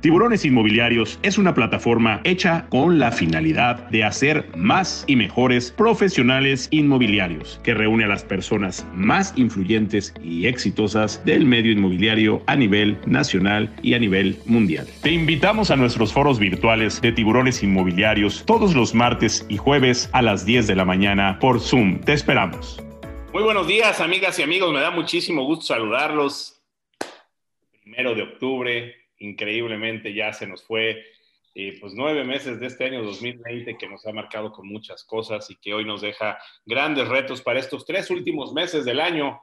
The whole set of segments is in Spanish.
Tiburones Inmobiliarios es una plataforma hecha con la finalidad de hacer más y mejores profesionales inmobiliarios, que reúne a las personas más influyentes y exitosas del medio inmobiliario a nivel nacional y a nivel mundial. Te invitamos a nuestros foros virtuales de Tiburones Inmobiliarios todos los martes y jueves a las 10 de la mañana por Zoom. Te esperamos. Muy buenos días, amigas y amigos. Me da muchísimo gusto saludarlos. Primero de octubre, increíblemente ya se nos fue eh, pues nueve meses de este año 2020 que nos ha marcado con muchas cosas y que hoy nos deja grandes retos para estos tres últimos meses del año,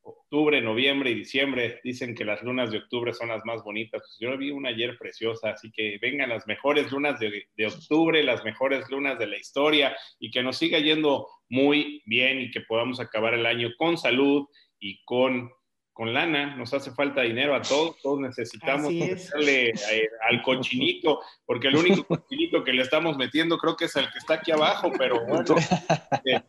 octubre, noviembre y diciembre. Dicen que las lunas de octubre son las más bonitas. Pues yo vi una ayer preciosa, así que vengan las mejores lunas de, de octubre, las mejores lunas de la historia y que nos siga yendo muy bien y que podamos acabar el año con salud y con con lana, nos hace falta dinero a todos, todos necesitamos meterle eh, al cochinito, porque el único cochinito que le estamos metiendo creo que es el que está aquí abajo, pero bueno, eh,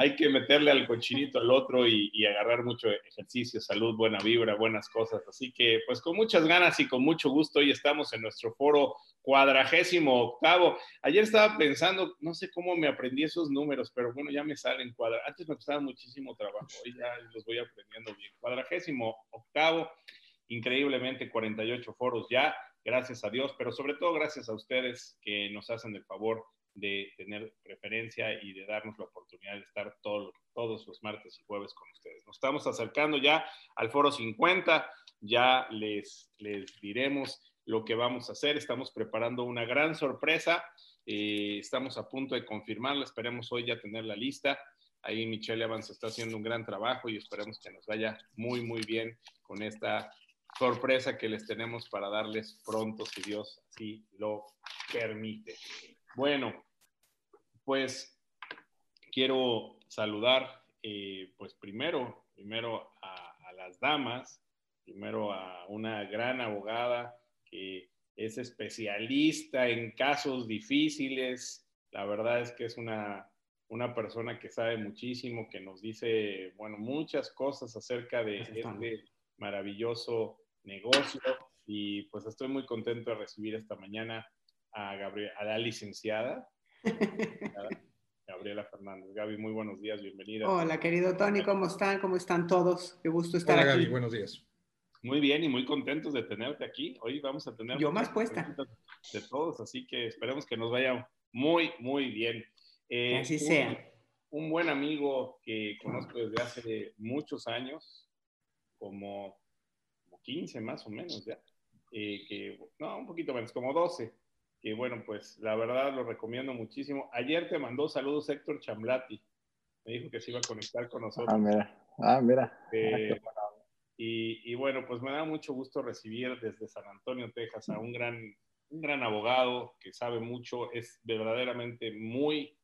hay que meterle al cochinito al otro y, agarrar mucho ejercicio, salud, buena vibra, buenas cosas. Así que pues con muchas ganas y con mucho gusto hoy estamos en nuestro foro cuadragésimo octavo. Ayer estaba pensando, no sé cómo me aprendí esos números, pero bueno, ya me salen cuadra. Antes me costaba muchísimo trabajo, hoy ya los voy aprendiendo bien. Cuadragésimo octavo, increíblemente 48 foros ya, gracias a Dios, pero sobre todo gracias a ustedes que nos hacen el favor de tener preferencia y de darnos la oportunidad de estar todos los martes y jueves con ustedes. Nos estamos acercando ya al foro 50, ya les, les diremos lo que vamos a hacer. Estamos preparando una gran sorpresa, eh, estamos a punto de confirmarla, esperemos hoy ya tener la lista. Ahí Michelle Evans está haciendo un gran trabajo y esperemos que nos vaya muy, muy bien con esta sorpresa que les tenemos para darles pronto, si Dios así lo permite. Bueno, pues quiero saludar, eh, pues primero, primero a, las damas, primero a una gran abogada que es especialista en casos difíciles. La verdad es que es una, una persona que sabe muchísimo, que nos dice, bueno, muchas cosas acerca de este maravilloso negocio. Y pues estoy muy contento de recibir esta mañana a, Gabriel, a la licenciada Gabriela Fernández. Gaby, muy buenos días, bienvenida. Hola, querido Tony, ¿cómo están? ¿Cómo están todos? Qué gusto estar Hola, aquí. Gaby, buenos días. Muy bien y muy contentos de tenerte aquí. Hoy vamos a tener... Yo más puesta. De todos, así que esperemos que nos vaya muy, muy bien. Eh, así sea. Un buen amigo que conozco desde hace muchos años, como, 15 más o menos ya, eh, que, no, un poquito menos, como 12, que bueno, pues la verdad lo recomiendo muchísimo. Ayer te mandó saludos Héctor Chamblati, me dijo que se iba a conectar con nosotros. Ah, mira, ah, mira. Eh, y, y, bueno, pues me da mucho gusto recibir desde San Antonio, Texas, a un gran, un gran abogado que sabe mucho, es verdaderamente muy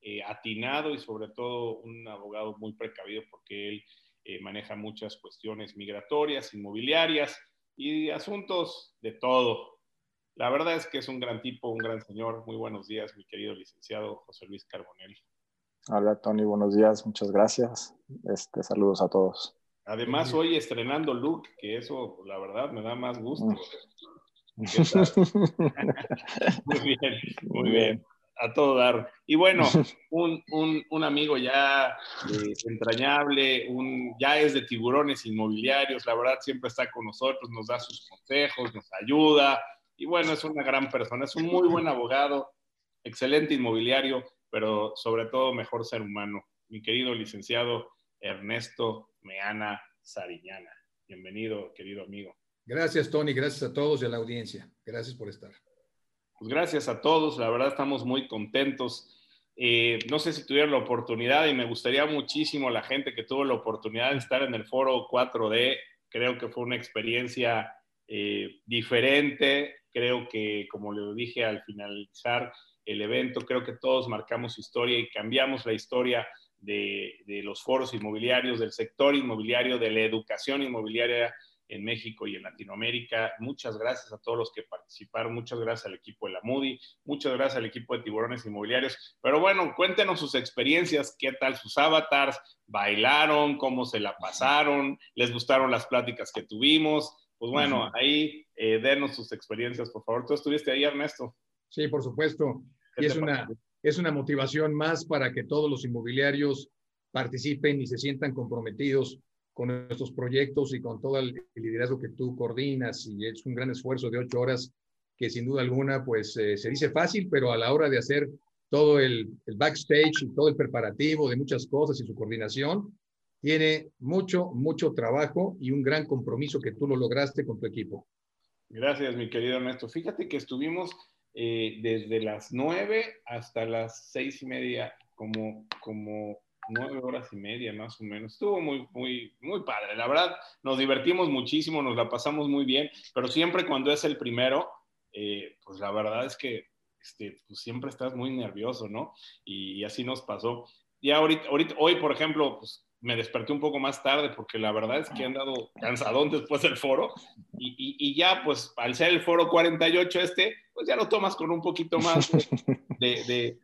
eh, atinado y sobre todo un abogado muy precavido porque él eh, maneja muchas cuestiones migratorias, inmobiliarias y asuntos de todo, la verdad es que es un gran tipo, un gran señor. Muy buenos días, mi querido licenciado José Luis Carbonell. Hola, Tony, buenos días, muchas gracias. Este, saludos a todos. Además, hoy estrenando look, que eso, la verdad, me da más gusto. Mm. muy bien, muy bien. A todo dar. Y bueno, un, un, un amigo ya eh, entrañable, un, ya es de tiburones inmobiliarios, la verdad siempre está con nosotros, nos da sus consejos, nos ayuda, y bueno, es una gran persona, es un muy buen abogado, excelente inmobiliario, pero sobre todo mejor ser humano. Mi querido licenciado Ernesto Meana Sariñana. Bienvenido, querido amigo. Gracias, Tony. Gracias a todos y a la audiencia. Gracias por estar. Pues gracias a todos. La verdad estamos muy contentos. Eh, no sé si tuvieron la oportunidad y me gustaría muchísimo la gente que tuvo la oportunidad de estar en el foro 4D. Creo que fue una experiencia eh, diferente, Creo que, como le dije al finalizar el evento, creo que todos marcamos historia y cambiamos la historia de, los foros inmobiliarios, del sector inmobiliario, de la educación inmobiliaria en México y en Latinoamérica. Muchas gracias a todos los que participaron, muchas gracias al equipo de la Moody, muchas gracias al equipo de Tiburones Inmobiliarios. Pero bueno, cuéntenos sus experiencias, qué tal sus avatars, bailaron, cómo se la pasaron, les gustaron las pláticas que tuvimos. Pues bueno, ahí eh, denos sus experiencias, por favor. Tú estuviste ahí, Ernesto. Sí, por supuesto. Y es una, es una motivación más para que todos los inmobiliarios participen y se sientan comprometidos con estos proyectos y con todo el liderazgo que tú coordinas y es un gran esfuerzo de ocho horas que sin duda alguna pues eh, se dice fácil, pero a la hora de hacer todo el, el, backstage y todo el preparativo de muchas cosas y su coordinación, tiene mucho, mucho trabajo y un gran compromiso que tú lo lograste con tu equipo. Gracias, mi querido Ernesto. Fíjate que estuvimos eh, desde las nueve hasta las seis y media, como, como nueve horas y media más o menos. Estuvo muy, muy, muy padre. La verdad, nos divertimos muchísimo, nos la pasamos muy bien, pero siempre cuando es el primero, eh, pues la verdad es que este, pues siempre estás muy nervioso, ¿no? Y, así nos pasó. Y ahorita, ahorita, hoy, por ejemplo, pues me desperté un poco más tarde porque la verdad es que he andado cansadón después del foro y, ya pues al ser el foro 48 este, pues ya lo tomas con un poquito más de,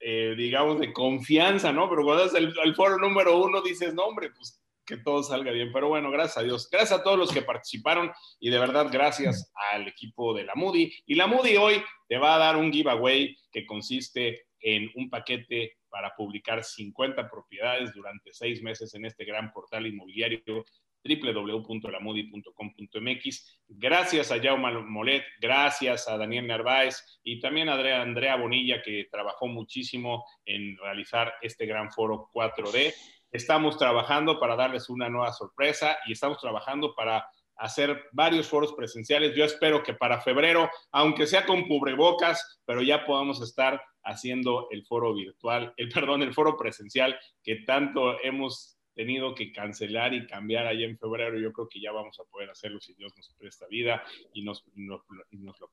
eh, digamos, de confianza, ¿no? Pero cuando es el, el, foro número uno dices, no hombre, pues que todo salga bien. Pero bueno, gracias a Dios. Gracias a todos los que participaron y de verdad gracias al equipo de la Moody. Y la Moody hoy te va a dar un giveaway que consiste en un paquete para publicar 50 propiedades durante seis meses en este gran portal inmobiliario www.lamudi.com.mx. Gracias a Jaume Molet, gracias a Daniel Narváez y también a Andrea, Bonilla, que trabajó muchísimo en realizar este gran foro 4D. Estamos trabajando para darles una nueva sorpresa y estamos trabajando para hacer varios foros presenciales. Yo espero que para febrero, aunque sea con cubrebocas, pero ya podamos estar haciendo el foro virtual, el perdón, el foro presencial que tanto hemos tenido que cancelar y cambiar allá en febrero. Yo creo que ya vamos a poder hacerlo si Dios nos presta vida y nos, lo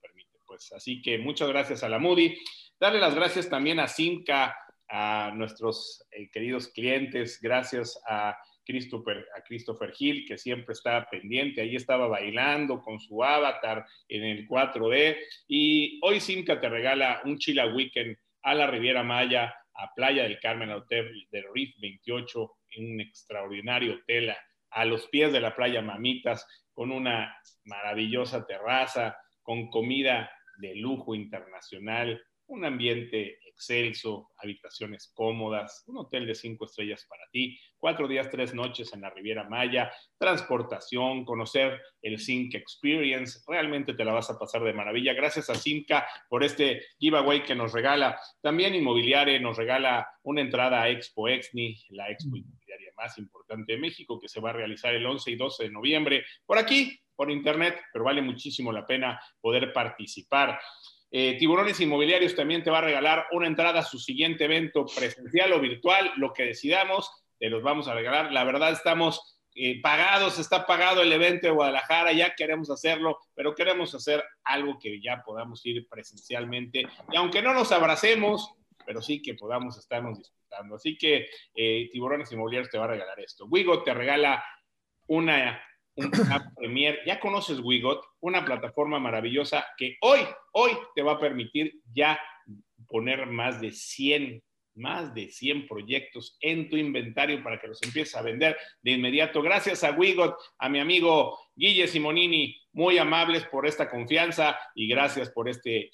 permite. Pues así que muchas gracias a la Moody. Darle las gracias también a Simca, a nuestros eh, queridos clientes, gracias a Christopher, a Christopher Hill, que siempre está pendiente, ahí estaba bailando con su avatar en el 4D. Y hoy Simca te regala un Chila Weekend a la Riviera Maya, a Playa del Carmen, Hotel de Reef 28, en un extraordinario hotel a los pies de la playa Mamitas, con una maravillosa terraza, con comida de lujo internacional, un ambiente excelso, habitaciones cómodas, un hotel de cinco estrellas para ti, cuatro días, tres noches en la Riviera Maya, transportación, conocer el Zinc Experience, realmente te la vas a pasar de maravilla. Gracias a Simca por este giveaway que nos regala. También Inmobiliare nos regala una entrada a Expo Exni, la expo inmobiliaria más importante de México, que se va a realizar el 11 y 12 de noviembre por aquí, por internet, pero vale muchísimo la pena poder participar. Eh, Tiburones Inmobiliarios también te va a regalar una entrada a su siguiente evento presencial o virtual, lo que decidamos, te los vamos a regalar. La verdad estamos eh, pagados, está pagado el evento de Guadalajara, ya queremos hacerlo, pero queremos hacer algo que ya podamos ir presencialmente. Y aunque no nos abracemos, pero sí que podamos estarnos disfrutando. Así que eh, Tiburones Inmobiliarios te va a regalar esto. Wigo te regala una un Premier. Ya conoces Wigot, una plataforma maravillosa que hoy, hoy te va a permitir ya poner más de 100, más de 100 proyectos en tu inventario para que los empieces a vender de inmediato. Gracias a Wigot, a mi amigo Guille Simonini, muy amables por esta confianza y gracias por este,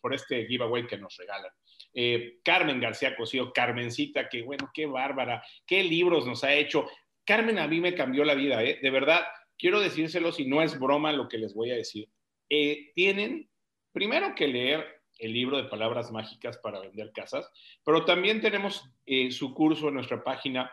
por este giveaway que nos regalan. Eh, Carmen García Cosío, Carmencita, que bueno, qué bárbara, qué libros nos ha hecho. Carmen a mí me cambió la vida, ¿eh? de verdad, quiero decírselo si no es broma lo que les voy a decir. Eh, tienen primero que leer el libro de palabras mágicas para vender casas, pero también tenemos eh, su curso en nuestra página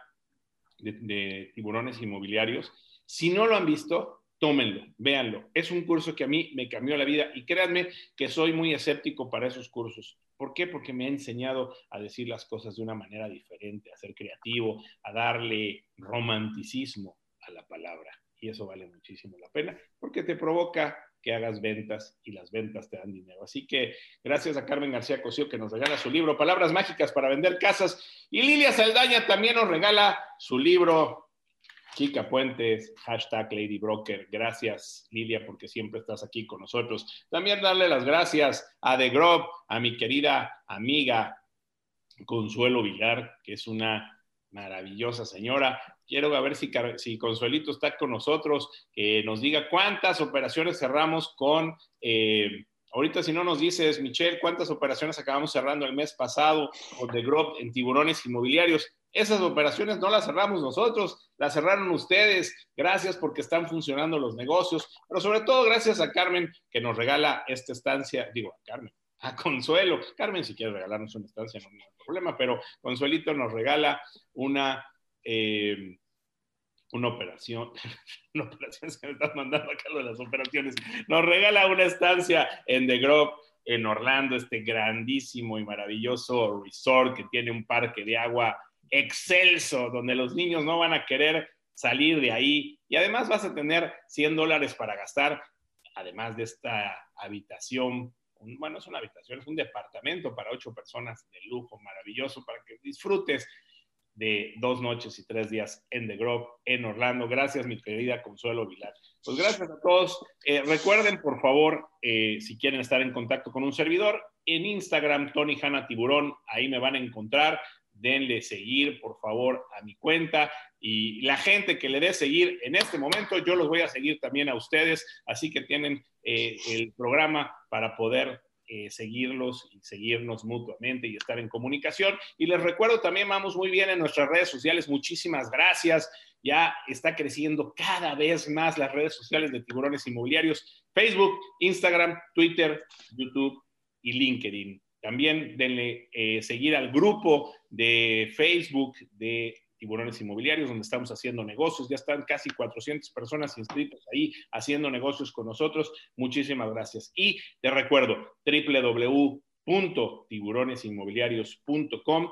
de, de, tiburones inmobiliarios. Si no lo han visto, tómenlo, véanlo. Es un curso que a mí me cambió la vida y créanme que soy muy escéptico para esos cursos. ¿Por qué? Porque me ha enseñado a decir las cosas de una manera diferente, a ser creativo, a darle romanticismo a la palabra. Y eso vale muchísimo la pena porque te provoca que hagas ventas y las ventas te dan dinero. Así que gracias a Carmen García Cosío que nos regala su libro Palabras Mágicas para Vender Casas. Y Lilia Saldaña también nos regala su libro Chica Puentes, hashtag Lady Broker. Gracias, Lilia, porque siempre estás aquí con nosotros. También darle las gracias a The Grove, a mi querida amiga Consuelo Villar, que es una maravillosa señora. Quiero ver si, Consuelito está con nosotros, que nos diga cuántas operaciones cerramos con, eh, ahorita si no nos dices, Michelle, cuántas operaciones acabamos cerrando el mes pasado con The Grove en tiburones inmobiliarios. Esas operaciones no las cerramos nosotros, las cerraron ustedes. Gracias porque están funcionando los negocios, pero sobre todo gracias a Carmen que nos regala esta estancia, digo, a Carmen, a Consuelo. Carmen, si quiere regalarnos una estancia, no hay problema, pero Consuelito nos regala una, eh, una operación, una operación, se me está mandando acá lo de las operaciones, nos regala una estancia en The Grove, en Orlando, este grandísimo y maravilloso resort que tiene un parque de agua excelso, donde los niños no van a querer salir de ahí y además vas a tener 100 dólares para gastar, además de esta habitación bueno, es una habitación, es un departamento para ocho personas de lujo, maravilloso, para que disfrutes de dos noches y tres días en The Grove, en Orlando. Gracias, mi querida Consuelo Vilar. Pues gracias a todos. Eh, recuerden, por favor, eh, si quieren estar en contacto con un servidor, en Instagram, Tony Hanna Tiburón, ahí me van a encontrar. Denle seguir, por favor, a mi cuenta. Y la gente que le dé seguir en este momento, yo los voy a seguir también a ustedes. Así que tienen eh, el programa para poder eh, seguirlos y seguirnos mutuamente y estar en comunicación. Y les recuerdo también, vamos muy bien en nuestras redes sociales. Muchísimas gracias. Ya está creciendo cada vez más las redes sociales de tiburones inmobiliarios. Facebook, Instagram, Twitter, YouTube y LinkedIn. También denle eh, seguir al grupo de Facebook de tiburones inmobiliarios, donde estamos haciendo negocios. Ya están casi 400 personas inscritas ahí haciendo negocios con nosotros. Muchísimas gracias. Y te recuerdo, www.tiburonesinmobiliarios.com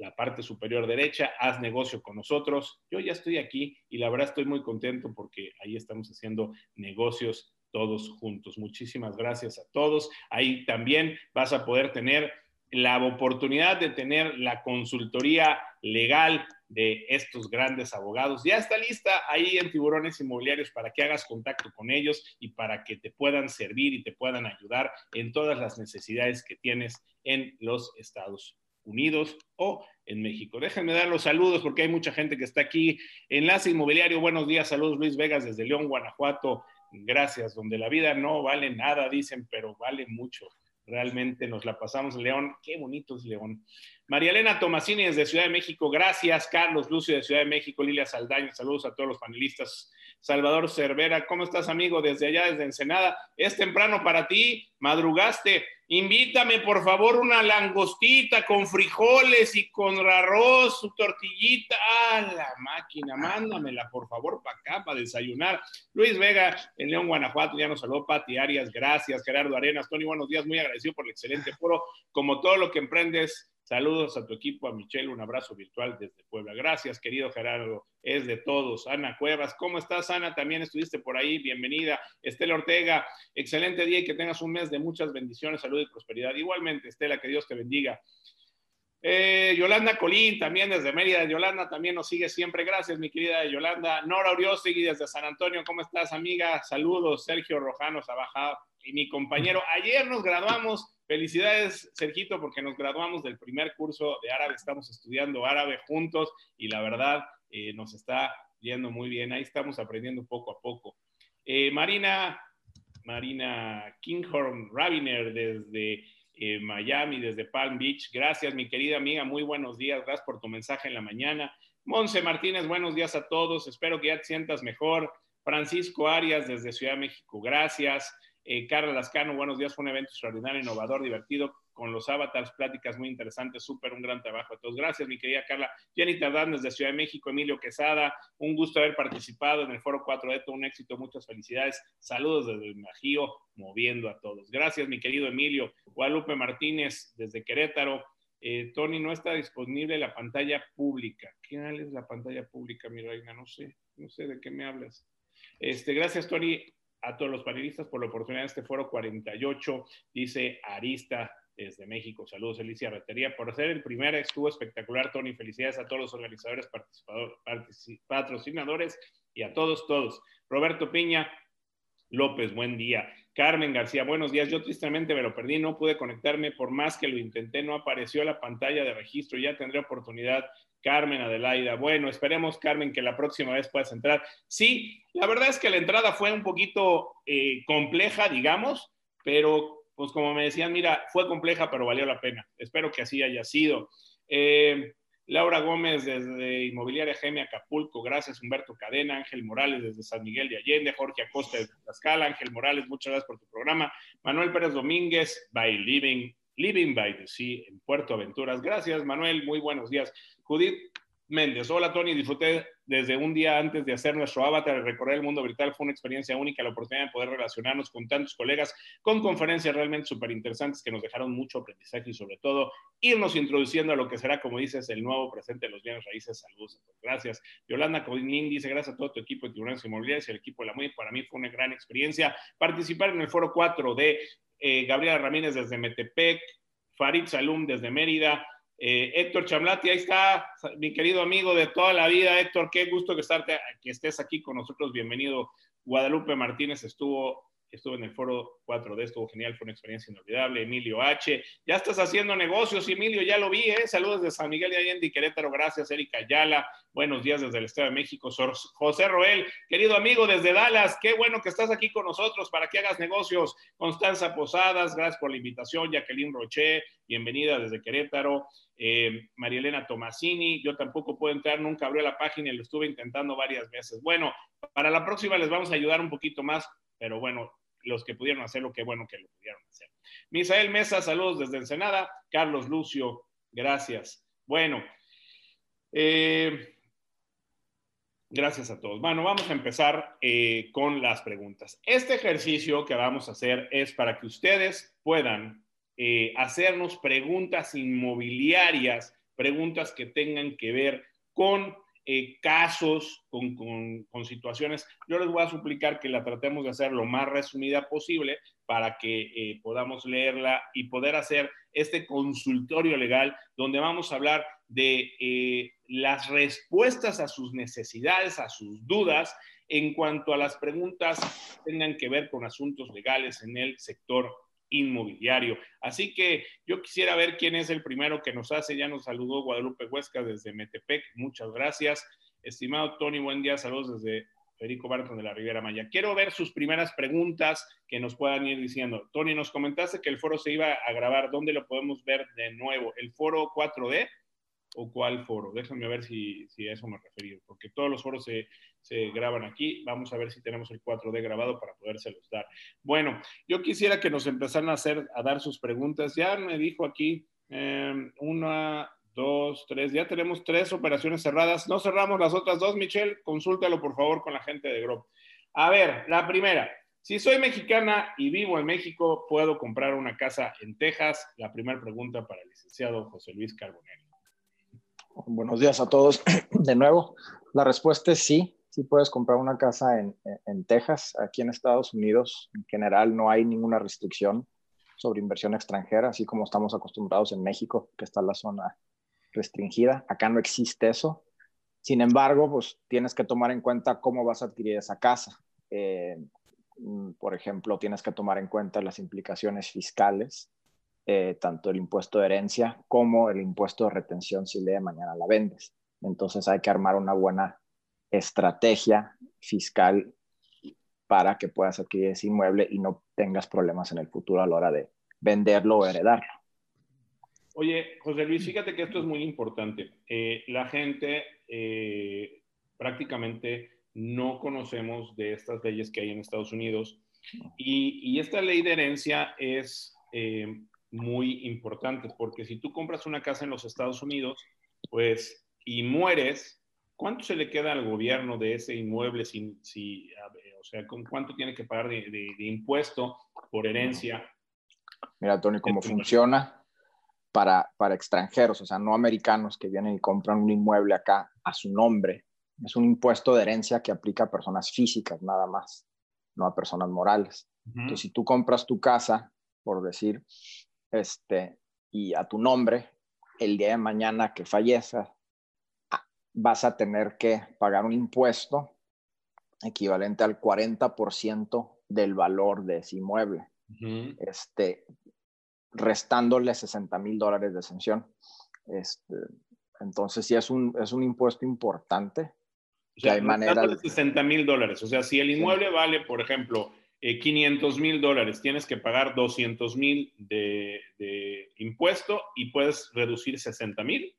la parte superior derecha, haz negocio con nosotros. Yo ya estoy aquí y la verdad estoy muy contento porque ahí estamos haciendo negocios todos juntos. Muchísimas gracias a todos. Ahí también vas a poder tener la oportunidad de tener la consultoría legal de estos grandes abogados. Ya está lista ahí en Tiburones Inmobiliarios para que hagas contacto con ellos y para que te puedan servir y te puedan ayudar en todas las necesidades que tienes en los Estados Unidos o en México. Déjenme dar los saludos porque hay mucha gente que está aquí. Enlace Inmobiliario, buenos días, saludos Luis Vegas desde León, Guanajuato. Gracias, donde la vida no vale nada, dicen, pero vale mucho. Realmente nos la pasamos León. Qué bonito es León. María Elena Tomasini desde Ciudad de México. Gracias, Carlos Lucio de Ciudad de México. Lilia Saldaña. Saludos a todos los panelistas. Salvador Cervera, ¿cómo estás, amigo? Desde allá, desde Ensenada. Es temprano para ti. Madrugaste. Invítame, por favor, una langostita con frijoles y con arroz, su tortillita. ¡Ah, la máquina! Mándamela, por favor, para acá, para desayunar. Luis Vega, en León, Guanajuato, ya nos saludó. Pati Arias, gracias. Gerardo Arenas, Tony, buenos días. Muy agradecido por el excelente foro. Como todo lo que emprendes, Saludos a tu equipo, a Michelle, un abrazo virtual desde Puebla. Gracias, querido Gerardo, es de todos. Ana Cuevas, ¿cómo estás, Ana? También estuviste por ahí, bienvenida. Estela Ortega, excelente día y que tengas un mes de muchas bendiciones, salud y prosperidad. Igualmente, Estela, que Dios te bendiga. Eh, Yolanda Colín, también desde Mérida. Yolanda también nos sigue siempre. Gracias, mi querida Yolanda. Nora Uriostegui desde San Antonio. ¿Cómo estás, amiga? Saludos. Sergio Rojano, Sabajá. Y mi compañero, ayer nos graduamos Felicidades, Sergito, porque nos graduamos del primer curso de árabe, estamos estudiando árabe juntos y la verdad eh, nos está yendo muy bien. Ahí estamos aprendiendo poco a poco. Eh, Marina, Marina Kinghorn Rabiner desde Miami, desde Palm Beach. Gracias, mi querida amiga. Muy buenos días. Gracias por tu mensaje en la mañana. Monse Martínez, buenos días a todos. Espero que ya te sientas mejor. Francisco Arias desde Ciudad de México, gracias. Eh, Carla Lascano, buenos días, fue un evento extraordinario, innovador, divertido, con los avatars, pláticas muy interesantes, súper, un gran trabajo todos. Gracias, mi querida Carla. Jenny Tardán desde Ciudad de México, Emilio Quesada, un gusto haber participado en el Foro 4 Eto, un éxito, muchas felicidades. Saludos desde el Majío, moviendo a todos. Gracias, mi querido Emilio. Guadalupe Martínez desde Querétaro. Eh, Tony, no está disponible la pantalla pública. ¿Qué es la pantalla pública, mi reina? No sé, no sé de qué me hablas. Este, gracias, Tony a todos los panelistas por la oportunidad de este foro 48, dice Arista desde México. Saludos, Alicia Retería. Por ser el primer estuvo espectacular, Tony. Felicidades a todos los organizadores, patrocinadores y a todos, todos. Roberto Piña, López, buen día. Carmen García, buenos días. Yo tristemente me lo perdí, no pude conectarme, por más que lo intenté, no apareció la pantalla de registro, ya tendré oportunidad. Carmen Adelaida, bueno, esperemos, Carmen, que la próxima vez puedas entrar. Sí, la verdad es que la entrada fue un poquito eh, compleja, digamos, pero pues como me decían, mira, fue compleja, pero valió la pena. Espero que así haya sido. Eh, Laura Gómez desde Inmobiliaria Geme Acapulco, gracias Humberto Cadena, Ángel Morales desde San Miguel de Allende, Jorge Acosta desde Tlaxcala, Ángel Morales, muchas gracias por tu programa, Manuel Pérez Domínguez, by Living, Living by the Sea en Puerto Aventuras, gracias Manuel, muy buenos días. Judith Méndez. Hola Tony, disfruté desde un día antes de hacer nuestro avatar y recorrer el mundo virtual. Fue una experiencia única, la oportunidad de poder relacionarnos con tantos colegas, con conferencias realmente súper interesantes que nos dejaron mucho aprendizaje y sobre todo irnos introduciendo a lo que será, como dices, el nuevo presente de los bienes raíces. Saludos Gracias. Yolanda Codín dice, gracias a todo tu equipo de tiburones inmobiliarios y el equipo de la MUI. Para mí fue una gran experiencia participar en el foro 4 de eh, Gabriela Ramírez desde Metepec, Farid Salum desde Mérida, eh, Héctor Chamlati, ahí está, mi querido amigo de toda la vida. Héctor, qué gusto que, estarte, que estés aquí con nosotros. Bienvenido. Guadalupe Martínez estuvo estuvo en el foro 4D, estuvo genial, fue una experiencia inolvidable. Emilio H. Ya estás haciendo negocios, Emilio, ya lo vi, ¿eh? Saludos de San Miguel de Allende y Querétaro, gracias, Erika Ayala. Buenos días desde el Estado de México. José Roel, querido amigo desde Dallas, qué bueno que estás aquí con nosotros para que hagas negocios. Constanza Posadas, gracias por la invitación. Jacqueline Roche, bienvenida desde Querétaro. Eh, María Tomasini, yo tampoco puedo entrar, nunca abrió la página y lo estuve intentando varias veces. Bueno, para la próxima les vamos a ayudar un poquito más, pero bueno, los que pudieron hacerlo, qué bueno que lo pudieron hacer. Misael Mesa, saludos desde Ensenada. Carlos Lucio, gracias. Bueno, eh, gracias a todos. Bueno, vamos a empezar eh, con las preguntas. Este ejercicio que vamos a hacer es para que ustedes puedan eh, hacernos preguntas inmobiliarias, preguntas que tengan que ver con eh, casos, con, con, situaciones. Yo les voy a suplicar que la tratemos de hacer lo más resumida posible para que eh, podamos leerla y poder hacer este consultorio legal donde vamos a hablar de eh, las respuestas a sus necesidades, a sus dudas en cuanto a las preguntas que tengan que ver con asuntos legales en el sector inmobiliario. Así que yo quisiera ver quién es el primero que nos hace. Ya nos saludó Guadalupe Huesca desde Metepec. Muchas gracias. Estimado Tony, buen día. Saludos desde Federico Barton de la Riviera Maya. Quiero ver sus primeras preguntas que nos puedan ir diciendo. Tony, nos comentaste que el foro se iba a grabar. ¿Dónde lo podemos ver de nuevo? ¿El foro 4D o cuál foro? Déjame ver si, si a eso me referí, porque todos los foros se, se graban aquí. Vamos a ver si tenemos el 4D grabado para podérselos dar. Bueno, yo quisiera que nos empezaran a hacer, a dar sus preguntas. Ya me dijo aquí em, una, dos, tres. Ya tenemos tres operaciones cerradas. No cerramos las otras dos, Michelle. Consúltalo por favor con la gente de Grove. A ver, la primera. Si soy mexicana y vivo en México, ¿puedo comprar una casa en Texas? La primera pregunta para el licenciado José Luis Carbonell. Buenos días a todos. De nuevo, la respuesta es sí sí puedes comprar una casa en, en, Texas. Aquí en Estados Unidos, en general, no hay ninguna restricción sobre inversión extranjera, así como estamos acostumbrados en México, que está la zona restringida. Acá no existe eso. Sin embargo, pues tienes que tomar en cuenta cómo vas a adquirir esa casa. Eh, mm, por ejemplo, tienes que tomar en cuenta las implicaciones fiscales, eh, tanto el impuesto de herencia como el impuesto de retención si le de mañana la vendes. Entonces hay que armar una buena estrategia fiscal para que puedas adquirir ese inmueble y no tengas problemas en el futuro a la hora de venderlo o heredarlo. Oye, José Luis, fíjate que esto es muy importante. Eh, la gente eh, prácticamente no conocemos de estas leyes que hay en Estados Unidos y, esta ley de herencia es muy importante porque si tú compras una casa en los Estados Unidos, pues y mueres, ¿Cuánto se le queda al gobierno de ese inmueble? Si, si o sea, ¿con cuánto tiene que pagar de, impuesto por herencia? Mira, Tony, cómo funciona para, para extranjeros, o sea, no americanos que vienen y compran un inmueble acá a su nombre. Es un impuesto de herencia que aplica a personas físicas nada más, no a personas morales. Entonces, si tú compras tu casa, por decir, este, y a tu nombre, el día de mañana que fallezca, vas a tener que pagar un impuesto equivalente al 40% del valor de ese inmueble, este, restándole 60 mil dólares de exención. Este, entonces, sí es un, es un impuesto importante. O sea, hay manera de 60 mil dólares. O sea, si el inmueble vale, por ejemplo, 500 eh, mil dólares, tienes que pagar 200 mil de, de, impuesto y puedes reducir 60 mil.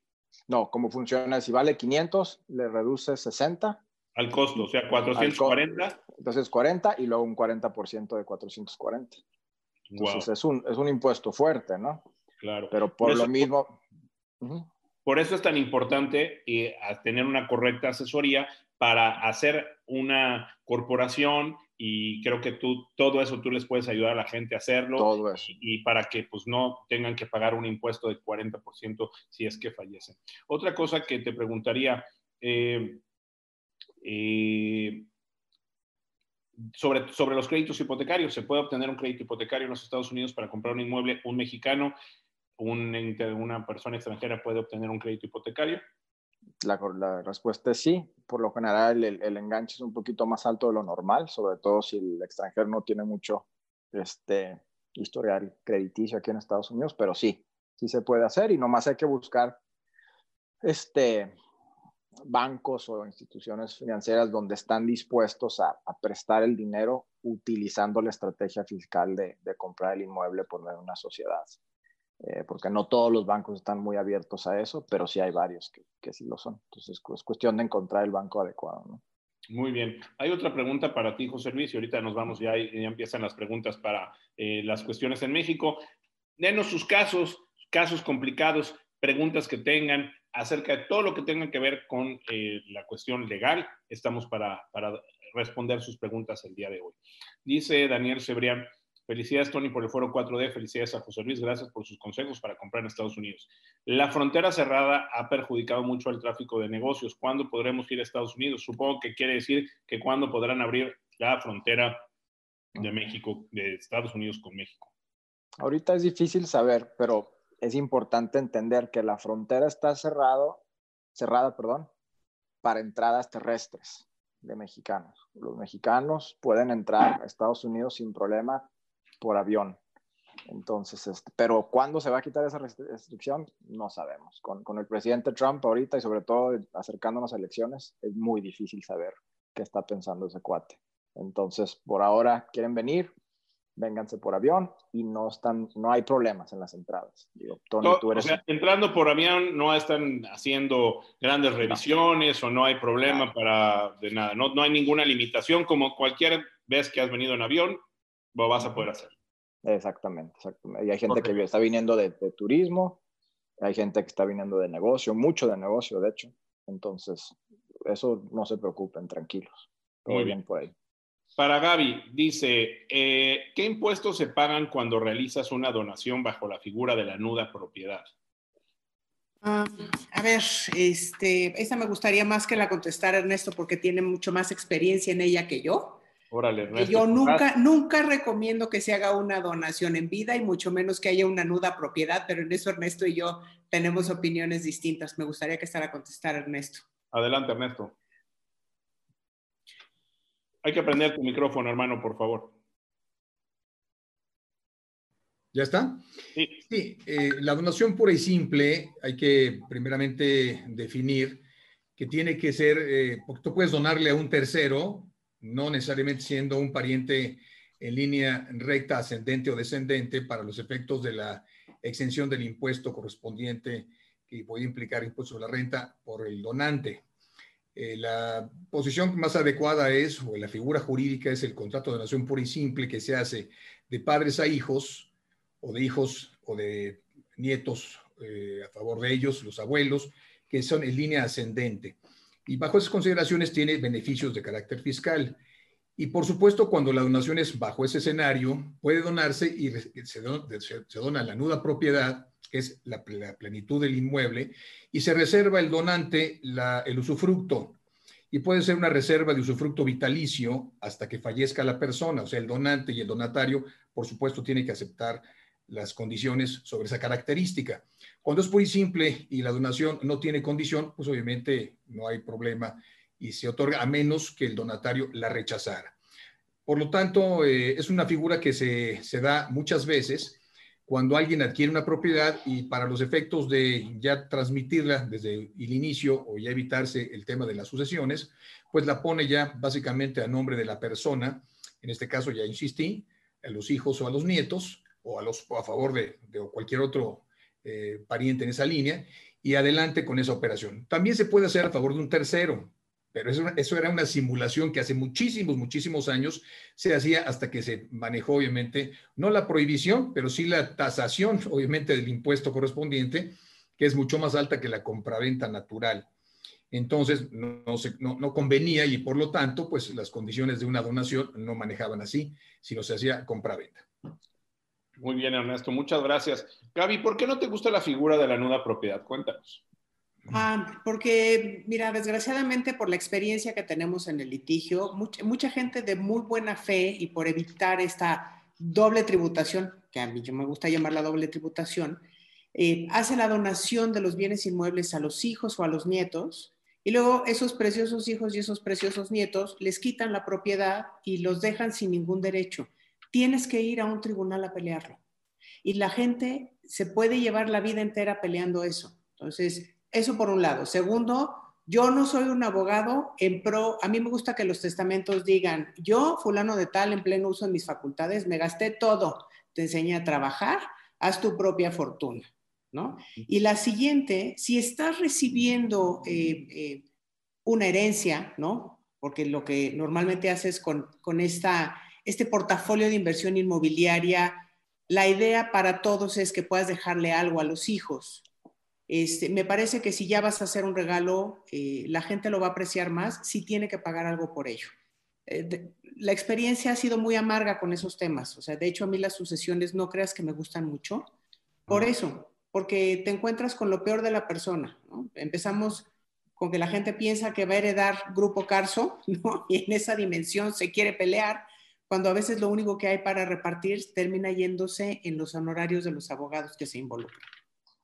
No, ¿cómo funciona? Si vale 500, le reduce 60. Al costo, o sea, 440. Entonces 40 y luego un 40% de 440. Entonces es, un, es un impuesto fuerte, ¿no? Claro. Pero por, lo mismo... Por eso es tan importante eh, tener una correcta asesoría para hacer una corporación y creo que tú, todo eso tú les puedes ayudar a la gente a hacerlo. Todo eso. Y, para que pues no tengan que pagar un impuesto de 40% si es que fallecen. Otra cosa que te preguntaría, eh, eh, sobre, sobre los créditos hipotecarios, ¿se puede obtener un crédito hipotecario en los Estados Unidos para comprar un inmueble? ¿Un mexicano, un, una persona extranjera puede obtener un crédito hipotecario? La, respuesta es sí. Por lo general, el, enganche es un poquito más alto de lo normal, sobre todo si el extranjero no tiene mucho este, historial crediticio aquí en Estados Unidos, pero sí, sí se puede hacer y nomás hay que buscar este, bancos o instituciones financieras donde están dispuestos a, prestar el dinero utilizando la estrategia fiscal de, de comprar el inmueble por medio de una sociedad. Eh, porque no todos los bancos están muy abiertos a eso, pero sí hay varios que, que sí lo son. Entonces es cuestión de encontrar el banco adecuado. ¿no? Muy bien. Hay otra pregunta para ti, José Luis, y ahorita nos vamos, ya, ya empiezan las preguntas para eh, las cuestiones en México. Denos sus casos, casos complicados, preguntas que tengan acerca de todo lo que tenga que ver con eh, la cuestión legal. Estamos para, para responder sus preguntas el día de hoy. Dice Daniel Cebrián, Felicidades, Tony, por el foro 4D. Felicidades a José Luis. Gracias por sus consejos para comprar en Estados Unidos. La frontera cerrada ha perjudicado mucho al tráfico de negocios. ¿Cuándo podremos ir a Estados Unidos? Supongo que quiere decir que cuándo podrán abrir la frontera de México, de Estados Unidos con México. Ahorita es difícil saber, pero es importante entender que la frontera está cerrado, cerrada perdón, para entradas terrestres de mexicanos. Los mexicanos pueden entrar a Estados Unidos sin problema por avión. Entonces, este, pero ¿cuándo se va a quitar esa restricción? No sabemos. Con, con, el presidente Trump ahorita y sobre todo acercándonos a elecciones, es muy difícil saber qué está pensando ese cuate. Entonces, por ahora quieren venir, vénganse por avión y no están, no hay problemas en las entradas. entrando por avión no están haciendo grandes revisiones o no hay problema para de nada. No, no hay ninguna limitación como cualquier vez que has venido en avión lo vas a poder hacer. Exactamente, exactamente. Y hay gente que está viniendo de, turismo, hay gente que está viniendo de negocio, mucho de negocio, de hecho. Entonces, eso no se preocupen, tranquilos. Muy bien por ahí. Para Gaby, dice, eh, ¿qué impuestos se pagan cuando realizas una donación bajo la figura de la nuda propiedad? Ah, a ver, este, esa me gustaría más que la contestara Ernesto porque tiene mucho más experiencia en ella que yo. Yo nunca, nunca recomiendo que se haga una donación en vida y mucho menos que haya una nuda propiedad, pero en eso Ernesto y yo tenemos opiniones distintas. Me gustaría que estara a contestar Ernesto. Adelante, Ernesto. Hay que prender tu micrófono, hermano, por favor. ¿Ya está? Sí. sí eh, la donación pura y simple hay que primeramente definir que tiene que ser, eh, porque tú puedes donarle a un tercero no necesariamente siendo un pariente en línea recta, ascendente o descendente para los efectos de la exención del impuesto correspondiente que puede implicar impuesto sobre la renta por el donante. Eh, la posición más adecuada es, o la figura jurídica es el contrato de donación pura y simple que se hace de padres a hijos, o de hijos o de nietos eh, a favor de ellos, los abuelos, que son en línea ascendente y bajo esas consideraciones tiene beneficios de carácter fiscal. Y por supuesto, cuando la donación es bajo ese escenario, puede donarse y se, dona la nuda propiedad, que es la, plenitud del inmueble, y se reserva el donante el usufructo. Y puede ser una reserva de usufructo vitalicio hasta que fallezca la persona. O sea, el donante y el donatario, por supuesto, tienen que aceptar las condiciones sobre esa característica. Cuando es muy simple y la donación no tiene condición, pues obviamente no hay problema y se otorga a menos que el donatario la rechazara. Por lo tanto, eh, es una figura que se, se, da muchas veces cuando alguien adquiere una propiedad y para los efectos de ya transmitirla desde el inicio o ya evitarse el tema de las sucesiones, pues la pone ya básicamente a nombre de la persona, en este caso ya insistí, a los hijos o a los nietos, o a, los, a favor de, cualquier otro eh, pariente en esa línea, y adelante con esa operación. También se puede hacer a favor de un tercero, pero eso, eso, era una simulación que hace muchísimos, muchísimos años se hacía hasta que se manejó, obviamente, no la prohibición, pero sí la tasación, obviamente, del impuesto correspondiente, que es mucho más alta que la compraventa natural. Entonces, no, no, no, convenía y por lo tanto, pues las condiciones de una donación no manejaban así, sino se hacía compraventa. Muy bien, Ernesto, muchas gracias. Gaby, ¿por qué no te gusta la figura de la nuda propiedad? Cuéntanos. Ah, porque, mira, desgraciadamente por la experiencia que tenemos en el litigio, mucha, gente de muy buena fe y por evitar esta doble tributación, que a mí me gusta llamar la doble tributación, eh, hace la donación de los bienes inmuebles a los hijos o a los nietos y luego esos preciosos hijos y esos preciosos nietos les quitan la propiedad y los dejan sin ningún derecho. Tienes que ir a un tribunal a pelearlo. Y la gente se puede llevar la vida entera peleando eso. Entonces, eso por un lado. Segundo, yo no soy un abogado en pro, a mí me gusta que los testamentos digan, yo, fulano de tal, en pleno uso de mis facultades, me gasté todo, te enseñé a trabajar, haz tu propia fortuna, ¿no? Y la siguiente, si estás recibiendo eh, eh, una herencia, ¿no? Porque lo que normalmente haces con, con esta, este portafolio de inversión inmobiliaria, la idea para todos es que puedas dejarle algo a los hijos, este, me parece que si ya vas a hacer un regalo, eh, la gente lo va a apreciar más si tiene que pagar algo por ello. Eh, la experiencia ha sido muy amarga con esos temas. O sea, de hecho, a mí las sucesiones no creas que me gustan mucho. Por eso, porque te encuentras con lo peor de la persona. Empezamos con que la gente piensa que va a heredar Grupo Carso, ¿no? y en esa dimensión se quiere pelear, cuando a veces lo único que hay para repartir termina yéndose en los honorarios de los abogados que se involucran.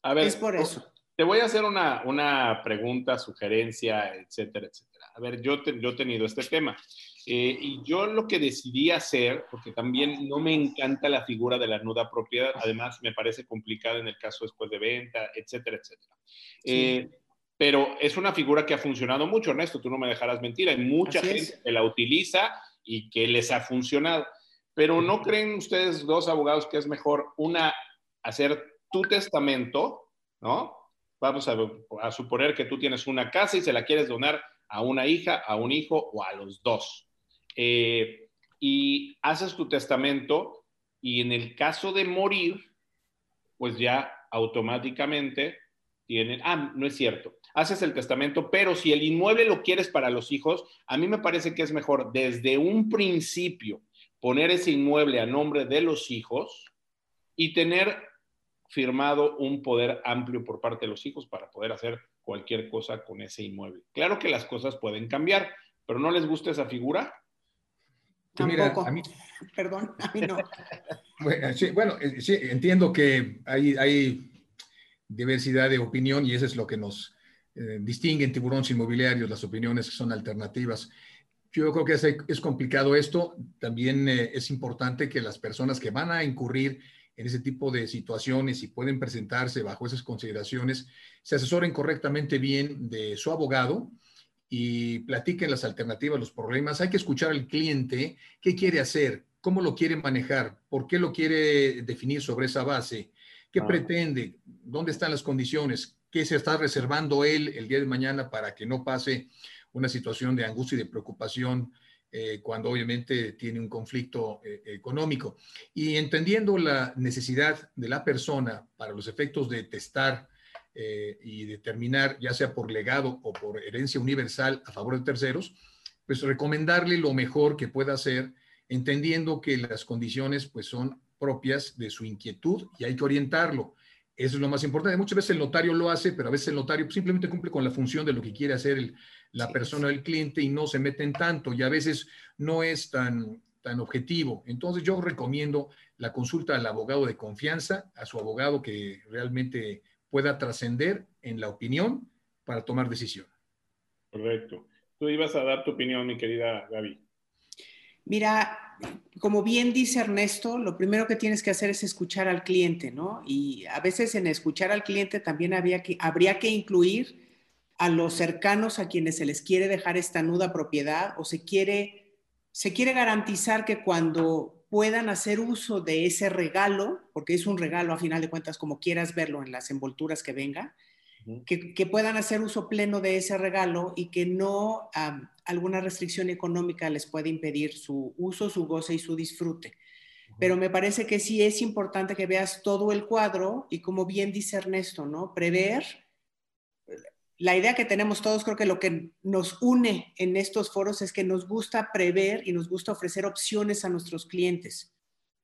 A ver, es por eso. Te voy a hacer una, una pregunta, sugerencia, etcétera, etcétera. A ver, yo, yo he tenido este tema. Eh, y yo lo que decidí hacer, porque también no me encanta la figura de la nuda propiedad, además me parece complicada en el caso después de venta, etcétera, etcétera. Eh, pero es una figura que ha funcionado mucho, Ernesto, tú no me dejarás mentir, hay mucha gente que la utiliza y que les ha funcionado. Pero ¿no creen ustedes, dos abogados, que es mejor una hacer tu testamento, ¿no? Vamos a, suponer que tú tienes una casa y se la quieres donar a una hija, a un hijo o a los dos. Eh, y haces tu testamento y en el caso de morir, pues ya automáticamente tienen, ah, no es cierto, haces el testamento, pero si el inmueble lo quieres para los hijos, a mí me parece que es mejor desde un principio poner ese inmueble a nombre de los hijos y tener firmado un poder amplio por parte de los hijos para poder hacer cualquier cosa con ese inmueble. Claro que las cosas pueden cambiar, pero ¿no les gusta esa figura? Tampoco. a mí... Perdón, a mí no. bueno, eh, sí, entiendo que hay, hay, diversidad de opinión y eso es lo que nos eh, distingue en tiburones inmobiliarios, las opiniones son alternativas. Yo creo que es, es complicado esto. También eh, es importante que las personas que van a incurrir en ese tipo de situaciones y pueden presentarse bajo esas consideraciones, se asesoren correctamente bien de su abogado y platiquen las alternativas, los problemas. Hay que escuchar al cliente qué quiere hacer, cómo lo quiere manejar, por qué lo quiere definir sobre esa base, qué ah. pretende, dónde están las condiciones, qué se está reservando él el día de mañana para que no pase una situación de angustia y de preocupación eh, cuando obviamente tiene un conflicto eh, económico. Y entendiendo la necesidad de la persona para los efectos de testar eh, y determinar, ya sea por legado o por herencia universal a favor de terceros, pues recomendarle lo mejor que pueda hacer, entendiendo que las condiciones pues son propias de su inquietud y hay que orientarlo. Eso es lo más importante. Muchas veces el notario lo hace, pero a veces el notario simplemente cumple con la función de lo que quiere hacer el, la persona del cliente y no se meten tanto y a veces no es tan, tan objetivo. Entonces yo recomiendo la consulta al abogado de confianza, a su abogado que realmente pueda trascender en la opinión para tomar decisión. Correcto. Tú ibas a dar tu opinión, mi querida Gaby. Mira, como bien dice Ernesto, lo primero que tienes que hacer es escuchar al cliente, ¿no? Y a veces en escuchar al cliente también habría que, habría que incluir a los cercanos a quienes se les quiere dejar esta nuda propiedad o se quiere, se quiere garantizar que cuando puedan hacer uso de ese regalo, porque es un regalo a final de cuentas como quieras verlo en las envolturas que venga, que, puedan hacer uso pleno de ese regalo y que no alguna restricción económica les pueda impedir su uso, su goce y su disfrute. Pero me parece que sí es importante que veas todo el cuadro y como bien dice Ernesto, ¿no? Prever. La idea que tenemos todos, creo que lo que nos une en estos foros es que nos gusta prever y nos gusta ofrecer opciones a nuestros clientes,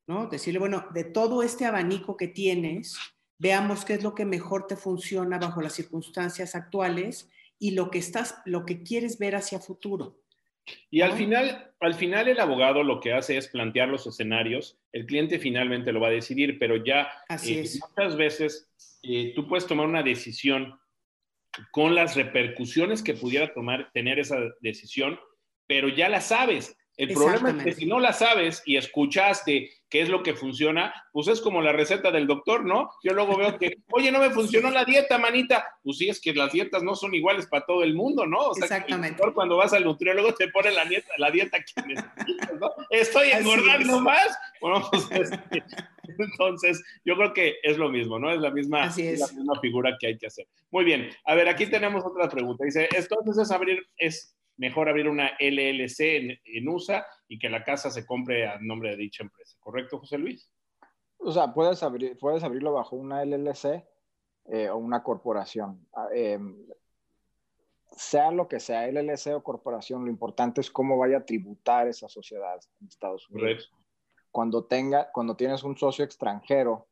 ¿no? Decirle, bueno, de todo este abanico que tienes, veamos qué es lo que mejor te funciona bajo las circunstancias actuales y lo que estás, lo que quieres ver hacia futuro. Y al final, al final el abogado lo que hace es plantear los escenarios, el cliente finalmente lo va a decidir, pero ya eh, muchas veces eh, tú puedes tomar una decisión con las repercusiones que pudiera tomar, tener esa decisión, pero ya la sabes. El problema es que si no la sabes y escuchaste qué es lo que funciona, pues es como la receta del doctor, ¿no? Yo luego veo que, oye, no me funcionó la dieta, manita. Pues sí, es que las dietas no son iguales para todo el mundo, ¿no? O sea, Exactamente. cuando vas al nutriólogo te pone la dieta, la dieta que necesitas, ¿no? Estoy engordando más. Bueno, pues este, entonces yo creo que es lo mismo, ¿no? Es la misma, es. la misma figura que hay que hacer. Muy bien. A ver, aquí tenemos otra pregunta. Dice, entonces es abrir, es mejor abrir una LLC en, USA y que la casa se compre a nombre de dicha empresa. ¿Correcto, José Luis? O sea, puedes, abrir, puedes abrirlo bajo una LLC eh, o una corporación. Ah, em, sea lo que sea, LLC o corporación, lo importante es cómo vaya a tributar esa sociedad en Estados Unidos. Cuando, tenga, cuando tienes un socio extranjero,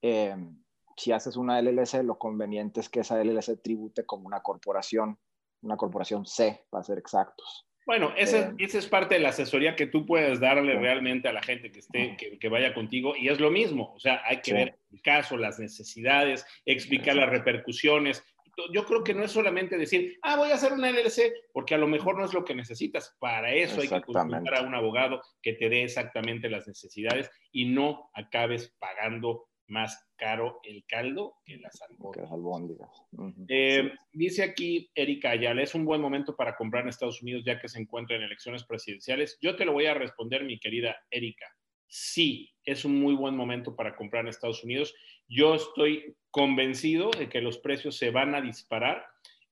em, si haces una LLC, lo conveniente es que esa LLC tribute como una corporación una corporación C, para ser exactos. Bueno, esa, eh, es parte de la asesoría que tú puedes darle realmente a la gente que esté, que, vaya contigo, y es lo mismo, o sea, hay que ver el caso, las necesidades, explicar las repercusiones. Yo creo que no es solamente decir, ah, voy a hacer una LLC, porque a lo mejor no es lo que necesitas. Para eso hay que consultar a un abogado que te dé exactamente las necesidades y no acabes pagando más caro el caldo que las albóndigas. Eh, dice aquí Erika Ayala, es un buen momento para comprar en Estados Unidos ya que se encuentra en elecciones presidenciales. Yo te lo voy a responder, mi querida Erika. Sí, es un muy buen momento para comprar en Estados Unidos. Yo estoy convencido de que los precios se van a disparar.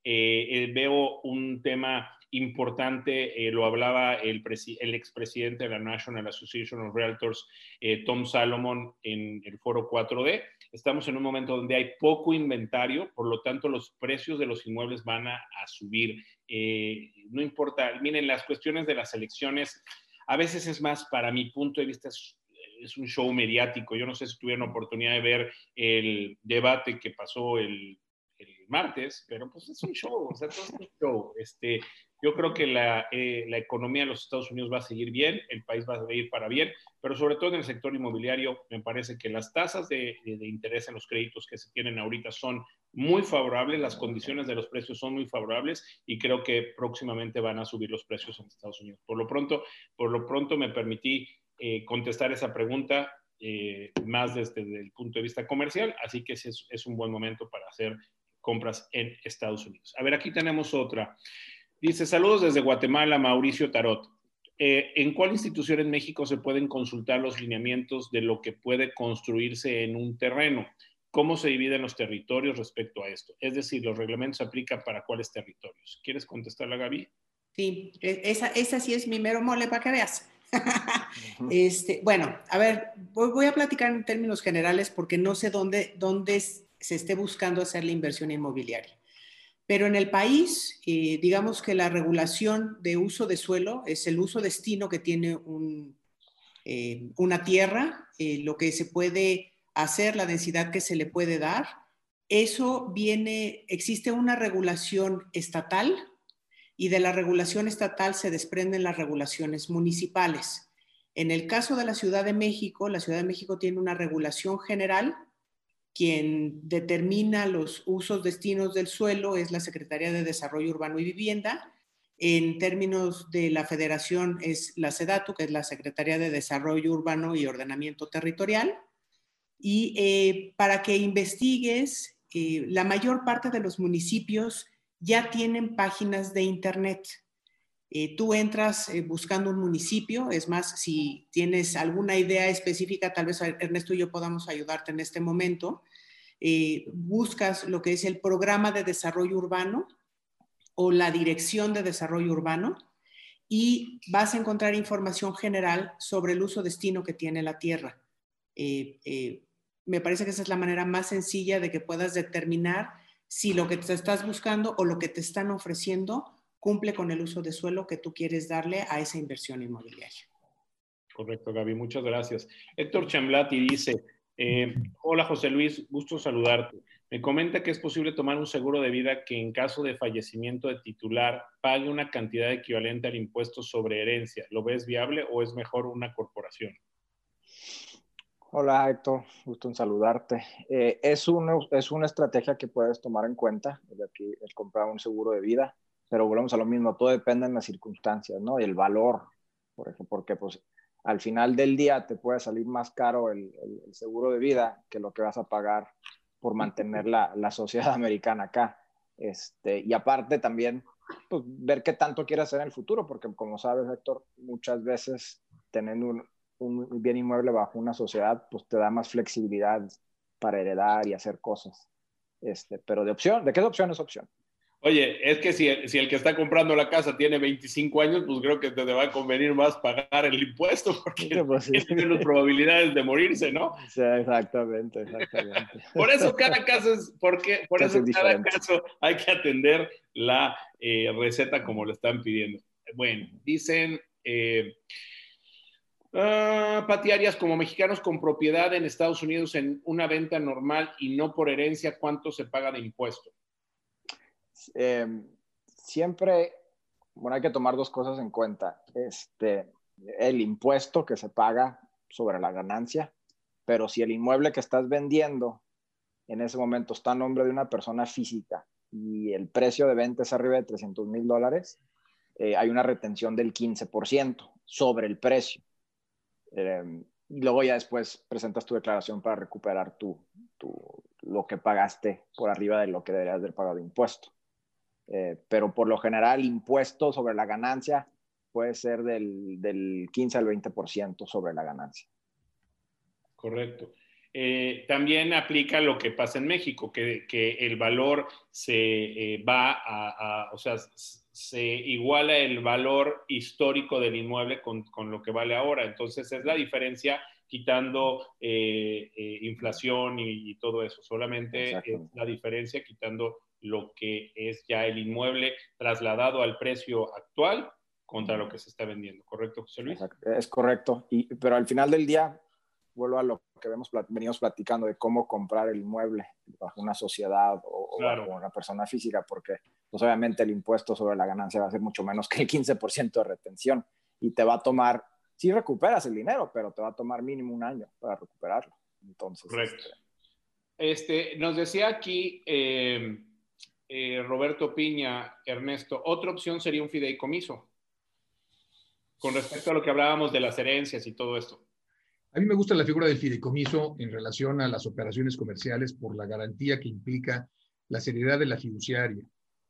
Eh, eh, veo un tema importante, eh, lo hablaba el, el expresidente de la National Association of Realtors, eh, Tom Salomon, en el foro 4D. Estamos en un momento donde hay poco inventario, por lo tanto los precios de los inmuebles van a, subir. Eh, no importa, miren, las cuestiones de las elecciones, a veces es más, para mi punto de vista, es, un show mediático. Yo no sé si tuvieron oportunidad de ver el debate que pasó el martes, pero pues es un show, o sea, es un show. Este, yo creo que la, eh, la, economía de los Estados Unidos va a seguir bien, el país va a ir para bien, pero sobre todo en el sector inmobiliario, me parece que las tasas de, interés en los créditos que se tienen ahorita son muy favorables, las condiciones de los precios son muy favorables y creo que próximamente van a subir los precios en Estados Unidos. Por lo pronto, por lo pronto me permití eh, contestar esa pregunta eh, más desde el punto de vista comercial, así que es, es un buen momento para hacer compras en Estados Unidos. A ver, aquí tenemos otra. Dice, saludos desde Guatemala, Mauricio Tarot. Eh, ¿En cuál institución en México se pueden consultar los lineamientos de lo que puede construirse en un terreno? ¿Cómo se dividen los territorios respecto a esto? Es decir, ¿los reglamentos se aplican para cuáles territorios? ¿Quieres contestarla, Gaby? Sí, e, esa, esa sí es mi mero mole para que veas. este, bueno, a ver, voy, voy, a platicar en términos generales porque no sé dónde, dónde se esté buscando hacer la inversión inmobiliaria. Pero en el país, eh, digamos que la regulación de uso de suelo es el uso destino que tiene eh, una tierra, eh, lo que se puede hacer, la densidad que se le puede dar. Eso viene, existe una regulación estatal y de la regulación estatal se desprenden las regulaciones municipales. En el caso de la Ciudad de México, la Ciudad de México tiene una regulación general quien determina los usos destinos del suelo es la Secretaría de Desarrollo Urbano y Vivienda. En términos de la federación es la SEDATU, que es la Secretaría de Desarrollo Urbano y Ordenamiento Territorial. Y eh, para que investigues, eh, la mayor parte de los municipios ya tienen páginas de Internet. Eh, tú entras buscando un municipio, es más, si tienes alguna idea específica, tal vez Ernesto y yo podamos ayudarte en este momento. buscas lo que es el programa de desarrollo urbano o la dirección de desarrollo urbano y vas a encontrar información general sobre el uso destino que tiene la tierra me parece que esa es la manera más sencilla de que puedas determinar si lo que te estás buscando o lo que te están ofreciendo cumple con el uso de suelo que tú quieres darle a esa inversión inmobiliaria. Correcto, Gaby, muchas gracias. Héctor Chamblati dice, eh, hola José Luis, gusto saludarte. Me comenta que es posible tomar un seguro de vida que en caso de fallecimiento de titular pague una cantidad equivalente al impuesto sobre herencia. ¿Lo ves viable o es mejor una corporación? Hola Héctor, gusto en saludarte. Eh, es, una, es una estrategia que puedes tomar en cuenta, el, el comprar un seguro de vida, pero volvemos a lo mismo, todo depende de las circunstancias, ¿no? Y el valor, por ejemplo, porque pues al final del día te puede salir más caro el, seguro de vida que lo que vas a pagar por mantener la, la sociedad americana acá. Este, y aparte también, pues, ver qué tanto quieres hacer en el futuro, porque como sabes, Héctor, muchas veces teniendo un, un bien inmueble bajo una sociedad, pues te da más flexibilidad para heredar y hacer cosas. Este, pero de opción, ¿de qué opción es opción? Oye, es que si, si, el que está comprando la casa tiene 25 años, pues creo que te va a convenir más pagar el impuesto porque pues tiene menos probabilidades de morirse, ¿no? Sí, exactamente, exactamente. por eso cada caso es, porque, por eso cada caso hay que atender la eh, receta como lo están pidiendo. Bueno, dicen, eh, Uh, como mexicanos con propiedad en Estados Unidos en una venta normal y no por herencia, ¿cuánto se paga de impuesto? Em, siempre, bueno, hay que tomar dos cosas en cuenta. Este, el impuesto que se paga sobre la ganancia, pero si el inmueble que estás vendiendo en ese momento está a nombre de una persona física y el precio de venta es arriba de 300 mil dólares, eh, hay una retención del 15% sobre el precio. Em, y luego ya después presentas tu declaración para recuperar tu, lo que pagaste por arriba de lo que deberías haber pagado de impuesto. Eh, pero por lo general, impuesto sobre la ganancia puede ser del, del 15 al 20% sobre la ganancia. Correcto. Eh, también aplica lo que pasa en México, que, que el valor se eh, va a, a, o sea, se iguala el valor histórico del inmueble con, con lo que vale ahora. Entonces es la diferencia quitando eh, inflación y, todo eso. Solamente es la diferencia quitando lo que es ya el inmueble trasladado al precio actual contra lo que se está vendiendo. ¿Correcto, José Luis? Es correcto. Y, pero al final del día, vuelvo a lo que vemos, venimos platicando de cómo comprar el inmueble bajo una sociedad o, bajo una persona física, porque pues obviamente el impuesto sobre la ganancia va a ser mucho menos que el 15% de retención y te va a tomar, si recuperas el dinero, pero te va a tomar mínimo un año para recuperarlo. Entonces, Correcto. Este, nos decía aquí eh, eh, Roberto Piña, Ernesto, otra opción sería un fideicomiso, con respecto a lo que hablábamos de las herencias y todo esto. A mí me gusta la figura del fideicomiso en relación a las operaciones comerciales por la garantía que implica la seriedad de la fiduciaria.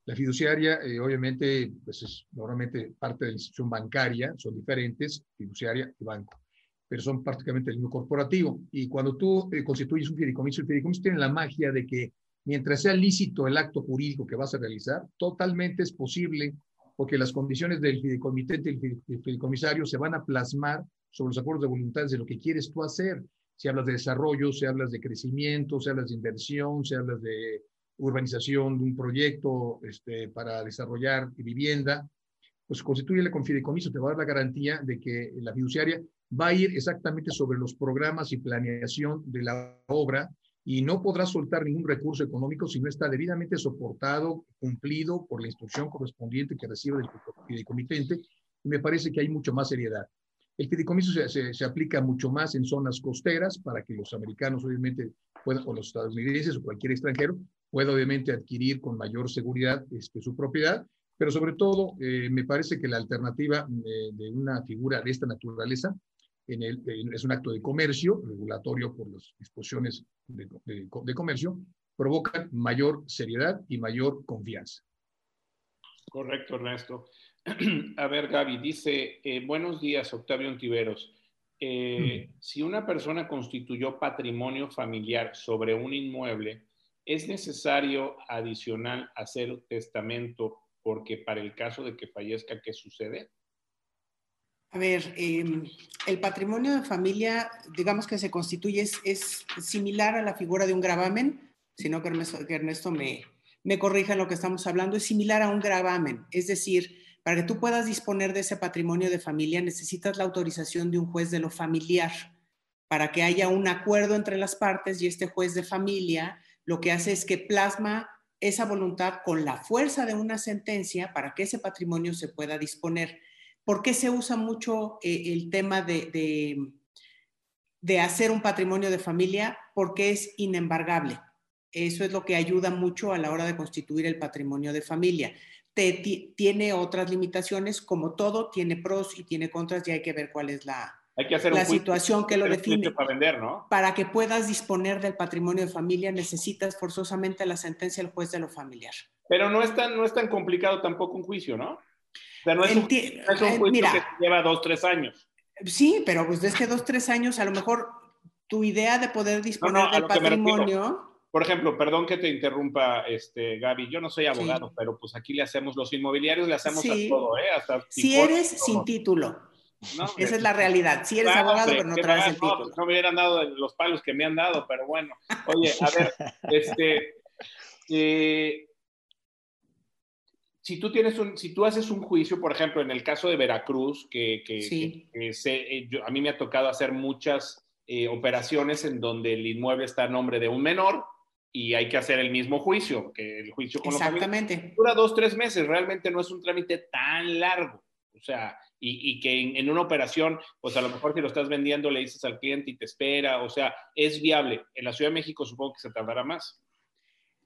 La fiduciaria, eh, obviamente, pues es normalmente parte de la institución bancaria, son diferentes, fiduciaria y banco, pero son prácticamente el mismo corporativo. Y cuando tú eh, constituyes un fideicomiso, el fideicomiso tiene la magia de que mientras sea lícito el acto jurídico que vas a realizar, totalmente es posible, porque las condiciones del fideicomitente y el fideicomisario se van a plasmar sobre los acuerdos de voluntades de lo que quieres tú hacer. Si hablas de desarrollo, si hablas de crecimiento, si hablas de inversión, si hablas de urbanización de un proyecto este, para desarrollar vivienda, pues constituye con fideicomiso, te va a dar la garantía de que la fiduciaria va a ir exactamente sobre los programas y planeación de la obra y no podrá soltar ningún recurso económico si no está debidamente soportado, cumplido por la instrucción correspondiente que recibe del fideicomitente. Y me parece que hay mucho más seriedad. El fideicomiso se, se, aplica mucho más en zonas costeras para que los americanos, obviamente, puedan, o los estadounidenses o cualquier extranjero, pueda obviamente adquirir con mayor seguridad este, su propiedad pero sobre todo eh, me parece que la alternativa de, una figura de esta naturaleza en el, es un acto de comercio, regulatorio por las disposiciones de, de comercio, provocan mayor seriedad y mayor confianza. Correcto, Ernesto. A ver, Gaby, dice, eh, buenos días, Octavio Antiveros. Eh, si una persona constituyó patrimonio familiar sobre un inmueble, ¿es necesario adicional hacer testamento porque para el caso de que fallezca, ¿qué sucede? A ver, em, el patrimonio de familia, digamos que se constituye, es, similar a la figura de un gravamen, sino que Ernesto, me, me corrija en lo que estamos hablando, es similar a un gravamen, es decir, para que tú puedas disponer de ese patrimonio de familia necesitas la autorización de un juez de lo familiar para que haya un acuerdo entre las partes y este juez de familia lo que hace es que plasma esa voluntad con la fuerza de una sentencia para que ese patrimonio se pueda disponer. ¿Por qué se usa mucho eh, el tema de, de, de hacer un patrimonio de familia? Porque es inembargable. Eso es lo que ayuda mucho a la hora de constituir el patrimonio de familia tiene otras limitaciones, como todo, tiene pros y tiene contras y hay que ver cuál es la, la situación que lo define. Para, vender, ¿no? para que puedas disponer del patrimonio de familia necesitas forzosamente la sentencia del juez de lo familiar. Pero no es tan, no es tan complicado tampoco un juicio, ¿no? O sea, no es, un, eh, juicio que lleva dos, tres años. Sí, pero pues desde dos, tres años, a lo mejor tu idea de poder disponer del patrimonio por ejemplo, perdón que te interrumpa, este, Gaby, yo no soy abogado, pero pues aquí le hacemos los inmobiliarios, le hacemos a todo, ¿eh? Hasta si eres sin título. Esa es la realidad. Si eres abogado, pero no traes el título. No, no me hubieran dado los palos que me han dado, pero bueno. Oye, a ver, este, eh, si tú tienes un, si tú haces un juicio, por ejemplo, en el caso de Veracruz, que, que, eh, a mí me ha tocado hacer muchas eh, operaciones en donde el inmueble está a nombre de un menor, y hay que hacer el mismo juicio, que el juicio con Exactamente. dura dos, tres meses, realmente no es un trámite tan largo. O sea, y, y que en, una operación, pues a lo mejor si lo estás vendiendo le dices al cliente y te espera, o sea, es viable. En la Ciudad de México supongo que se tardará más.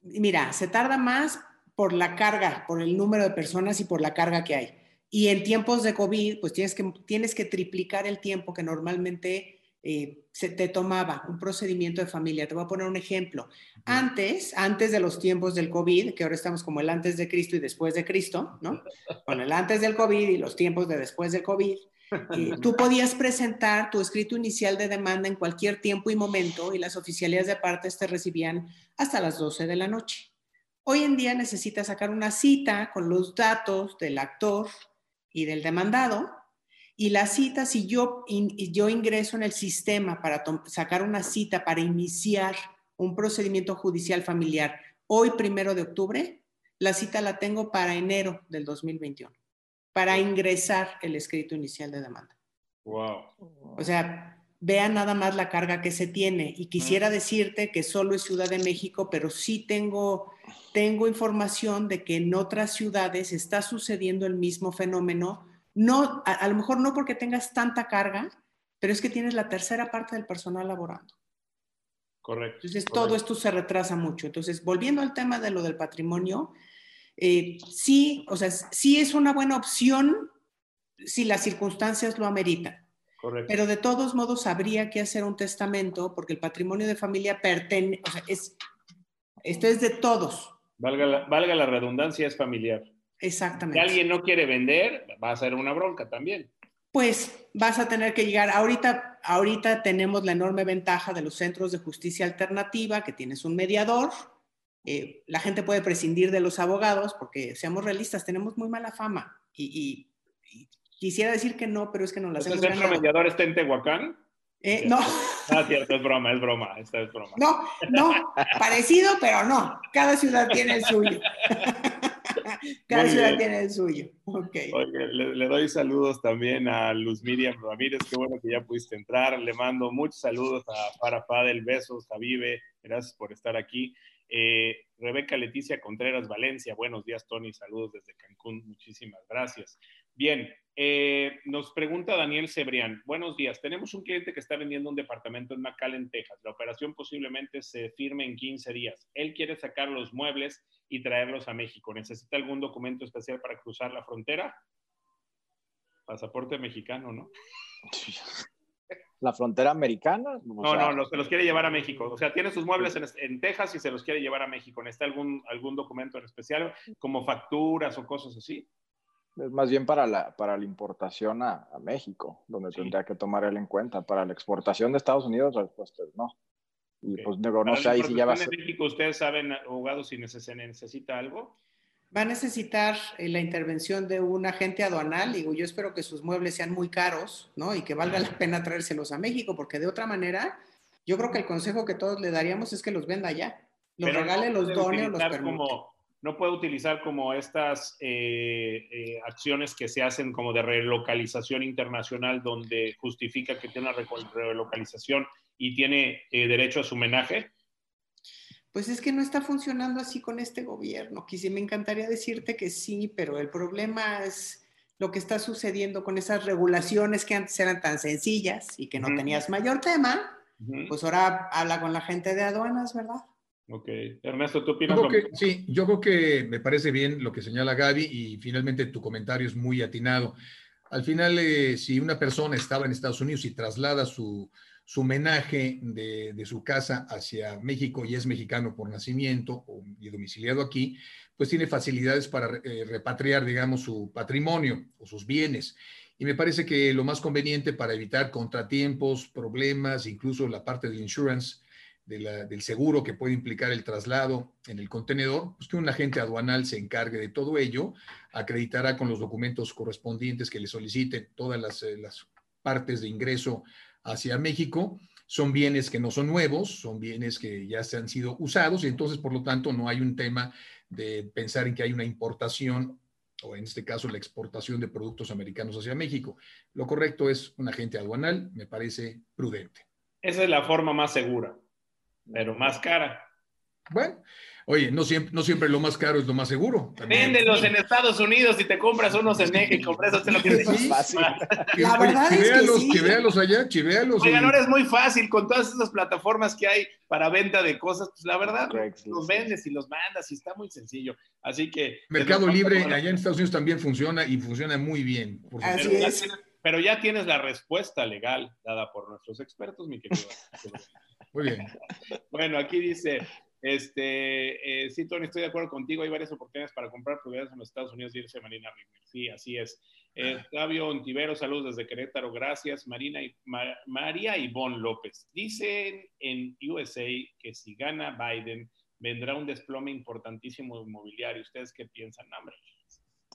Mira, se tarda más por la carga, por el número de personas y por la carga que hay. Y en tiempos de COVID, pues tienes que, tienes que triplicar el tiempo que normalmente eh, se te tomaba un procedimiento de familia. Te voy a poner un ejemplo. Antes, antes de los tiempos del COVID, que ahora estamos como el antes de Cristo y después de Cristo, ¿no? Con el antes del COVID y los tiempos de después del COVID, eh, tú podías presentar tu escrito inicial de demanda en cualquier tiempo y momento y las oficialías de partes te recibían hasta las 12 de la noche. Hoy en día necesitas sacar una cita con los datos del actor y del demandado y la cita, si yo, yo ingreso en el sistema para sacar una cita para iniciar un procedimiento judicial familiar hoy, primero de octubre, la cita la tengo para enero del 2021, para ingresar el escrito inicial de demanda. Wow. O sea, vean nada más la carga que se tiene. Y quisiera decirte que solo es Ciudad de México, pero sí tengo, tengo información de que en otras ciudades está sucediendo el mismo fenómeno no, a, lo mejor no porque tengas tanta carga, pero es que tienes la tercera parte del personal laborando. Correcto. Entonces, todo esto se retrasa mucho. Entonces, volviendo al tema de lo del patrimonio, eh, sí, o sea, sí es una buena opción si las circunstancias lo ameritan. Correcto. Pero de todos modos habría que hacer un testamento porque el patrimonio de familia pertenece, o sea, es, esto es de todos. Valga valga la redundancia, es familiar. Exactamente. Si alguien no quiere vender, va a ser una bronca también. Pues vas a tener que llegar. Ahorita, ahorita tenemos la enorme ventaja de los centros de justicia alternativa, que tienes un mediador. Eh, la gente puede prescindir de los abogados, porque seamos realistas, tenemos muy mala fama. Y, quisiera decir que no, pero es que no la hacemos. ¿El centro mediador está en Tehuacán? Eh, no. Ah, cierto, es broma, es broma, esta es broma. No, no, parecido, pero no. Cada ciudad tiene el suyo. Cada ciudad tiene el suyo. Okay. le, doy saludos también a Luz Miriam Ramírez, qué bueno que ya pudiste entrar. Le mando muchos saludos a Farah Fadel, besos, a Vive, gracias por estar aquí. Eh, Rebeca Leticia Contreras Valencia, buenos días Tony, saludos desde Cancún, muchísimas gracias. Bien, eh, nos pregunta Daniel Cebrián. Buenos días. Tenemos un cliente que está vendiendo un departamento en McAllen, Texas. La operación posiblemente se firme en 15 días. Él quiere sacar los muebles y traerlos a México. ¿Necesita algún documento especial para cruzar la frontera? Pasaporte mexicano, ¿no? ¿La frontera americana? no, no, los, se los quiere llevar a México. O sea, tiene sus muebles en, Texas y se los quiere llevar a México. ¿Necesita algún, algún documento en especial, como facturas o cosas así? Es más bien para la, para la importación a, México, donde tendría que tomar él en cuenta. Para la exportación de Estados Unidos, la respuesta es no. Y pues no sé ahí si ya va a ser. México, ¿ustedes saben, abogados, si necesita algo? Va a necesitar eh, la intervención de un agente aduanal. Digo, yo espero que sus muebles sean muy caros, ¿no? Y que valga la pena traérselos a México, porque de otra manera, yo creo que el consejo que todos le daríamos es que los venda allá. Los regale, los done o los permita no puede utilizar como estas eh, eh, acciones que se hacen como de relocalización internacional donde justifica que tiene una relocalización y tiene eh, derecho a su homenaje? Pues es que no está funcionando así con este gobierno. Quisiera, me encantaría decirte que sí, pero el problema es lo que está sucediendo con esas regulaciones que antes eran tan sencillas y que no tenías mayor tema. Pues ahora habla con la gente de aduanas, ¿verdad? Ok. Ernesto, ¿tú opinas? sí, yo creo que me parece bien lo que señala Gaby y finalmente tu comentario es muy atinado. Al final, eh, si una persona estaba en Estados Unidos y traslada su, su homenaje de, de, su casa hacia México y es mexicano por nacimiento o, y domiciliado aquí, pues tiene facilidades para eh, repatriar, digamos, su patrimonio o sus bienes. Y me parece que lo más conveniente para evitar contratiempos, problemas, incluso la parte del insurance, del seguro que puede implicar el traslado en el contenedor, pues que un agente aduanal se encargue de todo ello, acreditará con los documentos correspondientes que le soliciten todas las, eh, las partes de ingreso hacia México. Son bienes que no son nuevos, son bienes que ya se han sido usados y entonces, por lo tanto, no hay un tema de pensar en que hay una importación o en este caso la exportación de productos americanos hacia México. Lo correcto es un agente aduanal, me parece prudente. Esa es la forma más segura pero más cara. Bueno, oye, no siempre, no siempre lo más caro es lo más seguro. Véndelos en Estados Unidos y te compras unos en México, por eso te lo tienes sí, fácil. La verdad es que sí. chivéalos allá, chivéalos. Oigan, ahora es muy fácil con todas esas plataformas que hay para venta de cosas, pues la verdad, los vendes y los mandas y está muy sencillo. Así que... Mercado Libre allá en Estados Unidos también funciona y funciona muy bien. Así es. pero ya tienes la respuesta legal dada por nuestros expertos, mi querido. Muy bien. Bueno, aquí dice, este, eh, sí, Tony, estoy de acuerdo contigo. Hay varias oportunidades para comprar propiedades en los Estados Unidos y irse a Marina River. Sí, así es. Eh, Flavio Ontivero, saludos desde Querétaro, gracias. Marina y, María Ivonne López. Dicen en USA que si gana Biden, vendrá un desplome importantísimo inmobiliario. ¿Ustedes qué piensan? hombre?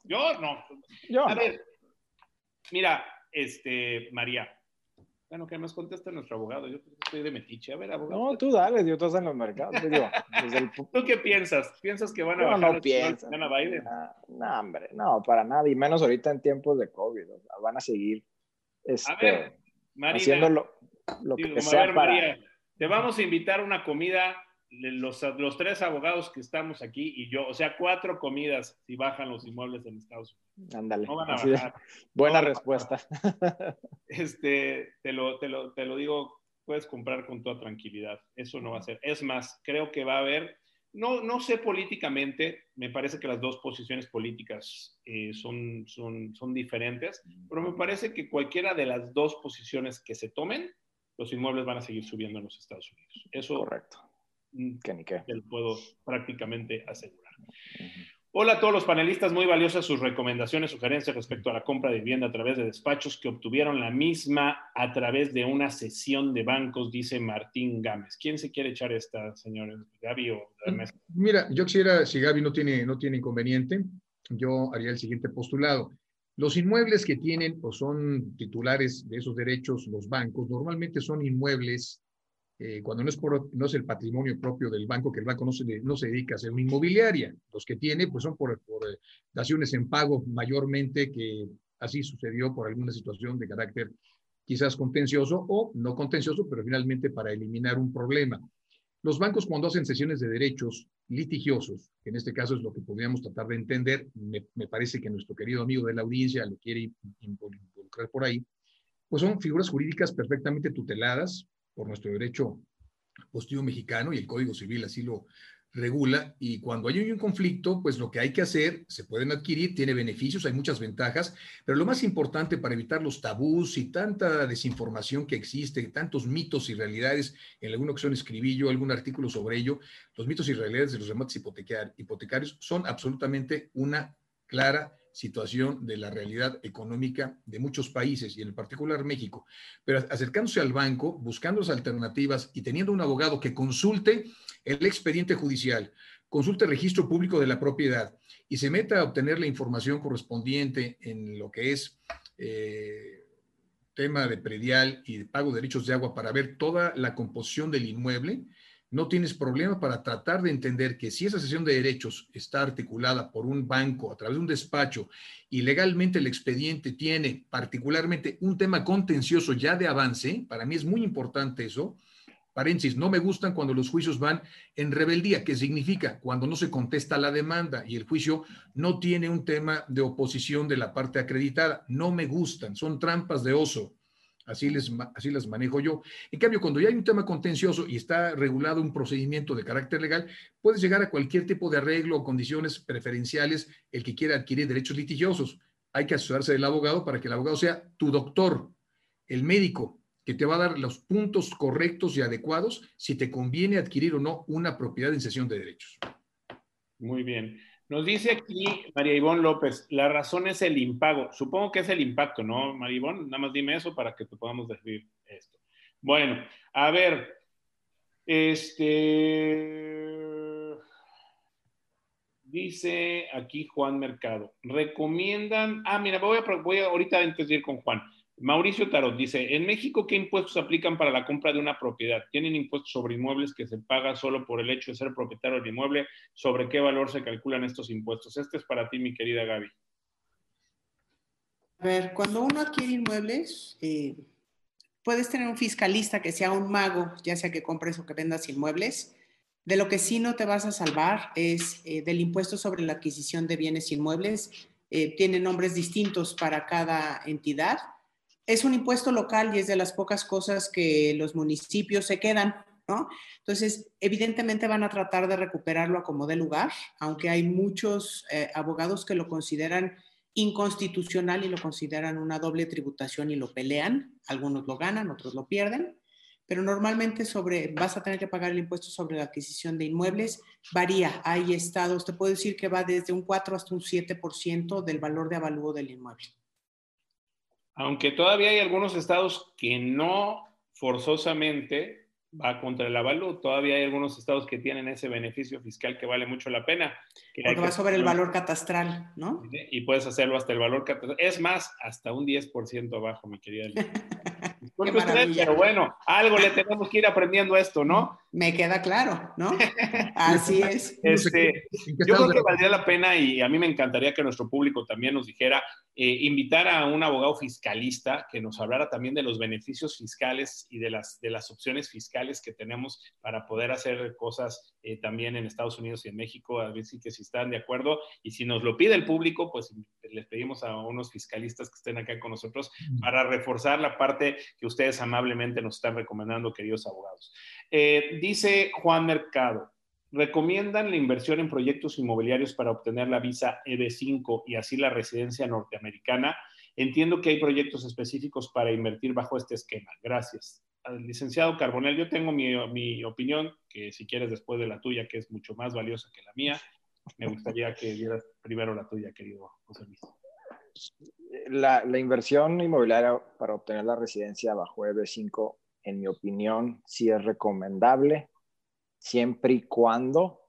Yo no. Yo a ver, mira, este, María, bueno, que nos contesta nuestro abogado. Yo estoy de metiche. A ver, abogado. No, tú dale, yo estás en los mercados. ¿Tú qué piensas? ¿Piensas que van a bajar no pienso. a Biden? No, hombre, no, para nada. Y menos ahorita en tiempos de COVID. van a seguir este, a ver, haciendo lo, que sea María, te vamos a invitar a una comida los, los, tres abogados que estamos aquí y yo, o sea, cuatro comidas si bajan los inmuebles en Estados Unidos. Ándale. No van a bajar. Buena respuesta. Este, te lo, te, lo, te lo digo, puedes comprar con toda tranquilidad. Eso no va a ser. Es más, creo que va a haber, no, no sé políticamente, me parece que las dos posiciones políticas eh, son, son, son diferentes, pero me parece que cualquiera de las dos posiciones que se tomen, los inmuebles van a seguir subiendo en los Estados Unidos. Eso Correcto Mm, que ni qué. Te lo puedo prácticamente asegurar. Hola a todos los panelistas, muy valiosas sus recomendaciones, sugerencias respecto a la compra de vivienda a través de despachos que obtuvieron la misma a través de una sesión de bancos, dice Martín Gámez. ¿Quién se quiere echar esta, señora? ¿Gaby o Ernesto? Mira, yo quisiera, si Gaby no tiene, no tiene inconveniente, yo haría el siguiente postulado. Los inmuebles que tienen o son titulares de esos derechos los bancos, normalmente son inmuebles eh, cuando no es, el patrimonio propio del banco, que el banco no se, no se dedica a ser una inmobiliaria. Los que tiene, pues son por, por eh, daciones en pago mayormente, que así sucedió por alguna situación de carácter quizás contencioso o no contencioso, pero finalmente para eliminar un problema. Los bancos cuando hacen sesiones de derechos litigiosos, que en este caso es lo que podríamos tratar de entender, me, parece que nuestro querido amigo de la audiencia lo quiere involucrar por ahí, pues son figuras jurídicas perfectamente tuteladas por nuestro derecho positivo mexicano y el Código Civil así lo, regula y cuando hay un conflicto, pues lo que hay que hacer, se pueden adquirir, tiene beneficios, hay muchas ventajas, pero lo más importante para evitar los tabús y tanta desinformación que existe, tantos mitos y realidades, en alguna ocasión escribí yo algún artículo sobre ello, los mitos y realidades de los remates hipotecarios son absolutamente una clara situación de la realidad económica de muchos países y en particular México. Pero acercándose al banco, buscando las alternativas y teniendo un abogado que consulte el expediente judicial, consulte el registro público de la propiedad y se meta a obtener la información correspondiente en lo que es eh, tema de predial y de pago de derechos de agua para ver toda la composición del inmueble, no tienes problema para tratar de entender que si esa sesión de derechos está articulada por un banco a través de un despacho y legalmente el expediente tiene particularmente un tema contencioso ya de avance, para mí es muy importante eso, paréntesis, no me gustan cuando los juicios van en rebeldía, que significa cuando no se contesta la demanda y el juicio no tiene un tema de oposición de la parte acreditada, no me gustan, son trampas de oso. Así, les, así las manejo yo. En cambio, cuando ya hay un tema contencioso y está regulado un procedimiento de carácter legal, puedes llegar a cualquier tipo de arreglo o condiciones preferenciales el que quiera adquirir derechos litigiosos. Hay que asesorarse del abogado para que el abogado sea tu doctor, el médico, que te va a dar los puntos correctos y adecuados si te conviene adquirir o no una propiedad en sesión de derechos. Muy bien. Nos dice aquí María Ivonne López, la razón es el impago. Supongo que es el impacto, ¿no, María Ivonne? Nada más dime eso para que te podamos decir esto. Bueno, a ver, este... Dice aquí Juan Mercado, recomiendan, ah, mira, voy a, voy a ahorita a ir con Juan. Mauricio Tarot dice, en México, ¿qué impuestos aplican para la compra de una propiedad? ¿Tienen impuestos sobre inmuebles que se paga solo por el hecho de ser propietario del inmueble? ¿Sobre qué valor se calculan estos impuestos? Este es para ti, mi querida Gaby. A ver, cuando uno adquiere inmuebles, eh, puedes tener un fiscalista que sea un mago, ya sea que compres o que vendas inmuebles. De lo que sí no te vas a salvar es eh, del impuesto sobre la adquisición de bienes inmuebles. Eh, tiene nombres distintos para cada entidad es un impuesto local y es de las pocas cosas que los municipios se quedan, ¿no? Entonces, evidentemente van a tratar de recuperarlo a como de lugar, aunque hay muchos eh, abogados que lo consideran inconstitucional y lo consideran una doble tributación y lo pelean. Algunos lo ganan, otros lo pierden. Pero normalmente sobre, vas a tener que pagar el impuesto sobre la adquisición de inmuebles. Varía. Hay estados, te puedo decir que va desde un 4 hasta un 7% del valor de avalúo del inmueble. Aunque todavía hay algunos estados que no forzosamente va contra el avalúo, todavía hay algunos estados que tienen ese beneficio fiscal que vale mucho la pena. Que Porque va sobre el valor catastral, ¿no? Y puedes hacerlo hasta el valor catastral. Es más, hasta un 10% abajo, mi querida. pero bueno, algo le tenemos que ir aprendiendo esto, ¿no? Me queda claro, ¿no? Así es. Este, yo creo que valdría la pena y a mí me encantaría que nuestro público también nos dijera, eh, invitar a un abogado fiscalista que nos hablara también de los beneficios fiscales y de las, de las opciones fiscales que tenemos para poder hacer cosas eh, también en Estados Unidos y en México, a ver si, que si están de acuerdo. Y si nos lo pide el público, pues les pedimos a unos fiscalistas que estén acá con nosotros para reforzar la parte que ustedes amablemente nos están recomendando, queridos abogados. Eh, dice Juan Mercado, recomiendan la inversión en proyectos inmobiliarios para obtener la visa EB5 y así la residencia norteamericana. Entiendo que hay proyectos específicos para invertir bajo este esquema. Gracias. licenciado Carbonel, yo tengo mi, mi, opinión, que si quieres después de la tuya, que es mucho más valiosa que la mía, me gustaría que dieras primero la tuya, querido José Luis. La, la inversión inmobiliaria para obtener la residencia bajo EB5 en mi opinión, sí es recomendable, siempre y cuando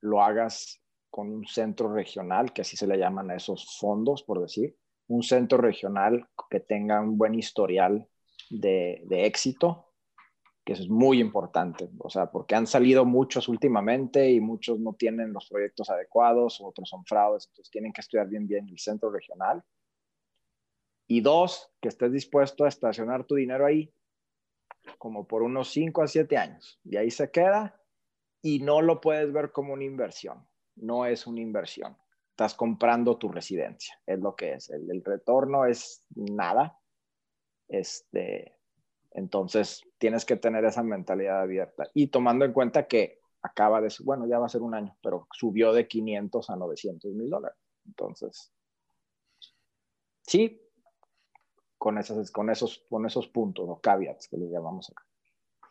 lo hagas con un centro regional, que así se le llaman a esos fondos, por decir, un centro regional que tenga un buen historial de, éxito, que eso es muy importante, o sea, porque han salido muchos últimamente y muchos no tienen los proyectos adecuados, otros son fraudes, entonces tienen que estudiar bien bien el centro regional. Y dos, que estés dispuesto a estacionar tu dinero ahí como por unos 5 a 7 años. Y ahí se queda y no lo puedes ver como una inversión. No es una inversión. Estás comprando tu residencia, es lo que es. El, retorno es nada. Este, entonces, tienes que tener esa mentalidad abierta. Y tomando en cuenta que acaba de, bueno, ya va a ser un año, pero subió de 500 a 900 mil dólares. Entonces, sí, con, esas, con, esos, con esos puntos o caveats que le llamamos acá.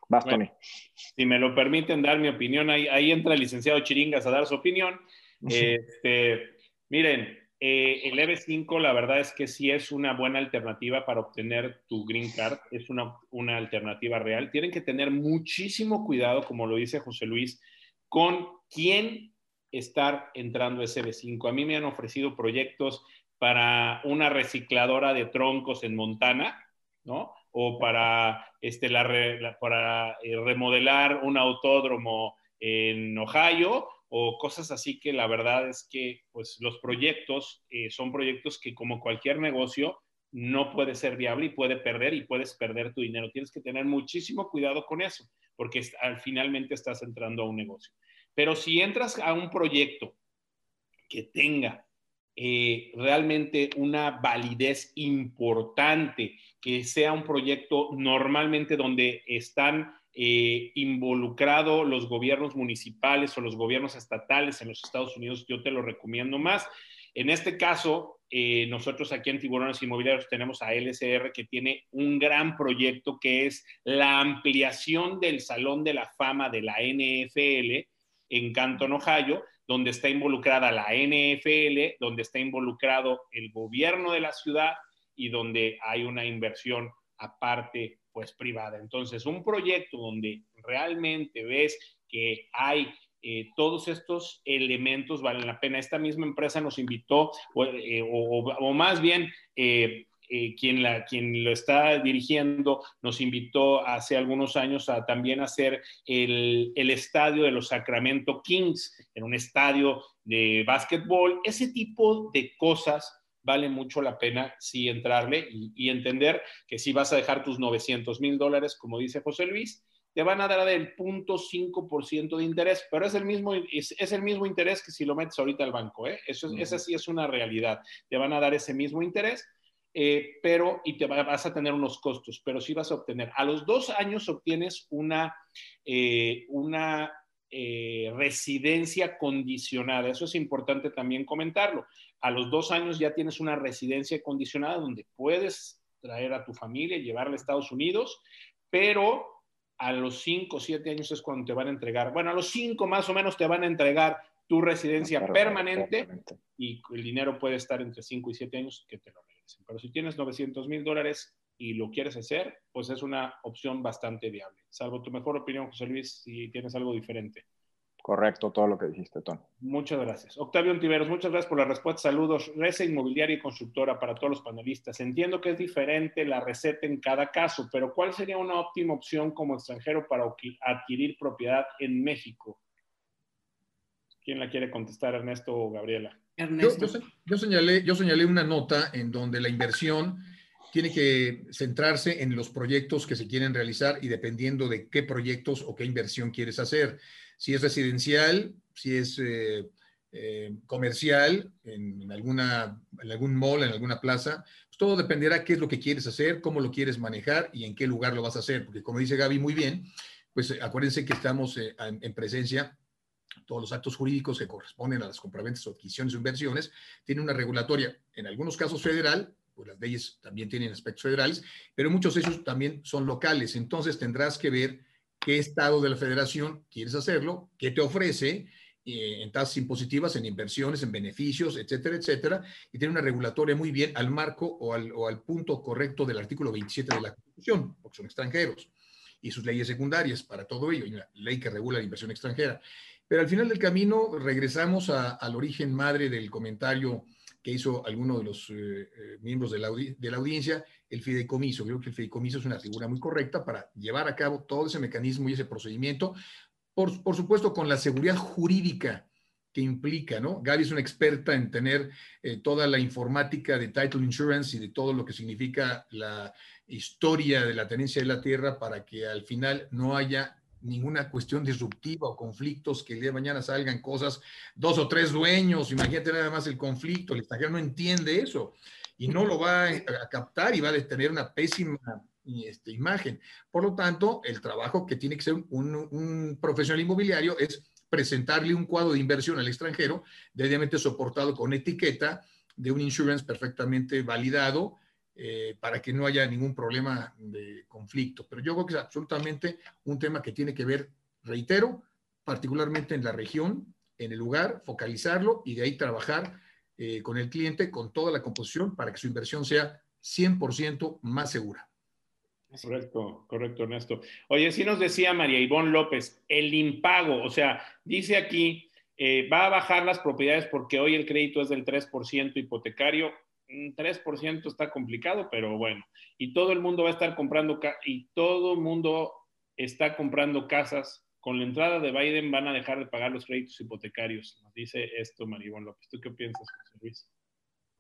Bastoni. si me lo permiten dar mi opinión, ahí, ahí, entra el licenciado Chiringas a dar su opinión. Este, miren, eh, el EB5 la verdad es que sí es una buena alternativa para obtener tu green card, es una, una alternativa real. Tienen que tener muchísimo cuidado, como lo dice José Luis, con quién estar entrando a ese EB5. A mí me han ofrecido proyectos para una recicladora de troncos en Montana, ¿no? O para, este, la, para eh, remodelar un autódromo en Ohio o cosas así que la verdad es que pues los proyectos eh, son proyectos que como cualquier negocio no puede ser viable y puede perder y puedes perder tu dinero. Tienes que tener muchísimo cuidado con eso porque al finalmente estás entrando a un negocio. Pero si entras a un proyecto que tenga eh, realmente una validez importante, que sea un proyecto normalmente donde están eh, involucrados los gobiernos municipales o los gobiernos estatales en los Estados Unidos, yo te lo recomiendo más. En este caso, eh, nosotros aquí en Tiburones Inmobiliarios tenemos a LSR que tiene un gran proyecto que es la ampliación del Salón de la Fama de la NFL en Canton, Ohio, donde está involucrada la NFL, donde está involucrado el gobierno de la ciudad y donde hay una inversión aparte, pues privada. Entonces, un proyecto donde realmente ves que hay eh, todos estos elementos valen la pena. Esta misma empresa nos invitó, o, eh, más bien eh, eh, quien, la, quien lo está dirigiendo nos invitó hace algunos años a también hacer el, el estadio de los Sacramento Kings, en un estadio de básquetbol. Ese tipo de cosas vale mucho la pena sí entrarle y, entender que si vas a dejar tus 900 mil dólares, como dice José Luis, te van a dar el 0.5% de interés, pero es el, mismo, es, el mismo interés que si lo metes ahorita al banco. ¿eh? Eso Esa sí es una realidad. Te van a dar ese mismo interés eh, pero y te vas a tener unos costos, pero sí vas a obtener. A los dos años obtienes una, eh, una eh, residencia condicionada. Eso es importante también comentarlo. A los dos años ya tienes una residencia condicionada donde puedes traer a tu familia y llevarla a Estados Unidos, pero a los cinco o siete años es cuando te van a entregar, bueno, a los cinco más o menos te van a entregar tu residencia permanente, y el dinero puede estar entre cinco y siete años que te lo pero si tienes 900 mil dólares y lo quieres hacer, pues es una opción bastante viable. Salvo tu mejor opinión, José Luis, si tienes algo diferente. Correcto, todo lo que dijiste, Tony. Muchas gracias. Octavio Antiveros, muchas gracias por la respuesta. Saludos. Reza inmobiliaria y constructora para todos los panelistas. Entiendo que es diferente la receta en cada caso, pero ¿cuál sería una óptima opción como extranjero para adquirir propiedad en México? ¿Quién la quiere contestar, Ernesto o Gabriela? Yo, señalé, yo señalé una nota en donde la inversión tiene que centrarse en los proyectos que se quieren realizar y dependiendo de qué proyectos o qué inversión quieres hacer. Si es residencial, si es eh, eh, comercial, en, alguna, en algún mall, en alguna plaza, pues todo dependerá qué es lo que quieres hacer, cómo lo quieres manejar y en qué lugar lo vas a hacer. Porque como dice Gaby muy bien, pues acuérdense que estamos eh, en presencia todos los actos jurídicos que corresponden a las compraventas adquisiciones o inversiones, tiene una regulatoria, en algunos casos federal, pues las leyes también tienen aspectos federales, pero muchos de ellos también son locales. Entonces tendrás que ver qué estado de la federación quieres hacerlo, qué te ofrece eh, en tasas impositivas, en inversiones, en beneficios, etcétera, etcétera, y tiene una regulatoria muy bien al marco o al, o al punto correcto del artículo 27 de la Constitución, porque son extranjeros, y sus leyes secundarias para todo ello, y una ley que regula la inversión extranjera. Pero al final del camino regresamos al origen madre del comentario que hizo alguno de los eh, eh, miembros de la, audiencia, el fideicomiso. Creo que el fideicomiso es una figura muy correcta para llevar a cabo todo ese mecanismo y ese procedimiento, por, por supuesto con la seguridad jurídica que implica, ¿no? Gaby es una experta en tener eh, toda la informática de title insurance y de todo lo que significa la historia de la tenencia de la tierra para que al final no haya ninguna cuestión disruptiva o conflictos que el día de mañana salgan cosas, dos o tres dueños, imagínate nada más el conflicto, el extranjero no entiende eso y no lo va a captar y va a tener una pésima este, imagen. Por lo tanto, el trabajo que tiene que ser un, un profesional inmobiliario es presentarle un cuadro de inversión al extranjero, debidamente soportado con etiqueta de un insurance perfectamente validado, eh, para que no haya ningún problema de conflicto. Pero yo creo que es absolutamente un tema que tiene que ver, reitero, particularmente en la región, en el lugar, focalizarlo y de ahí trabajar eh, con el cliente con toda la composición para que su inversión sea 100% más segura. Correcto, correcto, Ernesto. Oye, sí nos decía María Ivonne López, el impago, o sea, dice aquí, eh, va a bajar las propiedades porque hoy el crédito es del 3% hipotecario, 3% está complicado, pero bueno. Y todo el mundo va a estar comprando, y todo el mundo está comprando casas. Con la entrada de Biden van a dejar de pagar los créditos hipotecarios. Nos dice esto Maribón López. ¿Tú qué piensas, José Luis?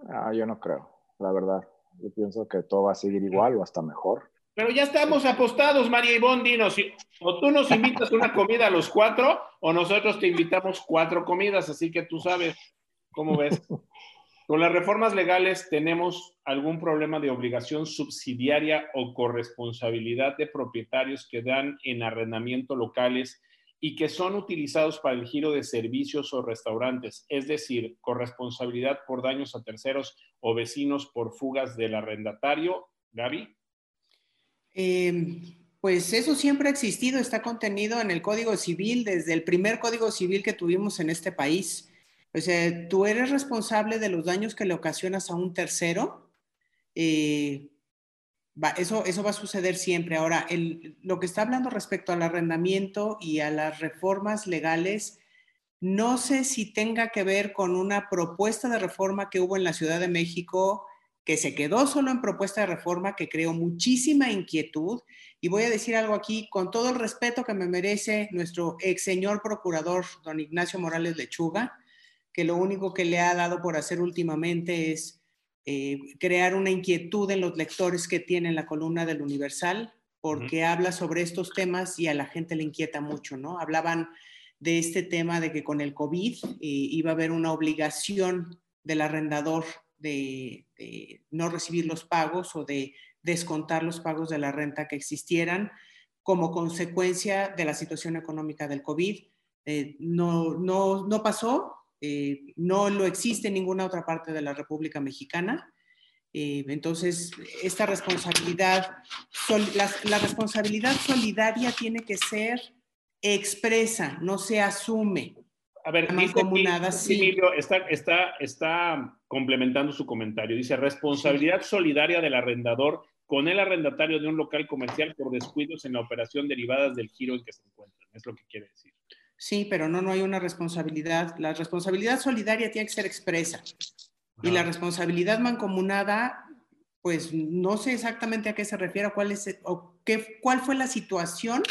Ah, yo no creo, la verdad. Yo pienso que todo va a seguir igual o hasta mejor. Pero ya estamos apostados, María Ivonne, dinos, o tú nos invitas una comida a los cuatro, o nosotros te invitamos cuatro comidas, así que tú sabes, ¿cómo ves? Con las reformas legales tenemos algún problema de obligación subsidiaria o corresponsabilidad de propietarios que dan en arrendamiento locales y que son utilizados para el giro de servicios o restaurantes, es decir, corresponsabilidad por daños a terceros o vecinos por fugas del arrendatario. Gaby. Em, pues eso siempre ha existido, está contenido en el Código Civil desde el primer Código Civil que tuvimos en este país. O sea, tú eres responsable de los daños que le ocasionas a un tercero. Eh, eso, eso va a suceder siempre. Ahora, lo que está hablando respecto al arrendamiento y a las reformas legales, no sé si tenga que ver con una propuesta de reforma que hubo en la Ciudad de México, que se quedó solo en propuesta de reforma, que creó muchísima inquietud. Y voy a decir algo aquí, con todo el respeto que me merece nuestro ex señor procurador, don Ignacio Morales Lechuga, que lo único que le ha dado por hacer últimamente es eh, crear una inquietud en los lectores que tienen la columna del Universal, porque habla sobre estos temas y a la gente le inquieta mucho, ¿no? Hablaban de este tema de que con el COVID eh, iba a haber una obligación del arrendador de, no recibir los pagos o de descontar los pagos de la renta que existieran como consecuencia de la situación económica del COVID. Eh, no, no, no pasó, eh, no lo existe en ninguna otra parte de la República Mexicana. Eh, entonces, esta responsabilidad, la, responsabilidad solidaria tiene que ser expresa, no se asume. A ver, Emilio está, está, está complementando su comentario. Dice, responsabilidad solidaria del arrendador con el arrendatario de un local comercial por descuidos en la operación derivadas del giro en que se encuentran. Es lo que quiere decir. Sí, pero no, no hay una responsabilidad. La responsabilidad solidaria tiene que ser expresa. Y la responsabilidad mancomunada, pues no sé exactamente a qué se refiere cuál, es, o qué, cuál fue la situación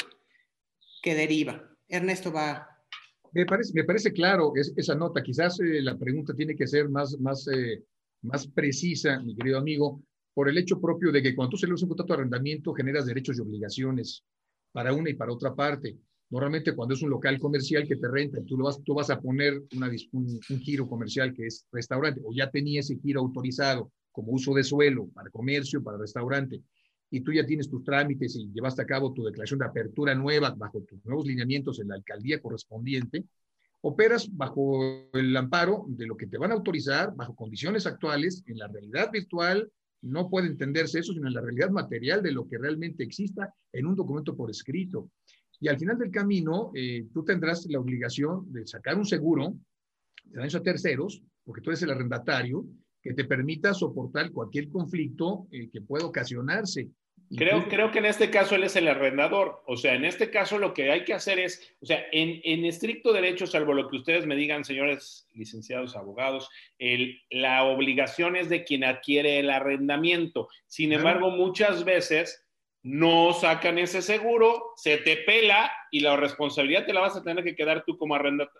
que deriva. Ernesto va. Me parece, me parece claro esa nota. Quizás eh, la pregunta tiene que ser más, más, eh, más precisa, mi querido amigo, por el hecho propio de que cuando tú celebras un contrato de arrendamiento generas derechos y obligaciones para una y para otra parte. Normalmente cuando es un local comercial que te renta, tú, lo vas, tú vas a poner una, un, giro comercial que es restaurante, o ya tenía ese giro autorizado como uso de suelo para comercio, para restaurante, y tú ya tienes tus trámites y llevaste a cabo tu declaración de apertura nueva bajo tus nuevos lineamientos en la alcaldía correspondiente, operas bajo el amparo de lo que te van a autorizar, bajo condiciones actuales, en la realidad virtual, no puede entenderse eso, sino en la realidad material de lo que realmente exista en un documento por escrito. Y al final del camino, eh, tú tendrás la obligación de sacar un seguro de daños a terceros, porque tú eres el arrendatario, que te permita soportar cualquier conflicto eh, que pueda ocasionarse. Creo, creo que en este caso él es el arrendador. O sea, en este caso lo que hay que hacer es, o sea, en, en estricto derecho, salvo lo que ustedes me digan, señores licenciados, abogados, el, la obligación es de quien adquiere el arrendamiento. Sin embargo, muchas veces no sacan ese seguro, se te pela y la responsabilidad te la vas a tener que quedar tú como,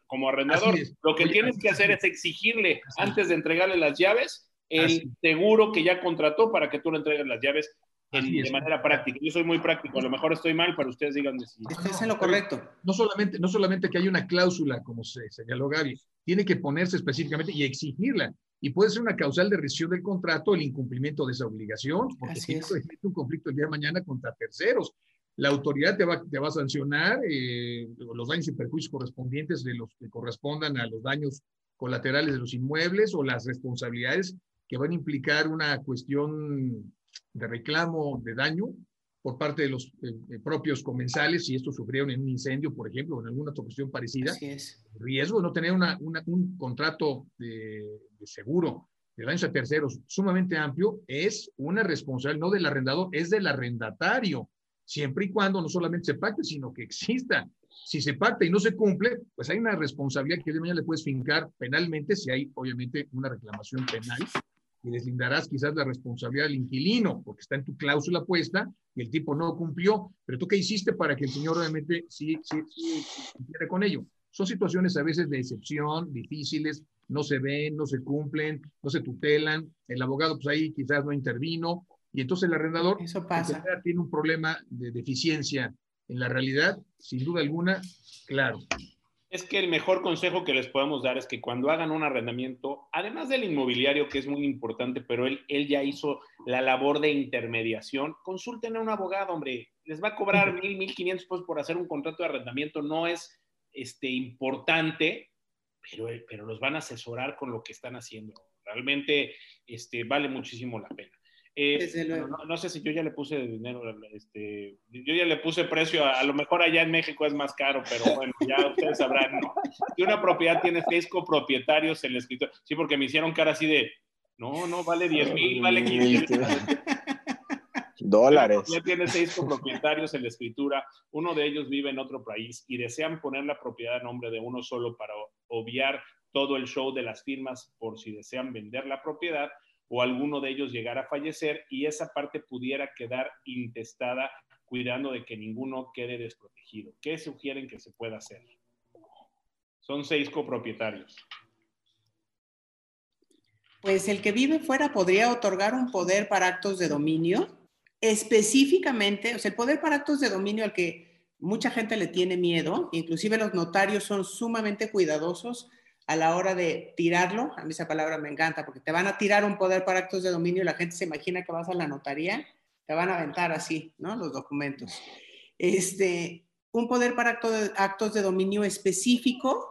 como arrendador. Lo que tienes que hacer es exigirle antes de entregarle las llaves el seguro que ya contrató para que tú le entregues las llaves de manera práctica. Yo soy muy práctico, a lo mejor estoy mal, pero ustedes digan si... Estás en lo correcto. No solamente, no solamente que hay una cláusula, como se señaló Gaby, tiene que ponerse específicamente y exigirla. Y puede ser una causal de rescisión del contrato el incumplimiento de esa obligación, porque si es un conflicto el día de mañana contra terceros. La autoridad te va, te va a sancionar eh, los daños y perjuicios correspondientes de los que correspondan a los daños colaterales de los inmuebles o las responsabilidades que van a implicar una cuestión de reclamo de daño por parte de los eh, eh, propios comensales si estos sufrieron en un incendio, por ejemplo, o en alguna otra cuestión parecida. Es. El riesgo de no tener una, un contrato de, seguro de daños a terceros sumamente amplio es una responsabilidad no del arrendador, es del arrendatario, siempre y cuando no solamente se pacte, sino que exista. Si se pacta y no se cumple, pues hay una responsabilidad que de mañana le puedes fincar penalmente si hay, obviamente, una reclamación penal y deslindarás quizás la responsabilidad del inquilino, porque está en tu cláusula puesta y el tipo no cumplió, pero tú qué hiciste para que el señor obviamente sí, sí, sí, cumpliera con ello. Son situaciones a veces de excepción, difíciles, no se ven, no se cumplen, no se tutelan, el abogado pues ahí quizás no intervino y entonces el arrendador Eso pasa. tiene un problema de deficiencia en la realidad, sin duda alguna, claro. Es que el mejor consejo que les podemos dar es que cuando hagan un arrendamiento, además del inmobiliario, que es muy importante, pero él, él ya hizo la labor de intermediación, consulten a un abogado, hombre. Les va a cobrar mil, mil quinientos pesos por hacer un contrato de arrendamiento. No es este, importante, pero, pero los van a asesorar con lo que están haciendo. Realmente este, vale muchísimo la pena. Eh, no, sé si yo ya le puse dinero, este, yo ya le puse precio, a, lo mejor allá en México es más caro, pero bueno, ya ustedes sabrán. ¿no? Si una propiedad tiene seis copropietarios en la escritura, sí, porque me hicieron cara así de, no, no, vale 10 mil, vale 15 dólares. Ya tiene seis copropietarios en la escritura, uno de ellos vive en otro país y desean poner la propiedad a nombre de uno solo para obviar todo el show de las firmas por si desean vender la propiedad o alguno de ellos llegara a fallecer y esa parte pudiera quedar intestada cuidando de que ninguno quede desprotegido. ¿Qué sugieren que se pueda hacer? Son seis copropietarios. Pues el que vive fuera podría otorgar un poder para actos de dominio, específicamente, o sea, el poder para actos de dominio al que mucha gente le tiene miedo, inclusive los notarios son sumamente cuidadosos a la hora de tirarlo, a mí esa palabra me encanta, porque te van a tirar un poder para actos de dominio la gente se imagina que vas a la notaría, te van a aventar así, ¿no? Los documentos. Este, un poder para actos de dominio específico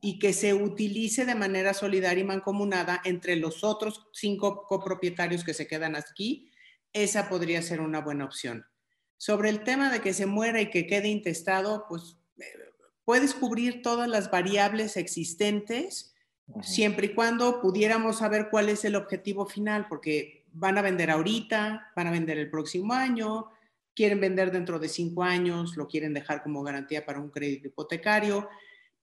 y que se utilice de manera solidaria y mancomunada entre los otros cinco copropietarios que se quedan aquí, esa podría ser una buena opción. Sobre el tema de que se muera y que quede intestado, pues puedes cubrir todas las variables existentes siempre y cuando pudiéramos saber cuál es el objetivo final, porque van a vender ahorita, van a vender el próximo año, quieren vender dentro de cinco años, lo quieren dejar como garantía para un crédito hipotecario.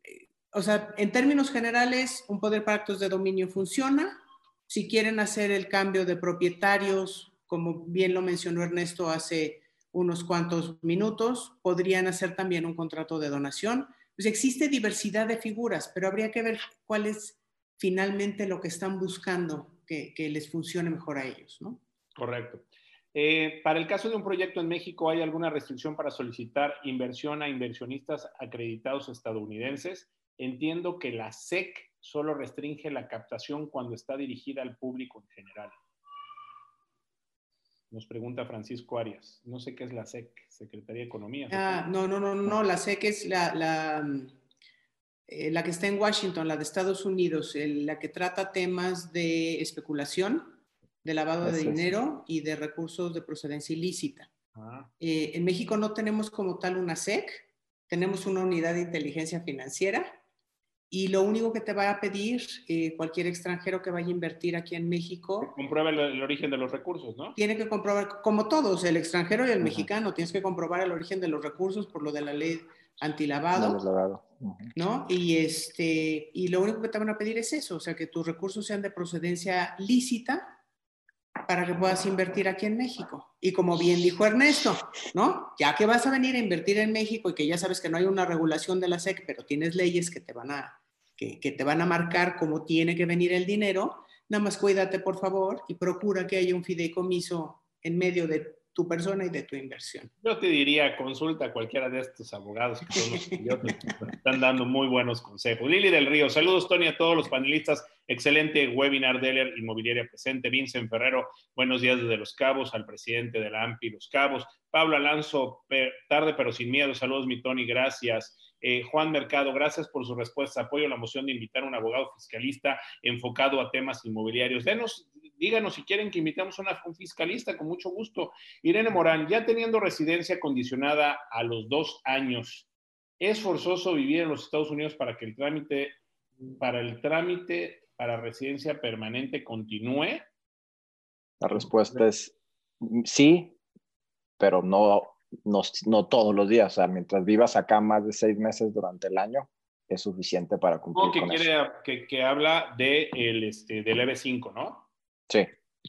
Eh, o sea, en términos generales, un poder para actos de dominio funciona. Si quieren hacer el cambio de propietarios, como bien lo mencionó Ernesto hace unos cuantos minutos, podrían hacer también un contrato de donación. Pues existe diversidad de figuras, pero habría que ver cuál es finalmente lo que están buscando que, les funcione mejor a ellos, ¿no? Correcto. Eh, para el caso de un proyecto en México, ¿hay alguna restricción para solicitar inversión a inversionistas acreditados estadounidenses? Entiendo que la SEC solo restringe la captación cuando está dirigida al público en general. Nos pregunta Francisco Arias. No sé qué es la SEC, Secretaría de Economía. Ah, no, no, no, no, la SEC es la, la, eh, la que está en Washington, la de Estados Unidos, la que trata temas de especulación, de lavado de dinero y de recursos de procedencia ilícita. Ah. Eh, en México no tenemos como tal una SEC, tenemos una unidad de inteligencia financiera y lo único que te va a pedir eh, cualquier extranjero que vaya a invertir aquí en México. Comprueba el, origen de los recursos, ¿no? Tiene que comprobar, como todos, el extranjero y el mexicano, tienes que comprobar el origen de los recursos por lo de la ley antilavado. ¿No? Y, este, y lo único que te van a pedir es eso, o sea, que tus recursos sean de procedencia lícita para que puedas invertir aquí en México. Y como bien dijo Ernesto, ¿no? Ya que vas a venir a invertir en México y que ya sabes que no hay una regulación de la SEC, pero tienes leyes que te van a, que, te van a marcar cómo tiene que venir el dinero, nada más cuídate por favor y procura que haya un fideicomiso en medio de tu persona y de tu inversión. Yo te diría, consulta a cualquiera de estos abogados que son los que están dando muy buenos consejos. Lili del Río, saludos Tony a todos los panelistas. Excelente webinar Deller Inmobiliaria presente. Vincent Ferrero, buenos días desde Los Cabos, al presidente de la AMPI Los Cabos. Pablo Alonso, tarde pero sin miedo. Saludos mi Tony, gracias. Eh, Juan Mercado, gracias por su respuesta. Apoyo la moción de invitar a un abogado fiscalista enfocado a temas inmobiliarios. Denos, díganos si quieren que invitemos a un fiscalista, con mucho gusto. Irene Morán, ya teniendo residencia condicionada a los dos años, ¿es forzoso vivir en los Estados Unidos para que el trámite, para el trámite para residencia permanente continúe? La respuesta es sí, pero no, no, todos los días. O sea, mientras vivas acá más de seis meses durante el año, es suficiente para cumplir que quiere, Que, que habla de el, este, del EB5, ¿no? Sí.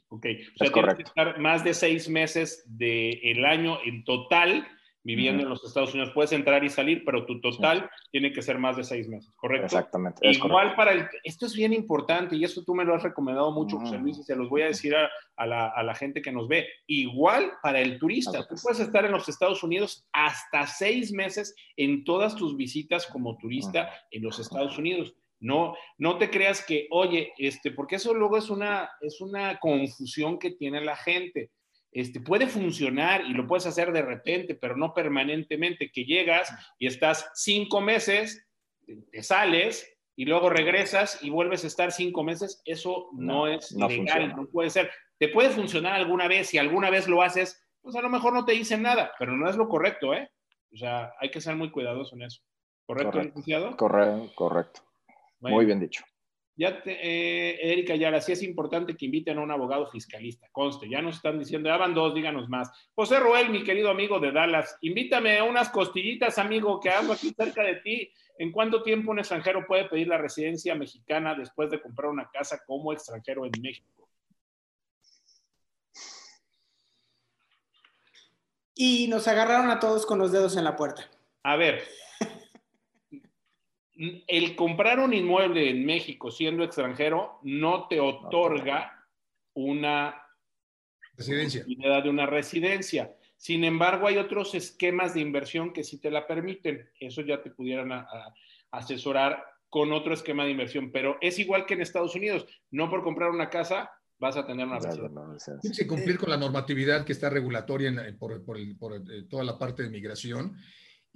Ok. O sea, tienes que estar más de seis meses del año en total viviendo en los Estados Unidos. Puedes entrar y salir, pero tu total tiene que ser más de seis meses, ¿correcto? Exactamente. Igual para el... Esto es bien importante y eso tú me lo has recomendado mucho, José Luis, y se los voy a decir a, la, a, la, gente que nos ve. Igual para el turista. Tú puedes estar en los Estados Unidos hasta seis meses en todas tus visitas como turista en los Estados Unidos. No, no te creas que, oye, este, porque eso luego es una, es una confusión que tiene la gente. Este, puede funcionar y lo puedes hacer de repente, pero no permanentemente, que llegas y estás cinco meses, te sales y luego regresas y vuelves a estar cinco meses, eso no, es legal, no puede ser. Te puede funcionar alguna vez, si alguna vez lo haces, pues a lo mejor no te dicen nada, pero no es lo correcto, ¿eh? O sea, hay que ser muy cuidadoso en eso. ¿Correcto, correcto. licenciado? Correcto, correcto. Muy bien dicho. Ya, eh, Erika Yara, sí es importante que inviten a un abogado fiscalista, conste, ya nos están diciendo, ya van dos, díganos más. José Roel, mi querido amigo de Dallas, invítame a unas costillitas, amigo, que hago aquí cerca de ti. ¿En cuánto tiempo un extranjero puede pedir la residencia mexicana después de comprar una casa como extranjero en México? Y nos agarraron a todos con los dedos en la puerta. A ver, el comprar un inmueble en México siendo extranjero no te otorga una residencia. de una residencia. Sin embargo, hay otros esquemas de inversión que sí te la permiten. Eso ya te pudieran asesorar con otro esquema de inversión, pero es igual que en Estados Unidos. No por comprar una casa vas a tener una residencia. Tienes que cumplir con la normatividad que está regulatoria por, por eh, toda la parte de migración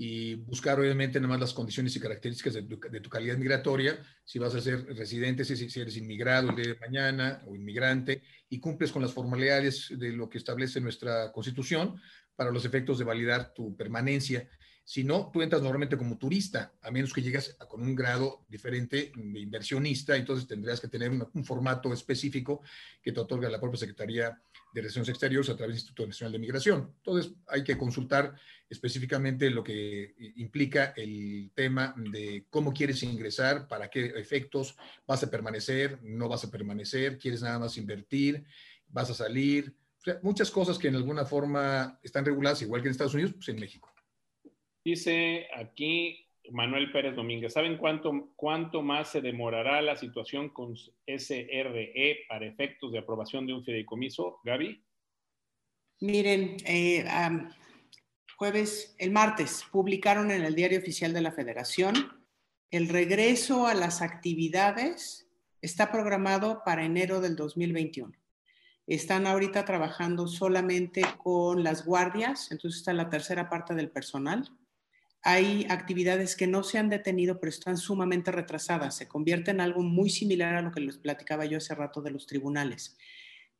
y buscar obviamente nada más las condiciones y características de tu, calidad migratoria, si vas a ser residente, si, si, eres inmigrado el día de mañana o inmigrante, y cumples con las formalidades de lo que establece nuestra constitución para los efectos de validar tu permanencia. Si no, tú entras normalmente como turista, a menos que llegas con un grado diferente de inversionista, entonces tendrías que tener un, formato específico que te otorga la propia Secretaría de Relaciones Exteriores a través del Instituto Nacional de Migración. Entonces, hay que consultar específicamente lo que implica el tema de cómo quieres ingresar, para qué efectos vas a permanecer, no vas a permanecer, quieres nada más invertir, vas a salir. muchas cosas que en alguna forma están reguladas, igual que en Estados Unidos, pues en México. Dice aquí Manuel Pérez Domínguez, ¿saben cuánto, cuánto más se demorará la situación con SRE para efectos de aprobación de un fideicomiso, Gaby? Miren, eh, jueves, el martes, publicaron en el Diario Oficial de la Federación el regreso a las actividades está programado para enero del 2021. Están ahorita trabajando solamente con las guardias, entonces está la tercera parte del personal hay actividades que no se han detenido, pero están sumamente retrasadas. Se convierte en algo muy similar a lo que les platicaba yo hace rato de los tribunales.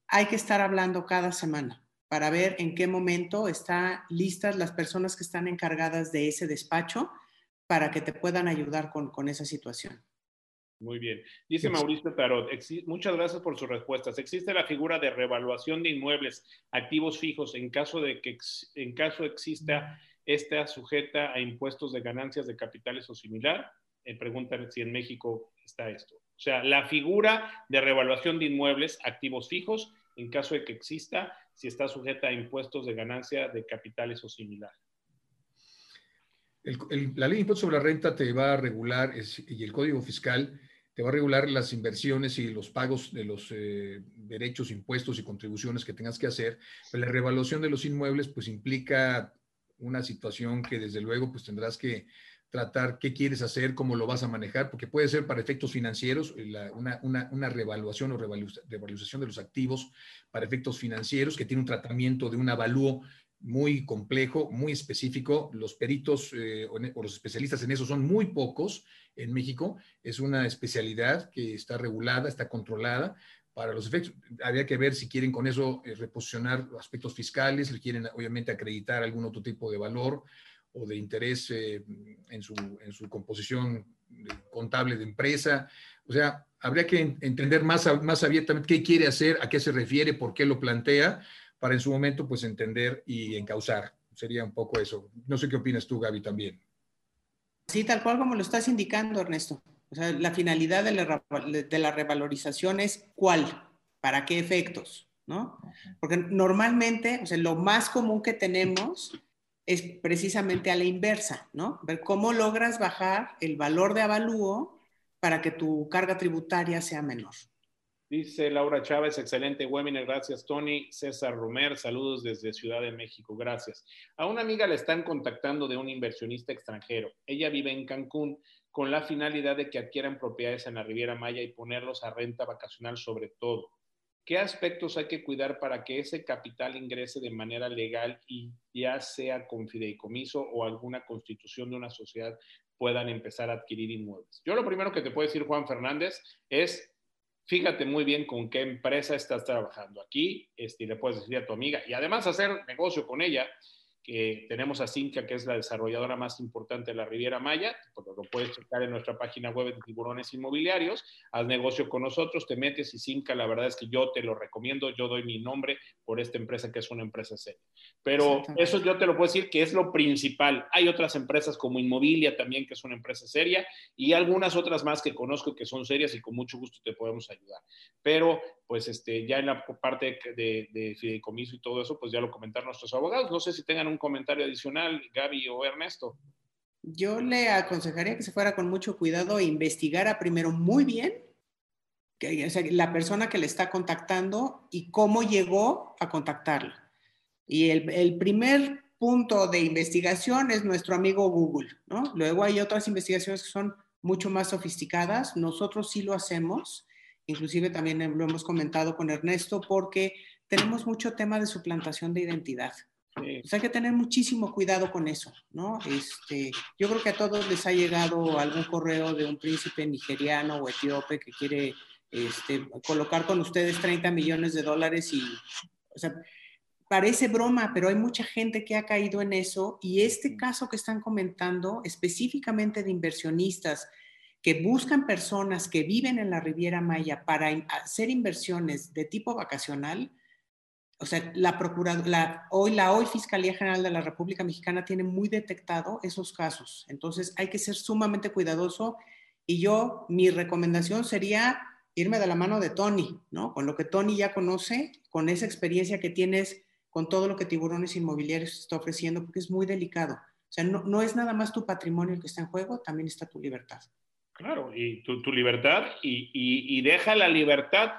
Hay que estar hablando cada semana para ver en qué momento están listas las personas que están encargadas de ese despacho para que te puedan ayudar con, con esa situación. Muy bien. Dice Mauricio Tarot, muchas gracias por sus respuestas. ¿Existe la figura de revaluación de inmuebles, activos fijos, en caso de que en caso exista está sujeta a impuestos de ganancias de capitales o similar. Preguntan si en México está esto. O sea, la figura de revaluación de inmuebles, activos fijos, en caso de que exista, si está sujeta a impuestos de ganancia de capitales o similar. la ley de impuestos sobre la renta te va a regular y el código fiscal te va a regular las inversiones y los pagos de los, eh, derechos, impuestos y contribuciones que tengas que hacer, la revaluación de los inmuebles pues implica una situación que desde luego pues tendrás que tratar qué quieres hacer, cómo lo vas a manejar, porque puede ser para efectos financieros, una, una, una, revaluación o revaluación de los activos para efectos financieros, que tiene un tratamiento de un avalúo muy complejo, muy específico. Los peritos eh, o, los especialistas en eso son muy pocos en México. Es una especialidad que está regulada, está controlada. Para los efectos, habría que ver si quieren con eso eh, reposicionar aspectos fiscales, le quieren obviamente acreditar algún otro tipo de valor o de interés eh, en, su, en, su, composición contable de empresa. O sea, habría que entender más, más abiertamente qué quiere hacer, a qué se refiere, por qué lo plantea, para en su momento pues entender y encauzar. Sería un poco eso. No sé qué opinas tú, Gaby, también. Sí, tal cual como lo estás indicando, Ernesto. O sea, la finalidad de la, de la revalorización es cuál, para qué efectos, ¿no? Porque normalmente, o sea, lo más común que tenemos es precisamente a la inversa, ¿no? Ver cómo logras bajar el valor de avalúo para que tu carga tributaria sea menor. Dice Laura Chávez, excelente webinar, gracias Tony. César Romer, saludos desde Ciudad de México, gracias. A una amiga le están contactando de un inversionista extranjero. Ella vive en Cancún con la finalidad de que adquieran propiedades en la Riviera Maya y ponerlos a renta vacacional sobre todo. ¿Qué aspectos hay que cuidar para que ese capital ingrese de manera legal y ya sea con fideicomiso o alguna constitución de una sociedad puedan empezar a adquirir inmuebles? Yo lo primero que te puedo decir, Juan Fernández, es fíjate muy bien con qué empresa estás trabajando aquí, este, le puedes decir a tu amiga y además hacer negocio con ella que tenemos a Cinca, que es la desarrolladora más importante de la Riviera Maya, pues lo puedes checar en nuestra página web de Tiburones Inmobiliarios, haz negocio con nosotros, te metes y Cinca, la verdad es que yo te lo recomiendo, yo doy mi nombre por esta empresa que es una empresa seria. Pero eso yo te lo puedo decir que es lo principal. Hay otras empresas como Inmobilia también, que es una empresa seria, y algunas otras más que conozco que son serias y con mucho gusto te podemos ayudar. Pero pues este, ya en la parte de, de fideicomiso y todo eso, pues ya lo comentaron nuestros abogados. No sé si tengan un comentario adicional, Gaby o Ernesto. Yo le aconsejaría que se fuera con mucho cuidado e investigara primero muy bien que, la persona que le está contactando y cómo llegó a contactarla. Y el, el primer punto de investigación es nuestro amigo Google, ¿no? Luego hay otras investigaciones que son mucho más sofisticadas. Nosotros sí lo hacemos inclusive también lo hemos comentado con Ernesto, porque tenemos mucho tema de suplantación de identidad. hay que tener muchísimo cuidado con eso, ¿no? Este, yo creo que a todos les ha llegado algún correo de un príncipe nigeriano o etíope que quiere este, colocar con ustedes 30 millones de dólares y, o sea, parece broma, pero hay mucha gente que ha caído en eso y este caso que están comentando específicamente de inversionistas que buscan personas que viven en la Riviera Maya para hacer inversiones de tipo vacacional, o sea, la, la, hoy, la Fiscalía General de la República Mexicana tiene muy detectado esos casos. Entonces hay que ser sumamente cuidadoso y yo, mi recomendación sería irme de la mano de Tony, ¿no? Con lo que Tony ya conoce, con esa experiencia que tienes con todo lo que Tiburones Inmobiliarios está ofreciendo, porque es muy delicado. O sea, no, no es nada más tu patrimonio el que está en juego, también está tu libertad. Claro, y tu, libertad y, deja la libertad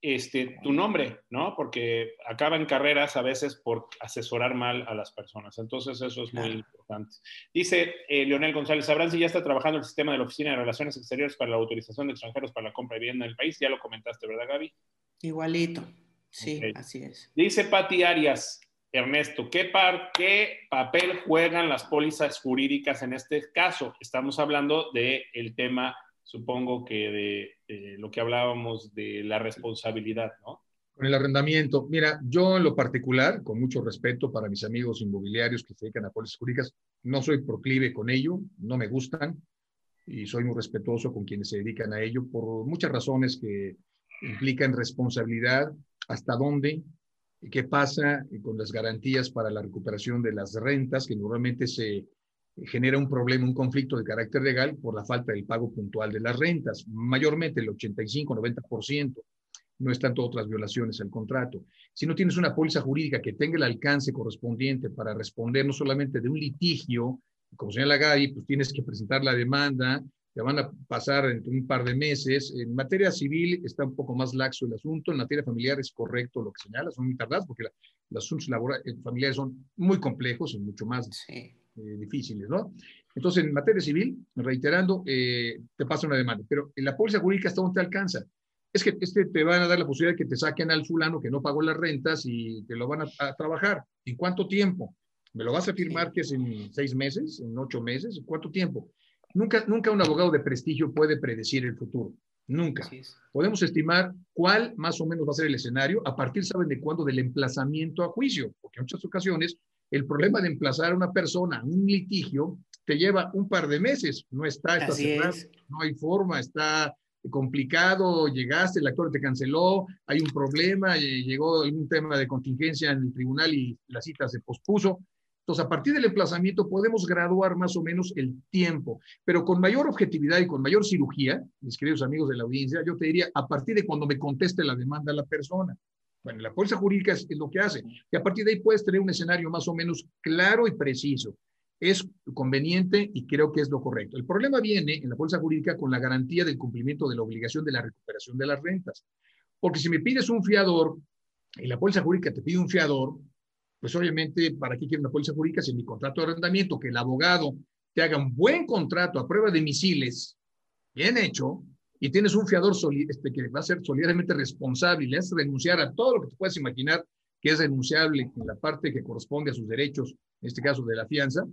este, tu nombre, ¿no? Porque acaban carreras a veces por asesorar mal a las personas. Entonces, eso es muy importante. Dice eh, Leonel González, ¿sabrán si ya está trabajando el sistema de la Oficina de Relaciones Exteriores para la autorización de extranjeros para la compra de vivienda en el país? Ya lo comentaste, ¿verdad, Gaby? Igualito. Sí, así es. Dice Patti Arias, Ernesto, ¿qué, papel juegan las pólizas jurídicas en este caso? Estamos hablando del tema, supongo que de, lo que hablábamos de la responsabilidad, ¿no? Con el arrendamiento. Mira, yo en lo particular, con mucho respeto para mis amigos inmobiliarios que se dedican a pólizas jurídicas, no soy proclive con ello, no me gustan y soy muy respetuoso con quienes se dedican a ello por muchas razones que implican responsabilidad, hasta dónde qué pasa con las garantías para la recuperación de las rentas, que normalmente se genera un problema, un conflicto de carácter legal por la falta del pago puntual de las rentas, mayormente el 85-90%. No están todas otras violaciones al contrato. Si no tienes una póliza jurídica que tenga el alcance correspondiente para responder no solamente de un litigio, como señala Gaby, pues tienes que presentar la demanda, te van a pasar un par de meses. En materia civil está un poco más laxo el asunto, en materia familiar es correcto lo que señala, son muy tardadas porque los asuntos laborales, familiares son muy complejos y mucho más eh, difíciles, ¿no? Entonces, en materia civil, reiterando, eh, te pasa una demanda, pero en la póliza jurídica hasta dónde te alcanza. Es que este te van a dar la posibilidad de que te saquen al fulano que no pagó las rentas y te lo van a, trabajar. ¿En cuánto tiempo? ¿Me lo vas a firmar que es en seis meses, en ocho meses? ¿En cuánto tiempo? Nunca, nunca un abogado de prestigio puede predecir el futuro. Nunca. Podemos estimar cuál más o menos va a ser el escenario a partir, ¿saben de cuándo? Del emplazamiento a juicio, porque en muchas ocasiones el problema de emplazar a una persona a un litigio te lleva un par de meses. No está, está cerrado, no hay forma, está complicado, llegaste, el actor te canceló, hay un problema, llegó algún tema de contingencia en el tribunal y la cita se pospuso. Entonces, a partir del emplazamiento podemos graduar más o menos el tiempo, pero con mayor objetividad y con mayor cirugía, mis queridos amigos de la audiencia, yo te diría a partir de cuando me conteste la demanda la persona. Bueno, la fuerza jurídica es, lo que hace, y a partir de ahí puedes tener un escenario más o menos claro y preciso. Es conveniente y creo que es lo correcto. El problema viene en la fuerza jurídica con la garantía del cumplimiento de la obligación de la recuperación de las rentas. Porque si me pides un fiador y la póliza jurídica te pide un fiador, pues obviamente, ¿para qué quiero una póliza jurídica si en mi contrato de arrendamiento que el abogado te haga un buen contrato a prueba de misiles, bien hecho, y tienes un fiador este, que va a ser solidariamente responsable y le hace renunciar a todo lo que te puedas imaginar que es renunciable en la parte que corresponde a sus derechos, en este caso de la fianza,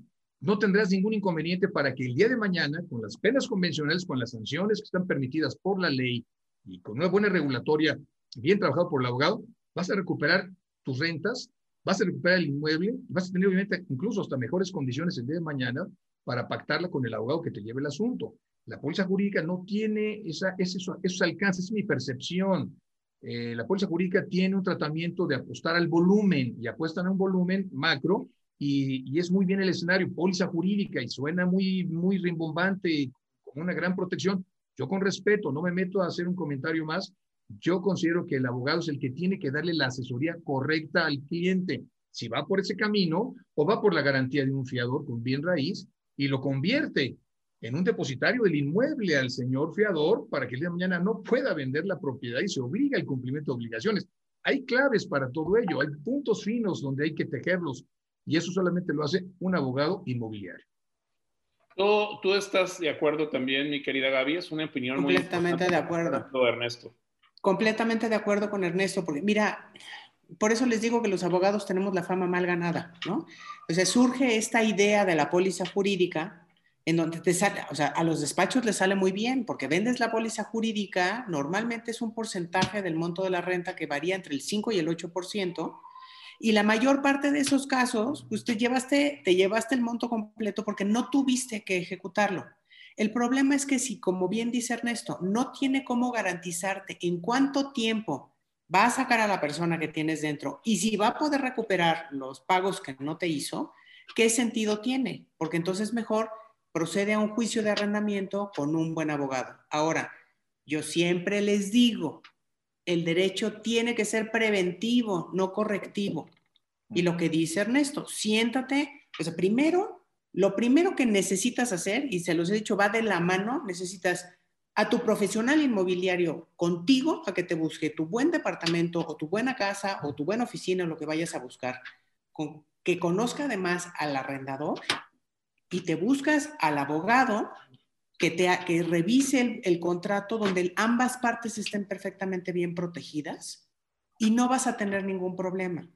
no tendrás ningún inconveniente para que el día de mañana, con las penas convencionales, con las sanciones que están permitidas por la ley y con una buena regulatoria bien trabajado por el abogado, vas a recuperar tus rentas vas a recuperar el inmueble, vas a tener obviamente incluso hasta mejores condiciones el día de mañana para pactarla con el abogado que te lleve el asunto. La póliza jurídica no tiene esa, esos alcances, es mi percepción. Eh, la póliza jurídica tiene un tratamiento de apostar al volumen y apuestan a un volumen macro y, y, es muy bien el escenario, póliza jurídica y suena muy, muy rimbombante, con una gran protección. Yo con respeto, no me meto a hacer un comentario más, yo considero que el abogado es el que tiene que darle la asesoría correcta al cliente, si va por ese camino o va por la garantía de un fiador con bien raíz y lo convierte en un depositario del inmueble al señor fiador para que el día de mañana no pueda vender la propiedad y se obliga al cumplimiento de obligaciones. Hay claves para todo ello, hay puntos finos donde hay que tejerlos y eso solamente lo hace un abogado inmobiliario. ¿Tú, tú estás de acuerdo también, mi querida Gaby? Es una opinión muy Completamente de acuerdo. Ernesto. Completamente de acuerdo con Ernesto, porque mira, por eso les digo que los abogados tenemos la fama mal ganada, ¿no? O sea, surge esta idea de la póliza jurídica en donde te sale, o sea, a los despachos les sale muy bien, porque vendes la póliza jurídica, normalmente es un porcentaje del monto de la renta que varía entre el 5 y el 8%, y la mayor parte de esos casos, pues te llevaste, te llevaste el monto completo porque no tuviste que ejecutarlo. El problema es que si, como bien dice Ernesto, no tiene cómo garantizarte en cuánto tiempo va a sacar a la persona que tienes dentro y si va a poder recuperar los pagos que no te hizo, ¿qué sentido tiene? Porque entonces mejor procede a un juicio de arrendamiento con un buen abogado. Ahora, yo siempre les digo, el derecho tiene que ser preventivo, no correctivo. Y lo que dice Ernesto, siéntate, pues primero lo primero que necesitas hacer, y se los he dicho, va de la mano, necesitas a tu profesional inmobiliario contigo a que te busque tu buen departamento o tu buena casa o tu buena oficina o lo que vayas a buscar, que conozca además al arrendador y te buscas al abogado que, te, que revise el contrato donde ambas partes estén perfectamente bien protegidas y no vas a tener ningún problema.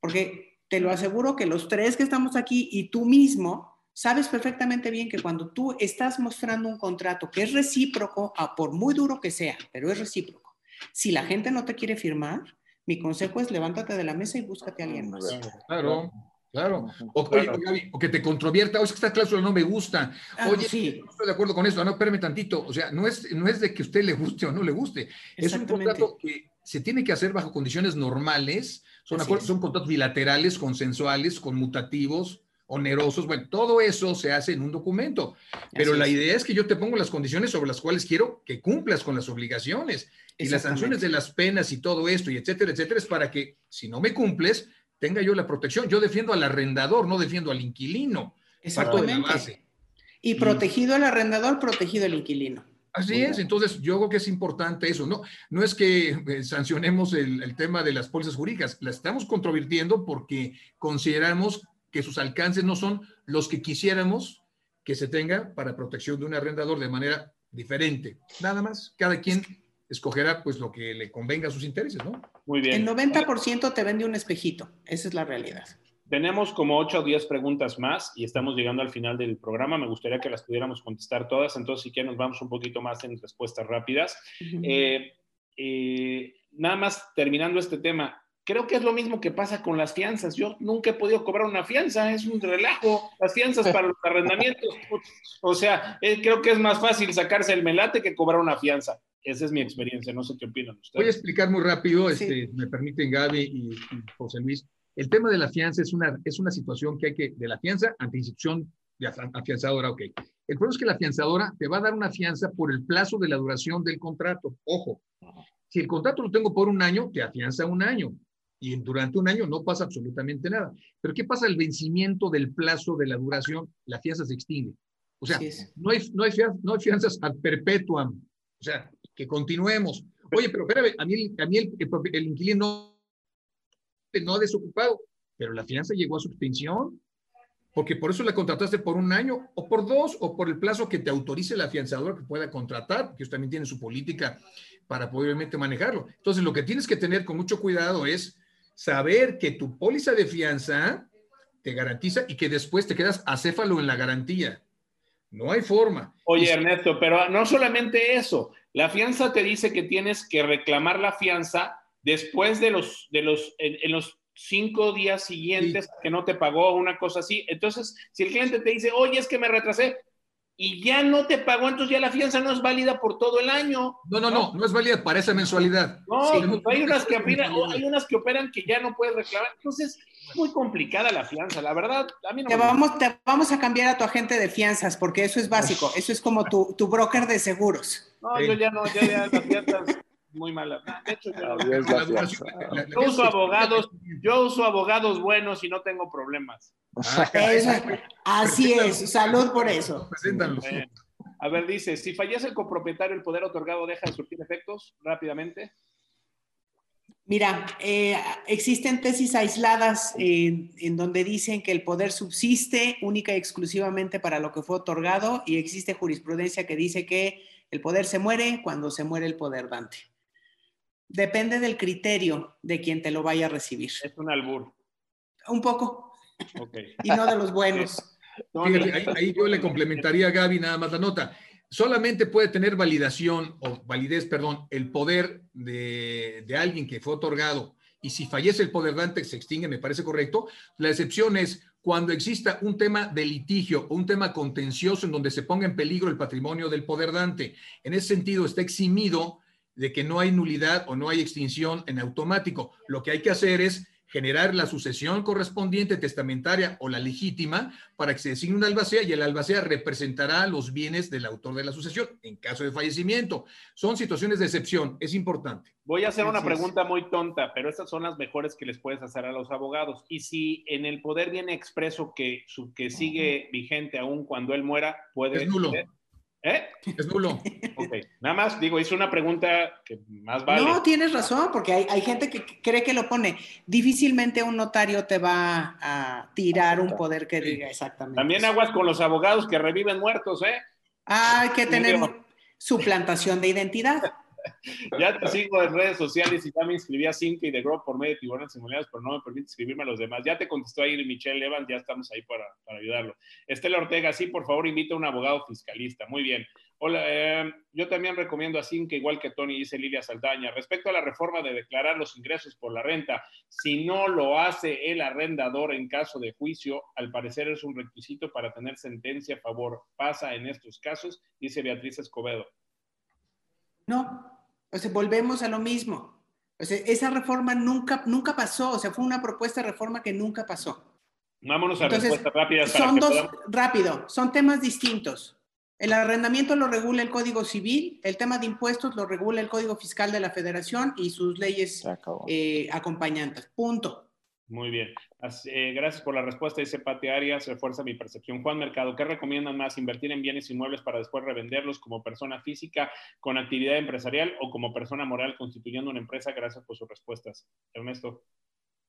Porque te lo aseguro que los tres que estamos aquí y tú mismo sabes perfectamente bien que cuando tú estás mostrando un contrato que es recíproco, por muy duro que sea, pero es recíproco, si la gente no te quiere firmar, mi consejo es levántate de la mesa y búscate a alguien más. Claro. Claro. O, que te controvierta, oye, esta cláusula no me gusta. Ah, oye, sí. no estoy de acuerdo con eso. No, espérame tantito. O sea, no es, no es de que usted le guste o no le guste. Es un contrato que se tiene que hacer bajo condiciones normales. Son, son contratos bilaterales, consensuales, conmutativos, onerosos, bueno, todo eso se hace en un documento, pero la idea es que yo te pongo las condiciones sobre las cuales quiero que cumplas con las obligaciones y las sanciones de las penas y todo esto y etcétera, etcétera, es para que si no me cumples, tenga yo la protección. Yo defiendo al arrendador, no defiendo al inquilino. Exactamente. Y protegido el arrendador, protegido el inquilino. Así es, entonces yo creo que es importante eso, ¿no? No es que eh, sancionemos el, el, tema de las pólizas jurídicas, la estamos controvirtiendo porque consideramos que sus alcances no son los que quisiéramos que se tenga para protección de un arrendador de manera diferente. Nada más, cada quien escogerá pues lo que le convenga a sus intereses, ¿no? Muy bien. El 90% te vende un espejito, esa es la realidad. Tenemos como 8 o 10 preguntas más y estamos llegando al final del programa. Me gustaría que las pudiéramos contestar todas, entonces si quieren nos vamos un poquito más en respuestas rápidas. Eh, eh, nada más terminando este tema, creo que es lo mismo que pasa con las fianzas. Yo nunca he podido cobrar una fianza, es un relajo. Las fianzas para los arrendamientos, o sea, eh, creo que es más fácil sacarse el melate que cobrar una fianza. Esa es mi experiencia, no sé qué opinan ustedes. Voy a explicar muy rápido, este, me permiten Gaby y, y, José Luis. El tema de la fianza es una, es una situación que hay que, de la fianza ante institución de afianzadora, ok. El problema es que la afianzadora te va a dar una fianza por el plazo de la duración del contrato. Ojo, si el contrato lo tengo por un año, te afianza un año y durante un año no pasa absolutamente nada. Pero ¿qué pasa al vencimiento del plazo de la duración? La fianza se extingue. O sea, no, hay, no, hay fianzas, no hay fianzas ad perpetuam. O sea, que continuemos. Oye, pero espérame, a mí, a mí el, el, inquilino no ha desocupado, pero la fianza llegó a su extinción, porque por eso la contrataste por un año, o por dos, o por el plazo que te autorice la afianzadora que pueda contratar, que ellos también tienen su política para poder manejarlo. Entonces, lo que tienes que tener con mucho cuidado es saber que tu póliza de fianza te garantiza y que después te quedas acéfalo en la garantía. No hay forma. Oye, Ernesto, pero no solamente eso. La fianza te dice que tienes que reclamar la fianza después de los, de los, en, los cinco días siguientes que no te pagó una cosa así. Entonces, si el cliente te dice, oye, es que me retrasé, y ya no te pagó, entonces ya la fianza no es válida por todo el año. No, no, no, no, es válida para esa mensualidad. No, hay, unas que operan, hay unas que operan que ya no puedes reclamar. Entonces, es muy complicada la fianza, la verdad. A mí no te, vamos, te vamos a cambiar a tu agente de fianzas, porque eso es básico. Eso es como tu, tu broker de seguros. No, yo ya no, ya, ya las fianzas muy mala. De hecho, yo, yo uso abogados, yo uso abogados buenos y no tengo problemas. así es, salud por eso. a ver, dice, si fallece el copropietario, el poder otorgado deja de surtir efectos rápidamente. Mira, eh, existen tesis aisladas en donde dicen que el poder subsiste única y exclusivamente para lo que fue otorgado y existe jurisprudencia que dice que el poder se muere cuando se muere el poder dante. Depende del criterio de quien te lo vaya a recibir. Es un albur. Un poco. y no de los buenos. ahí, yo le complementaría a Gaby nada más la nota. Solamente puede tener validación o validez, perdón, el poder de, de alguien que fue otorgado y si fallece el poder dante se extingue, me parece correcto. La excepción es cuando exista un tema de litigio o un tema contencioso en donde se ponga en peligro el patrimonio del poder dante. En ese sentido, está eximido de que no hay nulidad o no hay extinción en automático. Lo que hay que hacer es generar la sucesión correspondiente testamentaria o la legítima para que se designe un albacea y el albacea representará los bienes del autor de la sucesión en caso de fallecimiento. Son situaciones de excepción, es importante. Voy a hacer una pregunta muy tonta, pero estas son las mejores que les puedes hacer a los abogados. Y si en el poder viene expreso que, su, que sigue vigente aún cuando él muera, puede... Es nulo. ¿Eh? Es nulo. Ok, nada más, digo, hice una pregunta que más vale. No, tienes razón, porque hay, hay, gente que cree que lo pone. Difícilmente un notario te va a tirar un poder que diga exactamente. También aguas con los abogados que reviven muertos, ¿eh? Ah, hay que tener suplantación de identidad. ya te sigo en redes sociales y ya me inscribí a Zinc y The Grove por medio de tiburones simulados, pero no me permite inscribirme a los demás. Ya te contestó ahí Michelle Evans, ya estamos ahí para, para ayudarlo. Estela Ortega, sí, por favor, invita a un abogado fiscalista. Muy bien. Hola, eh, yo también recomiendo a Zinc, igual que Tony dice Lilia Saldaña. Respecto a la reforma de declarar los ingresos por la renta, si no lo hace el arrendador en caso de juicio, al parecer es un requisito para tener sentencia a favor. Pasa en estos casos, dice Beatriz Escobedo. No, o sea, volvemos a lo mismo. O sea, esa reforma nunca, nunca pasó, o sea, fue una propuesta de reforma que nunca pasó. Vámonos a respuestas rápidas. Son dos, rápido, son temas distintos. El arrendamiento lo regula el Código Civil, el tema de impuestos lo regula el Código Fiscal de la Federación y sus leyes eh, acompañantes. Punto. Muy bien. Eh, gracias por la respuesta, dice Pati Arias, refuerza mi percepción. Juan Mercado, ¿qué recomiendan más? ¿Invertir en bienes inmuebles para después revenderlos como persona física con actividad empresarial o como persona moral constituyendo una empresa? Gracias por sus respuestas. Ernesto.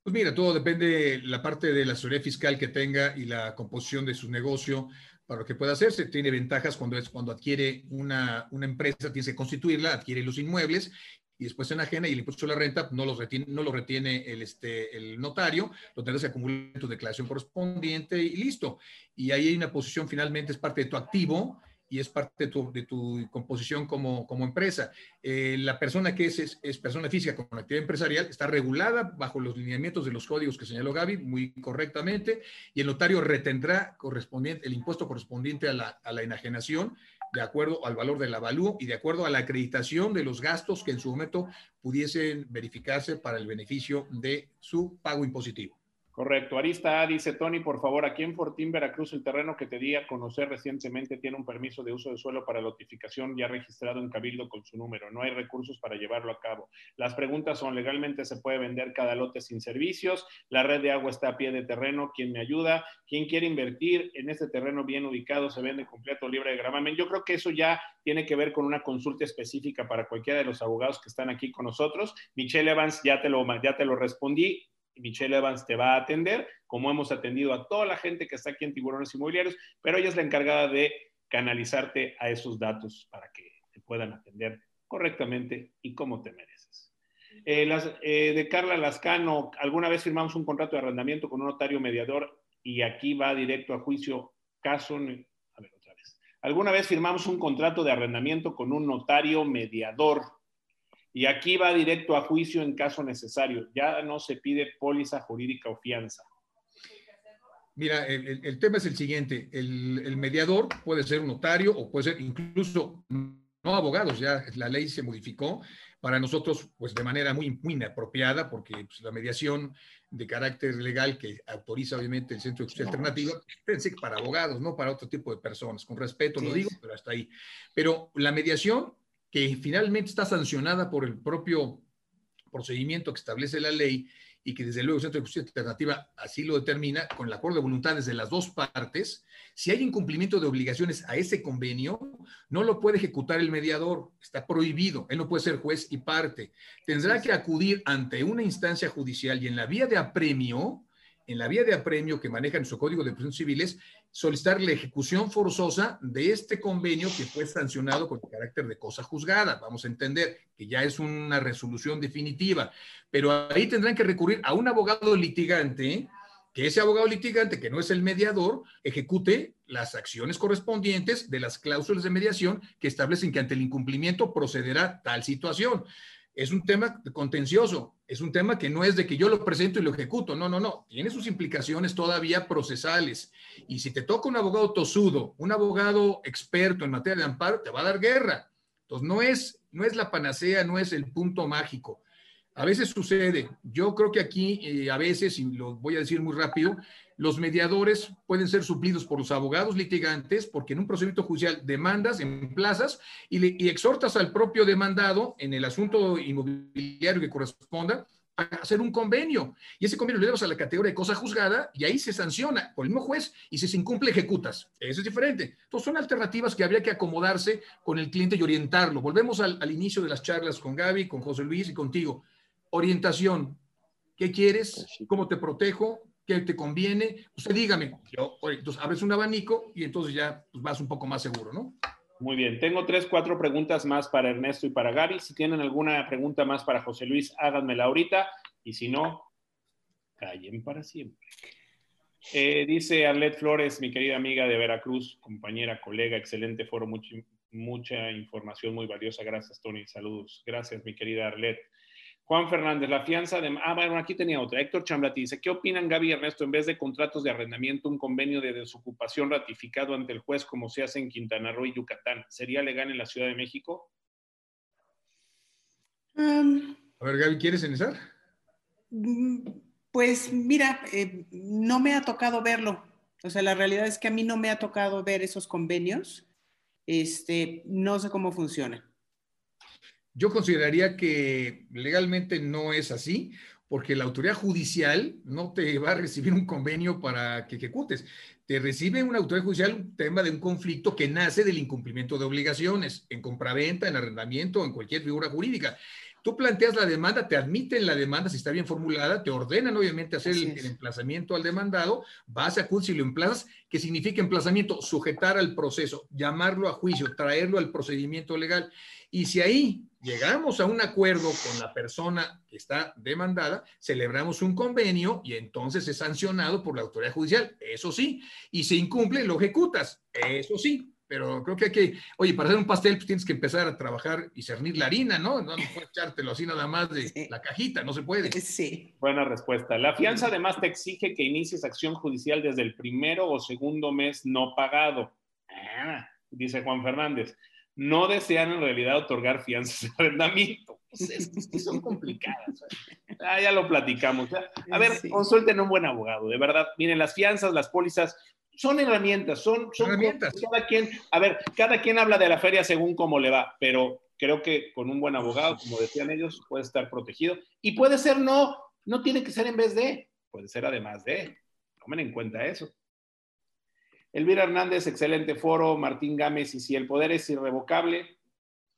Pues mira, todo depende la parte de la seguridad fiscal que tenga y la composición de su negocio para lo que pueda hacerse. Tiene ventajas cuando es cuando adquiere una, una empresa, tiene que constituirla, adquiere los inmuebles y después en ajena y el impuesto de la renta no, los retiene, no lo retiene el, este, el notario, lo tendrás que acumular en tu declaración correspondiente y listo. Y ahí hay una posición finalmente, es parte de tu activo y es parte de tu, de tu composición como, como empresa. Eh, la persona que es, es, persona física con actividad empresarial está regulada bajo los lineamientos de los códigos que señaló Gaby muy correctamente y el notario retendrá correspondiente, el impuesto correspondiente a la, a la enajenación de acuerdo al valor del avalúo y de acuerdo a la acreditación de los gastos que en su momento pudiesen verificarse para el beneficio de su pago impositivo. Correcto. Arista A dice, Tony, por favor, aquí en Fortín, Veracruz, el terreno que te di a conocer recientemente tiene un permiso de uso de suelo para lotificación ya registrado en Cabildo con su número. No hay recursos para llevarlo a cabo. Las preguntas son, ¿legalmente se puede vender cada lote sin servicios? ¿La red de agua está a pie de terreno? ¿Quién me ayuda? ¿Quién quiere invertir en este terreno bien ubicado? ¿Se vende completo, libre de gravamen? Yo creo que eso ya tiene que ver con una consulta específica para cualquiera de los abogados que están aquí con nosotros. Michelle Evans, ya te lo, ya te lo respondí Michelle Evans te va a atender, como hemos atendido a toda la gente que está aquí en Tiburones Inmobiliarios, pero ella es la encargada de canalizarte a esos datos para que te puedan atender correctamente y como te mereces. Eh, eh, de Carla Lascano, alguna vez firmamos un contrato de arrendamiento con un notario mediador y aquí va directo a juicio caso... A ver, otra vez. Alguna vez firmamos un contrato de arrendamiento con un notario mediador y aquí va directo a juicio en caso necesario. Ya no se pide póliza jurídica o fianza. Mira, el, tema es el siguiente. El, mediador puede ser un notario o puede ser incluso no abogados. Ya la ley se modificó para nosotros, pues de manera muy, muy inapropiada, porque pues, la mediación de carácter legal que autoriza obviamente el Centro de Justicia Alternativa, pensé que para abogados, no para otro tipo de personas. Con respeto lo digo, pero hasta ahí. Pero la mediación que finalmente está sancionada por el propio procedimiento que establece la ley y que desde luego el Centro de Justicia Alternativa así lo determina, con el acuerdo de voluntades de las dos partes, si hay incumplimiento de obligaciones a ese convenio, no lo puede ejecutar el mediador, está prohibido, él no puede ser juez y parte. Tendrá que acudir ante una instancia judicial y en la vía de apremio, en la vía de apremio que maneja nuestro Código de Procedimientos Civiles, solicitar la ejecución forzosa de este convenio que fue sancionado con carácter de cosa juzgada. Vamos a entender que ya es una resolución definitiva, pero ahí tendrán que recurrir a un abogado litigante, que ese abogado litigante, que no es el mediador, ejecute las acciones correspondientes de las cláusulas de mediación que establecen que ante el incumplimiento procederá tal situación es un tema contencioso, es un tema que no es de que yo lo presento y lo ejecuto, no, no, no, tiene sus implicaciones todavía procesales. Y si te toca un abogado tosudo, un abogado experto en materia de amparo, te va a dar guerra. Entonces, no es, no es la panacea, no es el punto mágico. A veces sucede, yo creo que aquí eh, a veces, y lo voy a decir muy rápido, los mediadores pueden ser suplidos por los abogados litigantes porque en un procedimiento judicial demandas en plazas y, exhortas al propio demandado en el asunto inmobiliario que corresponda a hacer un convenio. Y ese convenio lo llevas a la categoría de cosa juzgada y ahí se sanciona por el mismo juez y si se incumple ejecutas. Eso es diferente. Entonces son alternativas que habría que acomodarse con el cliente y orientarlo. Volvemos al, al inicio de las charlas con Gaby, con José Luis y contigo. Orientación. ¿Qué quieres? ¿Cómo te protejo? ¿Qué te conviene? Usted dígame, yo, entonces abres un abanico y entonces ya pues, vas un poco más seguro, ¿no? Muy bien, tengo tres, cuatro preguntas más para Ernesto y para Gaby. Si tienen alguna pregunta más para José Luis, háganmela ahorita y si no, callen para siempre. Eh, dice Arlet Flores, mi querida amiga de Veracruz, compañera, colega, excelente foro, mucha información muy valiosa. Gracias, Tony. Saludos. Gracias, mi querida Arlet. Juan Fernández, la fianza de... Ah, bueno, aquí tenía otra. Héctor Chamblati dice, ¿qué opinan Gaby y Ernesto? En vez de contratos de arrendamiento, un convenio de desocupación ratificado ante el juez como se hace en Quintana Roo y Yucatán, ¿sería legal en la Ciudad de México? a ver, Gaby, ¿quieres iniciar? Mm, pues mira, eh, no me ha tocado verlo. O sea, la realidad es que a mí no me ha tocado ver esos convenios. Este, no sé cómo funciona. Yo consideraría que legalmente no es así. porque la autoridad judicial no te va a recibir un convenio para que ejecutes. Te recibe una autoridad judicial un tema de un conflicto que nace del incumplimiento de obligaciones en compraventa, en arrendamiento, en cualquier figura jurídica. Tú planteas la demanda, te admiten la demanda si está bien formulada, te ordenan obviamente hacer el, emplazamiento al demandado, vas a CUT y lo emplazas, que significa emplazamiento, sujetar al proceso, llamarlo a juicio, traerlo al procedimiento legal. Y si ahí llegamos a un acuerdo con la persona que está demandada, celebramos un convenio y entonces es sancionado por la autoridad judicial, eso sí, y se incumple, lo ejecutas, eso sí, pero creo que hay que, oye, para hacer un pastel pues tienes que empezar a trabajar y cernir la harina, ¿no? No, puedes echártelo así nada más de la cajita, no se puede. Sí. Buena respuesta. La fianza además te exige que inicies acción judicial desde el primero o segundo mes no pagado. Ah, dice Juan Fernández. No desean en realidad otorgar fianzas de arrendamiento. Pues es que son complicadas. Ah, ya lo platicamos. A ver, consulten a un buen abogado, de verdad. Miren, las fianzas, las pólizas son herramientas, son, herramientas. Cada quien, a ver, cada quien habla de la feria según cómo le va, pero creo que con un buen abogado, como decían ellos, puede estar protegido. Y puede ser no, no tiene que ser en vez de, puede ser además de. Tomen en cuenta eso. Elvira Hernández, excelente foro. Martín Gámez, y si el poder es irrevocable,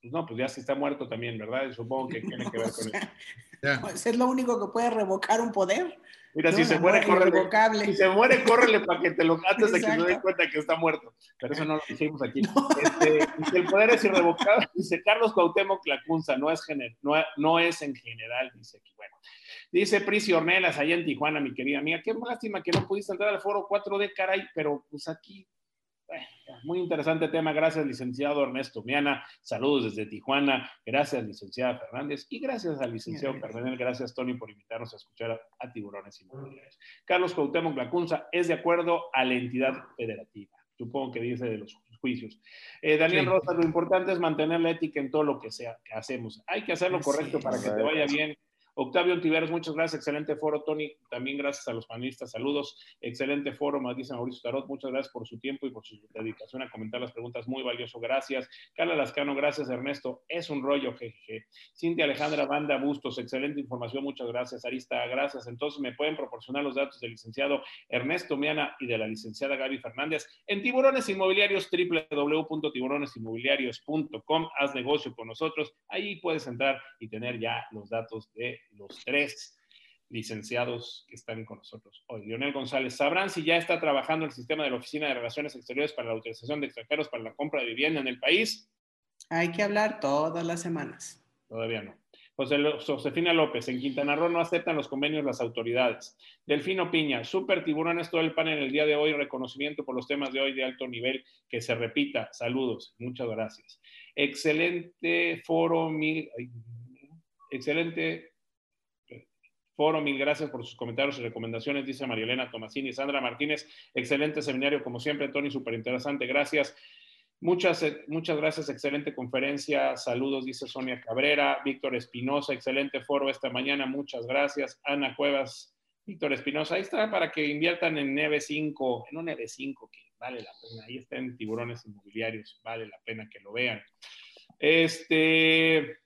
pues no, pues ya si está muerto también, ¿verdad? Supongo que tiene que ver con eso. Pues es lo único que puede revocar un poder. Mira, si se muere, córrele. Si se muere, córrele para que te lo antes de que se dé cuenta que está muerto. Pero eso no lo dijimos aquí. Este, si el poder es irrevocable, dice Carlos Cuauhtémoc Clacunza, no es, no, no es en general, dice aquí. Bueno, dice Prisi Ornelas allá en Tijuana, mi querida amiga. Qué lástima que no pudiste entrar al foro 4D, caray, pero pues aquí muy interesante tema. Gracias, licenciado Ernesto Miana. Saludos desde Tijuana. Gracias, licenciada Fernández. Y gracias al licenciado Cardenal. Gracias, Tony, por invitarnos a escuchar a, Tiburones Inmobiliarios. Carlos Cuauhtémoc Lacunza es de acuerdo a la entidad federativa. Supongo que dice de los juicios. Eh, Daniel Rosa, lo importante es mantener la ética en todo lo que, sea, que hacemos. Hay que hacer lo correcto para que te vaya bien Octavio Antiveros, muchas gracias, excelente foro, Tony, también gracias a los panelistas, saludos, excelente foro, dice Mauricio Tarot, muchas gracias por su tiempo y por su dedicación a comentar las preguntas, muy valioso, gracias. Carla Lascano, gracias, Ernesto, es un rollo, jeje. Cintia Alejandra Banda Bustos, excelente información, muchas gracias, Arista, gracias. Entonces, ¿me pueden proporcionar los datos del licenciado Ernesto Miana y de la licenciada Gaby Fernández en Tiburones Inmobiliarios, www.tiburonesinmobiliarios.com, haz negocio con nosotros, ahí puedes entrar y tener ya los datos de los tres licenciados que están con nosotros hoy. Leonel González, ¿sabrán si ya está trabajando el sistema de la Oficina de Relaciones Exteriores para la utilización de extranjeros para la compra de vivienda en el país? Hay que hablar todas las semanas. Todavía no. José, Josefina López, en Quintana Roo no aceptan los convenios las autoridades. Delfino Piña, super tiburones todo el panel el día de hoy, reconocimiento por los temas de hoy de alto nivel, que se repita. Saludos, muchas gracias. Excelente foro, mil, excelente foro. Mil gracias por sus comentarios y recomendaciones, dice Marielena Tomasini. Sandra Martínez, excelente seminario, como siempre, Tony, súper interesante. Gracias. Muchas, eh, muchas gracias, excelente conferencia. Saludos, dice Sonia Cabrera. Víctor Espinosa, excelente foro esta mañana. Muchas gracias. Ana Cuevas, Víctor Espinosa. Ahí está para que inviertan en neve 5, en un neve 5 que vale la pena. Ahí está en tiburones inmobiliarios, vale la pena que lo vean. Este.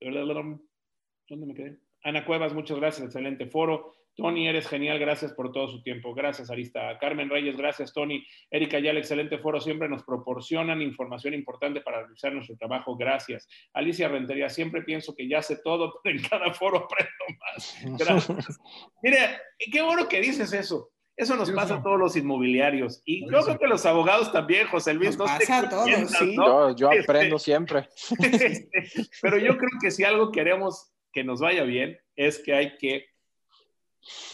¿Dónde me quedé? Ana Cuevas, muchas gracias, excelente foro. Tony, eres genial, gracias por todo su tiempo. Gracias, Arista. Carmen Reyes, gracias, Tony. Erika Yal, excelente foro. Siempre nos proporcionan información importante para realizar nuestro trabajo. Gracias. Alicia Rentería, siempre pienso que ya sé todo, pero en cada foro aprendo más. Gracias. Mire, qué bueno que dices eso. Eso nos pasa a todos los inmobiliarios. Y yo creo que los abogados también, José Luis. Nos pasa a todos, sí. Yo, aprendo este, siempre. pero yo creo que si algo queremos que nos vaya bien es que hay que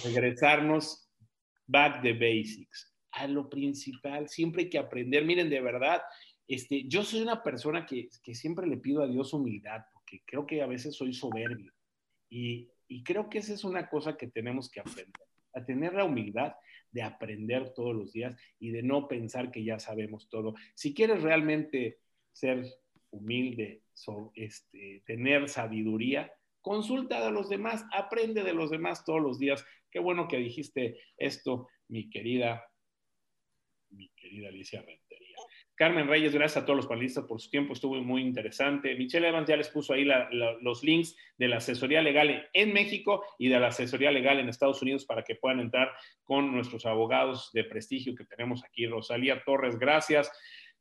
regresarnos back the basics, a lo principal. Siempre hay que aprender. Miren, de verdad, este, yo soy una persona que, que siempre le pido a Dios humildad, porque creo que a veces soy soberbio. Y, y creo que esa es una cosa que tenemos que aprender, a tener la humildad de aprender todos los días y de no pensar que ya sabemos todo. Si quieres realmente ser humilde, este, tener sabiduría, consulta de los demás, aprende de los demás todos los días. Qué bueno que dijiste esto, mi querida, mi querida Alicia Rentería. Carmen Reyes, gracias a todos los panelistas por su tiempo, estuvo muy interesante. Michelle Evans ya les puso ahí los links de la asesoría legal en México y de la asesoría legal en Estados Unidos para que puedan entrar con nuestros abogados de prestigio que tenemos aquí. Rosalía Torres, gracias.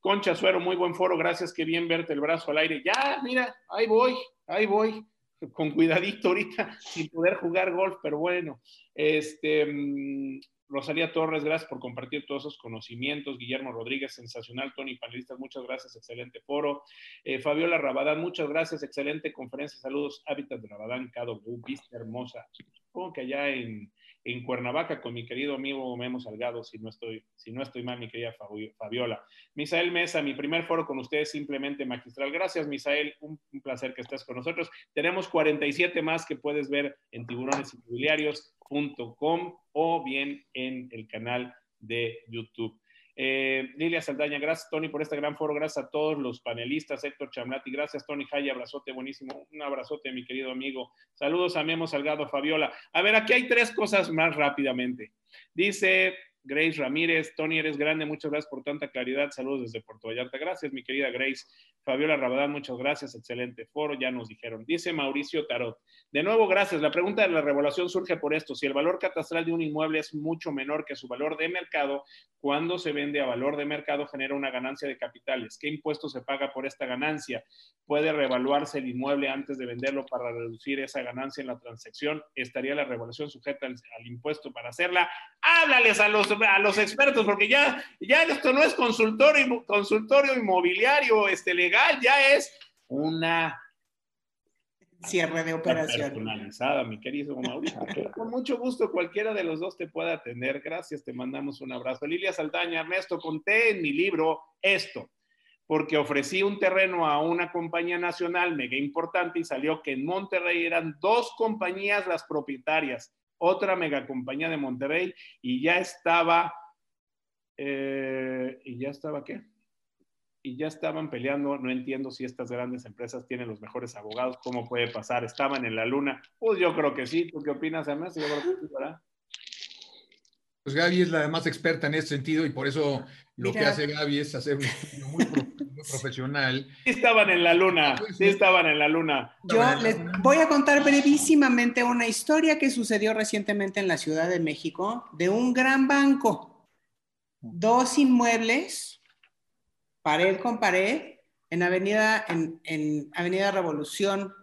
Concha Suero, muy buen foro, gracias, qué bien verte el brazo al aire. Ya, mira, ahí voy, ahí voy, con cuidadito ahorita, sin poder jugar golf, pero bueno. Este, mm, Rosalía Torres, gracias por compartir todos esos conocimientos. Guillermo Rodríguez, sensacional. Tony, panelistas, muchas gracias, excelente foro. Eh, Fabiola Rabadán, muchas gracias, excelente conferencia. Saludos, Hábitat de Rabadán, KW, vista hermosa. Supongo que allá en, en Cuernavaca con mi querido amigo Memo Salgado, si no estoy, si no estoy mal, mi querida Fabiola. Misael Mesa, mi primer foro con ustedes, simplemente magistral. Gracias, Misael, un, placer que estés con nosotros. Tenemos 47 más que puedes ver en tiburonesinmobiliarios.com o bien en el canal de YouTube. Eh, Lilia Saldaña, gracias Tony por este gran foro, gracias a todos los panelistas, Héctor Chamlati, gracias Tony. Jaya, abrazote buenísimo, un abrazote mi querido amigo, saludos a Memo Salgado, Fabiola. A ver, aquí hay tres cosas más rápidamente. Dice Grace Ramírez, Tony, eres grande, muchas gracias por tanta claridad. Saludos desde Puerto Vallarta. Gracias, mi querida Grace. Fabiola Rabadán, muchas gracias. Excelente foro, ya nos dijeron. Dice Mauricio Tarot. De nuevo, gracias. La pregunta de la revaluación surge por esto. Si el valor catastral de un inmueble es mucho menor que su valor de mercado, cuando se vende a valor de mercado genera una ganancia de capitales. ¿Qué impuesto se paga por esta ganancia? ¿Puede revaluarse el inmueble antes de venderlo para reducir esa ganancia en la transacción? ¿Estaría la revaluación sujeta al, al impuesto para hacerla? Háblales a los a los expertos, porque ya, ya esto no es consultorio, consultorio inmobiliario este, legal, ya es una cierre de operación. Personalizada, mi querido Mauricio. Con mucho gusto, cualquiera de los dos te pueda atender. Gracias, te mandamos un abrazo. Lilia Saldaña, Ernesto, conté en mi libro esto, porque ofrecí un terreno a una compañía nacional mega importante y salió que en Monterrey eran dos compañías las propietarias otra megacompañía de Monterrey y ya estaba, eh, ¿y ya estaba qué? Y ya estaban peleando, no entiendo si estas grandes empresas tienen los mejores abogados, ¿cómo puede pasar? ¿Estaban en la luna? Pues yo creo que sí, ¿tú qué opinas, además? Yo creo que sí, ¿verdad? Pues Gaby es la más experta en ese sentido y por eso lo que hace Gaby es hacer un estudio muy, profesional. Sí estaban en la luna, sí estaban en la luna. Yo les voy a contar brevísimamente una historia que sucedió recientemente en la Ciudad de México de un gran banco. Dos inmuebles, pared con pared, en Avenida, en, en Avenida Revolución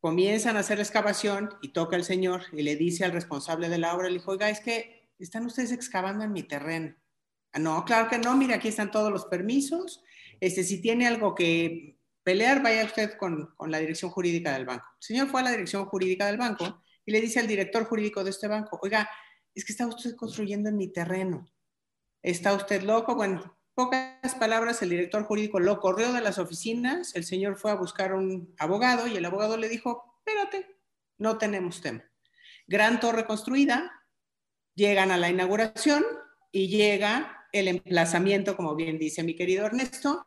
comienzan a hacer la excavación y toca el señor y le dice al responsable de la obra, le dijo, oiga, es que están ustedes excavando en mi terreno. Ah, no, claro que no, mira, aquí están todos los permisos. Este, si tiene algo que pelear, vaya usted con, la dirección jurídica del banco. El señor fue a la dirección jurídica del banco y le dice al director jurídico de este banco, oiga, es que está usted construyendo en mi terreno. ¿Está usted loco? Bueno, pocas palabras, el director jurídico lo corrió de las oficinas, el señor fue a buscar un abogado y el abogado le dijo, espérate, no tenemos tema. Gran torre construida, Llegan a la inauguración y llega el emplazamiento, como bien dice mi querido Ernesto,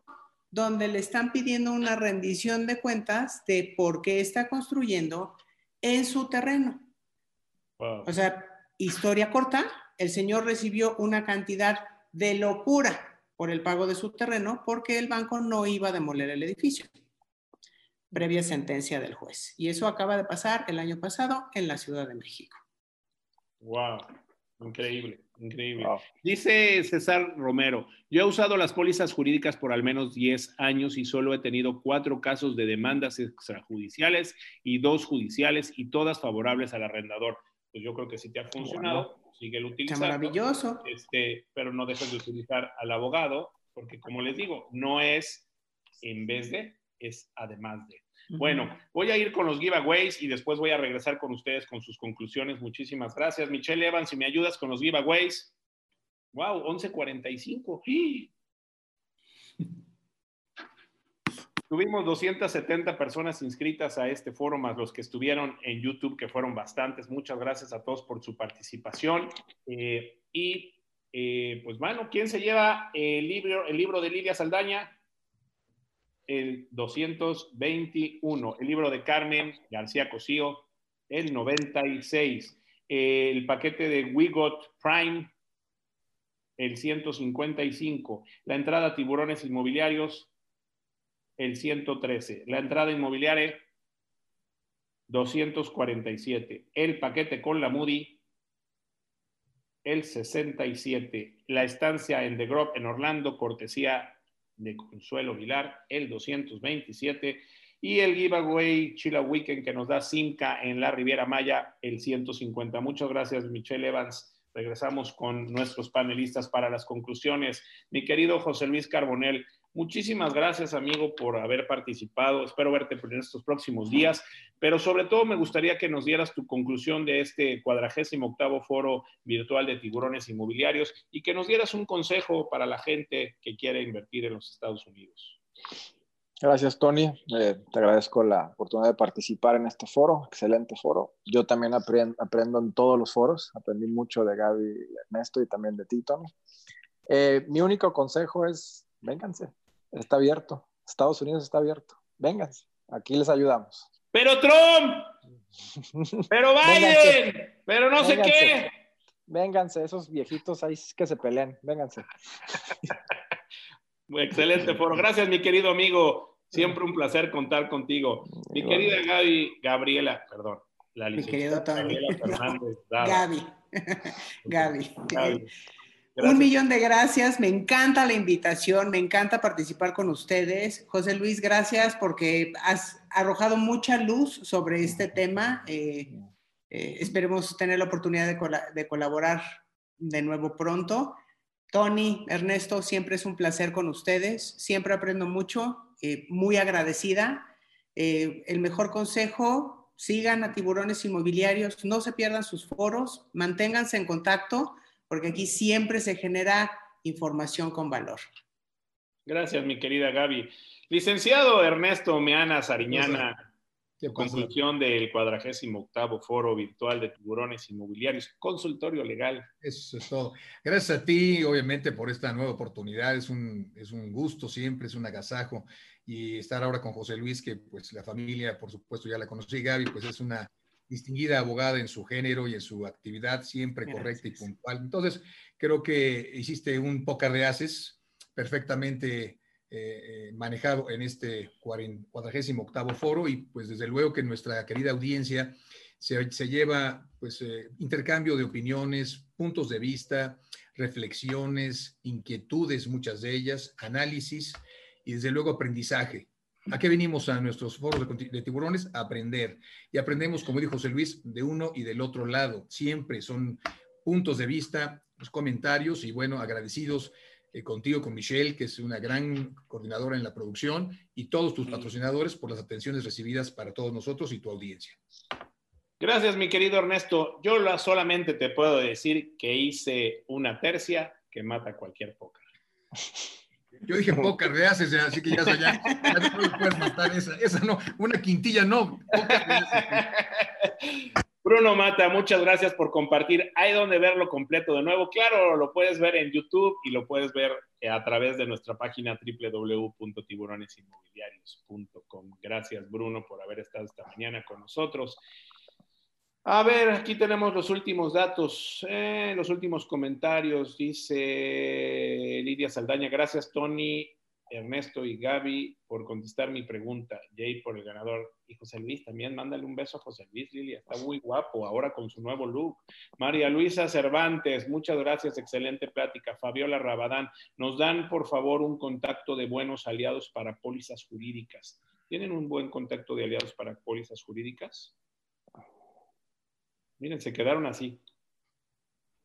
donde le están pidiendo una rendición de cuentas de por qué está construyendo en su terreno. O sea, historia corta, el señor recibió una cantidad de locura por el pago de su terreno porque el banco no iba a demoler el edificio, previa sentencia del juez. Y eso acaba de pasar el año pasado en la Ciudad de México. Wow. Increíble, increíble. Dice César Romero, yo he usado las pólizas jurídicas por al menos 10 años y solo he tenido cuatro casos de demandas extrajudiciales y dos judiciales y todas favorables al arrendador. Pues yo creo que sí te ha funcionado, sigue el utilizando. maravilloso. Este, pero no dejes de utilizar al abogado, porque como les digo, no es en vez de, es además de. Bueno, voy a ir con los giveaways y después voy a regresar con ustedes con sus conclusiones. Muchísimas gracias. Michelle Evans, si me ayudas con los giveaways. Wow, 11.45. Tuvimos 270 personas inscritas a este foro, más los que estuvieron en YouTube, que fueron bastantes. Muchas gracias a todos por su participación. Eh, y eh, pues bueno, ¿quién se lleva el libro, el libro de Lidia Saldaña? El 221, el libro de Carmen García Cosío, el 96, el paquete de We Got Prime, el 155. La entrada tiburones inmobiliarios, el 113. La entrada inmobiliaria, 247. El paquete con la Moody, el 67. La estancia en The Grove en Orlando, cortesía de Consuelo Vilar, el 227. Y el giveaway Chila Weekend que nos da Simca en la Riviera Maya, el 150. Muchas gracias, Michelle Evans. Regresamos con nuestros panelistas para las conclusiones. Mi querido José Luis Carbonel, Muchísimas gracias, amigo, por haber participado. Espero verte en estos próximos días, pero sobre todo me gustaría que nos dieras tu conclusión de este cuadragésimo octavo foro virtual de tiburones inmobiliarios y que nos dieras un consejo para la gente que quiere invertir en los Estados Unidos. Gracias, Tony. Eh, te agradezco la oportunidad de participar en este foro, excelente foro. Yo también aprendo, en todos los foros, aprendí mucho de Gaby Ernesto y también de ti, Tony. Eh, mi único consejo es, vénganse, está abierto. Estados Unidos está abierto. Vénganse, aquí les ayudamos. Pero Trump, pero Biden, pero no sé qué. Vénganse, esos viejitos ahí que se peleen, vénganse. Excelente foro. Gracias, mi querido amigo. Siempre un placer contar contigo. Mi querida Gaby, Gabriela, perdón. La mi querido Gabriela Fernández. Gaby. Gaby. Gaby. Un millón de gracias, me encanta la invitación, me encanta participar con ustedes. José Luis, gracias porque has arrojado mucha luz sobre este tema. Eh, eh, esperemos tener la oportunidad de, colaborar de nuevo pronto. Tony, Ernesto, siempre es un placer con ustedes, siempre aprendo mucho, eh, muy agradecida. el mejor consejo, sigan a tiburones inmobiliarios, no se pierdan sus foros, manténganse en contacto porque aquí siempre se genera información con valor. Gracias, mi querida Gaby. Licenciado Ernesto Meana Sariñana, conclusión del cuadragésimo octavo foro virtual de tiburones inmobiliarios, consultorio legal. Eso es todo. Gracias a ti, obviamente, por esta nueva oportunidad. Es un, es un gusto siempre, es un agasajo. Y estar ahora con José Luis, que pues la familia, por supuesto, ya la conocí, Gaby, pues es una distinguida abogada en su género y en su actividad siempre correcta y puntual. Entonces, creo que hiciste un pócar de haces perfectamente eh, eh, manejado en este 48 foro y pues desde luego que nuestra querida audiencia se, lleva pues eh, intercambio de opiniones, puntos de vista, reflexiones, inquietudes, muchas de ellas, análisis y desde luego aprendizaje. ¿A qué venimos a nuestros foros de, tiburones? A aprender. Y aprendemos, como dijo José Luis, de uno y del otro lado. Siempre son puntos de vista, los comentarios y bueno, agradecidos eh, contigo, con Michelle, que es una gran coordinadora en la producción, y todos tus patrocinadores por las atenciones recibidas para todos nosotros y tu audiencia. Gracias, mi querido Ernesto. Yo solamente te puedo decir que hice una tercia que mata cualquier póker. Yo dije póker de haces, así que ya, ya, ya no puedes matar esa. Esa no, una quintilla no. Bruno Mata, muchas gracias por compartir. Hay donde verlo completo de nuevo. Claro, lo puedes ver en YouTube y lo puedes ver eh, a través de nuestra página www.tiburonesinmobiliarios.com. Gracias, Bruno, por haber estado esta mañana con nosotros. A ver, aquí tenemos los últimos datos, eh, los últimos comentarios. Dice Lidia Saldaña, gracias Tony, Ernesto y Gaby por contestar mi pregunta. Jay por el ganador. Y José Luis, también mándale un beso a José Luis, Lilia. Está muy guapo ahora con su nuevo look. María Luisa Cervantes, muchas gracias, excelente plática. Fabiola Rabadán, nos dan por favor un contacto de buenos aliados para pólizas jurídicas. ¿Tienen un buen contacto de aliados para pólizas jurídicas? Miren, se quedaron así.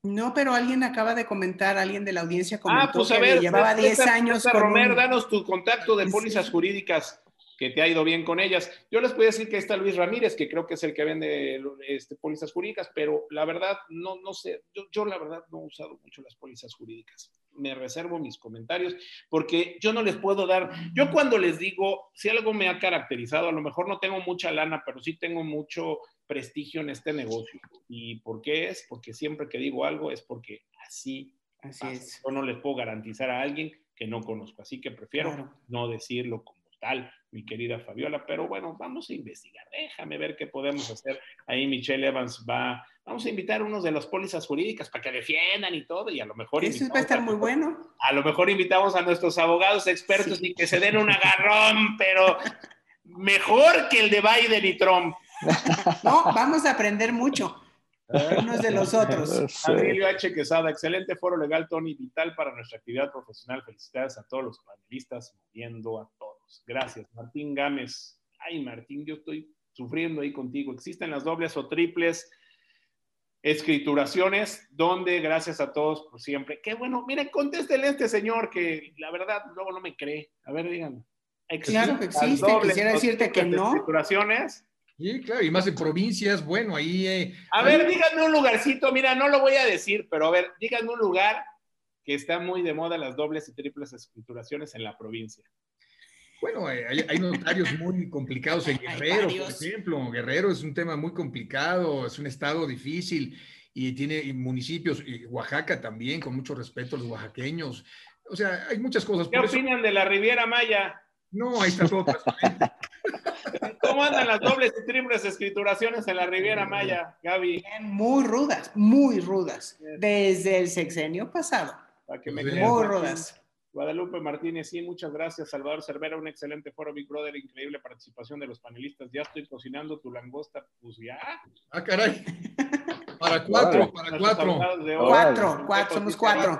No, pero alguien acaba de comentar, alguien de la audiencia comentó ah, pues a ver, llevaba 10 años. Romer, danos tu contacto de pólizas jurídicas que te ha ido bien con ellas. Yo les puedo decir que está Luis Ramírez, que creo que es el que vende este, pólizas jurídicas, pero la verdad, no, no sé, yo, yo la verdad no he usado mucho las pólizas jurídicas. Me reservo mis comentarios porque yo no les puedo dar, yo cuando les digo, si algo me ha caracterizado, a lo mejor no tengo mucha lana, pero sí tengo mucho prestigio en este negocio. ¿Y por qué es? Porque siempre que digo algo es porque así, así es. Yo no les puedo garantizar a alguien que no conozco, así que prefiero no decirlo como total, mi querida Fabiola, pero bueno, vamos a investigar, déjame ver qué podemos hacer. Ahí Michelle Evans va, vamos a invitar a unos de las pólizas jurídicas para que defiendan y todo, y a lo mejor... Eso va a estar muy bueno. A lo mejor invitamos a nuestros abogados expertos y que se den un agarrón, pero mejor que el de Biden y Trump. No, vamos a aprender mucho. Unos de los otros. Emilio H. Quesada, excelente foro legal, Tony, vital para nuestra actividad profesional. Felicidades a todos los panelistas, moviendo a todos. Gracias. Martín Gámez. Ay, Martín, yo estoy sufriendo ahí contigo. Existen las dobles o triples escrituraciones, donde gracias a todos por siempre. Qué bueno, miren, contéstele a este señor que la verdad luego no me cree. A ver, díganme. Claro que existe, quisiera decirte que no. Escrituraciones Sí, claro, y más en provincias, bueno, ahí... Eh, a ver, díganme un lugarcito, mira, no lo voy a decir, pero a ver, díganme un lugar que está muy de moda las dobles y triples escrituraciones en la provincia. Bueno, eh, hay, notarios muy complicados en Guerrero, por ejemplo. Guerrero es un tema muy complicado, es un estado difícil y tiene municipios, y Oaxaca también, con mucho respeto a los oaxaqueños. O sea, hay muchas cosas. ¿Qué opinan de la Riviera Maya? No, ahí está todo ¿Cómo andan las dobles y triples escrituraciones en la Riviera Maya, Gaby? Muy rudas, muy rudas. Desde el sexenio pasado. muy rudas. Guadalupe Martínez, sí, muchas gracias. Salvador Cervera, un excelente foro Big Brother, increíble participación de los panelistas. Ya estoy cocinando tu langosta, pues ya. Ah, caray. Para cuatro, para cuatro. Cuatro, cuatro, somos cuatro.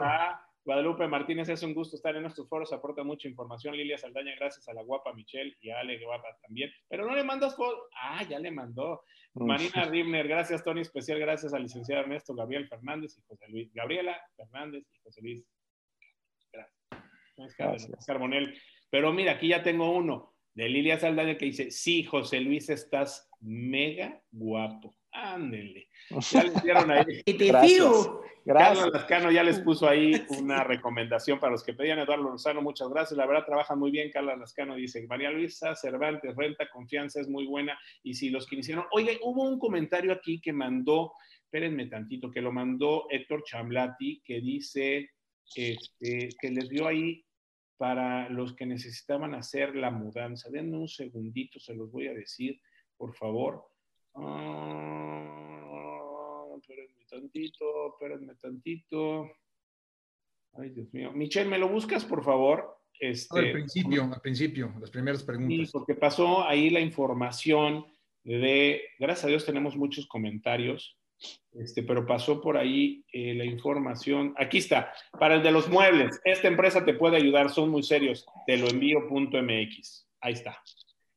Guadalupe Martínez, es un gusto estar en estos foros, aporta mucha información. Lilia Saldaña, gracias a la guapa Michelle y a Ale Guapa también. Pero no le mandas fotos. Ah, ya le mandó. Marina Ribner, gracias Tony, especial gracias al licenciado Ernesto Gabriel Fernández y José Luis. Gabriela Fernández y José Luis. Gracias. gracias. Carbonel. Pero mira, aquí ya tengo uno de Lilia Saldaña que dice, sí, José Luis, estás mega guapo. Ándele. Ya les dieron ahí. Gracias. Carlos Lascano ya les puso ahí una recomendación para los que pedían Eduardo Lozano. Muchas gracias. La verdad, trabaja muy bien. Carlos Lascano dice: María Luisa Cervantes, renta, confianza es muy buena. Y si los que iniciaron. Oye, hubo un comentario aquí que mandó, espérenme tantito, que lo mandó Héctor Chamblati, que dice este, que les dio ahí para los que necesitaban hacer la mudanza. Denme un segundito, se los voy a decir, por favor. Ah, espérenme tantito, espérenme tantito. Ay, Dios mío. Michelle, ¿me lo buscas, por favor? Este, al principio, al principio, las primeras preguntas. Sí, porque pasó ahí la información de, gracias a Dios tenemos muchos comentarios, este, pero pasó por ahí eh, la información. Aquí está, para el de los muebles, esta empresa te puede ayudar, son muy serios, te lo envío.mx. Ahí está.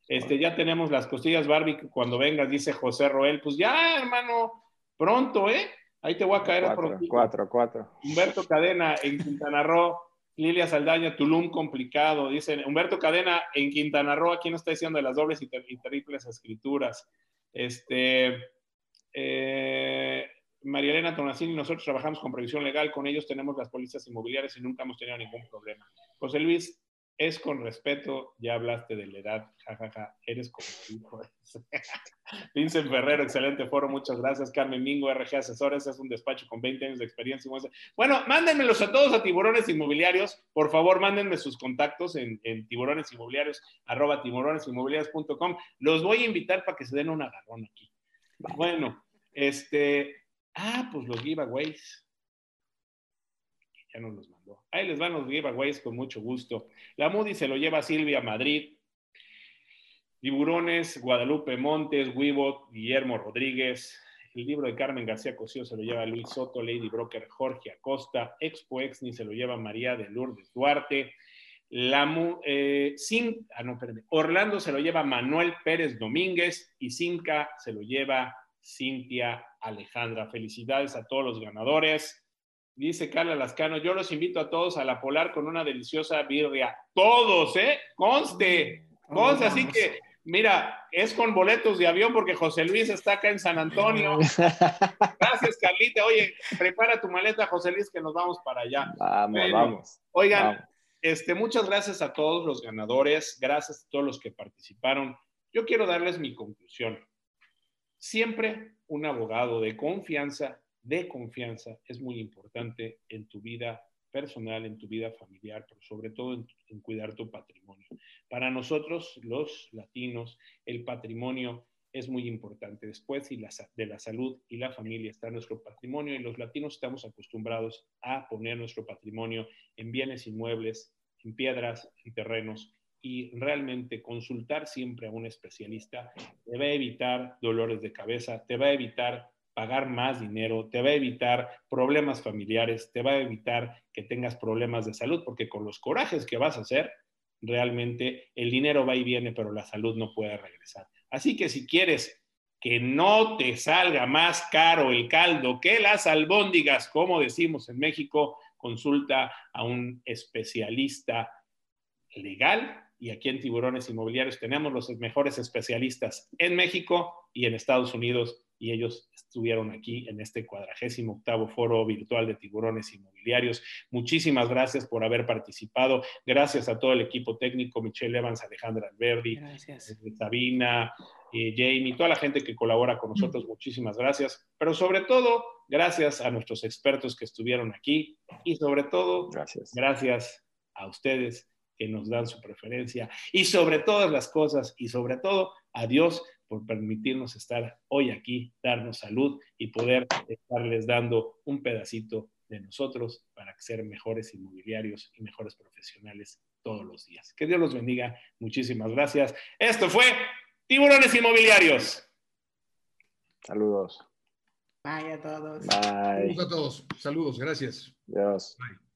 Este, ya tenemos las costillas Barbie cuando vengas, dice José Roel. Pues ya, hermano, pronto, ¿eh? Ahí te voy a caer cuatro, a Cuatro, cuatro. Humberto Cadena en Quintana Roo. Lilia Saldaña, Tulum complicado. Dice Humberto Cadena en Quintana Roo. Aquí no está diciendo de las dobles y, triples escrituras. Este. Eh, María Elena Tonacini, nosotros trabajamos con previsión legal, con ellos tenemos las pólizas inmobiliarias y nunca hemos tenido ningún problema. José Luis, es con respeto, ya hablaste de la edad, jajaja, eres como hijo. Vincent Ferrero, excelente foro, muchas gracias. Carmen Mingo, RG Asesores, es un despacho con 20 años de experiencia. Bueno, mándenmelos a todos a Tiburones Inmobiliarios, por favor, mándenme sus contactos en, en tiburones inmobiliarios, arroba tiburonesinmobiliarios.com. Los voy a invitar para que se den un agarrón aquí. Bueno, este, ah, pues los giveaways ya nos los mandó. Ahí les van los giveaways con mucho gusto. La Moody se lo lleva Silvia Madrid. Tiburones, Guadalupe Montes, Wibot, Guillermo Rodríguez. El libro de Carmen García Cosío se lo lleva Luis Soto, Lady Broker Jorge Acosta. Expo Exni se lo lleva María de Lourdes Duarte. La, eh, ah, no, Orlando se lo lleva Manuel Pérez Domínguez y Cinca se lo lleva Cintia Alejandra. Felicidades a todos los ganadores. Dice Carla Lascano, yo los invito a todos a la Polar con una deliciosa birria. Todos, ¿eh? Conste, conste. Así que, mira, es con boletos de avión porque José Luis está acá en San Antonio. Gracias, Carlita. Oye, prepara tu maleta, José Luis, que nos vamos para allá. Vamos, vamos. Oigan, Este, muchas gracias a todos los ganadores, gracias a todos los que participaron. Yo quiero darles mi conclusión. Siempre un abogado de confianza de confianza es muy importante en tu vida personal, en tu vida familiar, pero sobre todo en, cuidar tu patrimonio. Para nosotros, los latinos, el patrimonio es muy importante. Después de la salud y la familia está nuestro patrimonio y los latinos estamos acostumbrados a poner nuestro patrimonio en bienes inmuebles, en piedras, en terrenos y realmente consultar siempre a un especialista te va a evitar dolores de cabeza, te va a evitar pagar más dinero, te va a evitar problemas familiares, te va a evitar que tengas problemas de salud, porque con los corajes que vas a hacer, realmente el dinero va y viene, pero la salud no puede regresar. Así que si quieres que no te salga más caro el caldo que las albóndigas, como decimos en México, consulta a un especialista legal. Y aquí en Tiburones Inmobiliarios tenemos los mejores especialistas en México y en Estados Unidos y ellos estuvieron aquí en este cuadragésimo octavo foro virtual de tiburones inmobiliarios. Muchísimas gracias por haber participado. Gracias a todo el equipo técnico, Michelle Evans, Alejandra Alberdi, eh, Sabina, eh, Jamie, toda la gente que colabora con nosotros, muchísimas gracias. Pero sobre todo, gracias a nuestros expertos que estuvieron aquí y sobre todo, gracias, gracias a ustedes que nos dan su preferencia y sobre todas las cosas y sobre todo a Dios por permitirnos estar hoy aquí, darnos salud y poder estarles dando un pedacito de nosotros para ser mejores inmobiliarios y mejores profesionales todos los días. Que Dios los bendiga. Muchísimas gracias. Esto fue Tiburones Inmobiliarios. Saludos. Bye a todos. Bye. Saludos a todos. Saludos. Gracias. Adiós. Bye.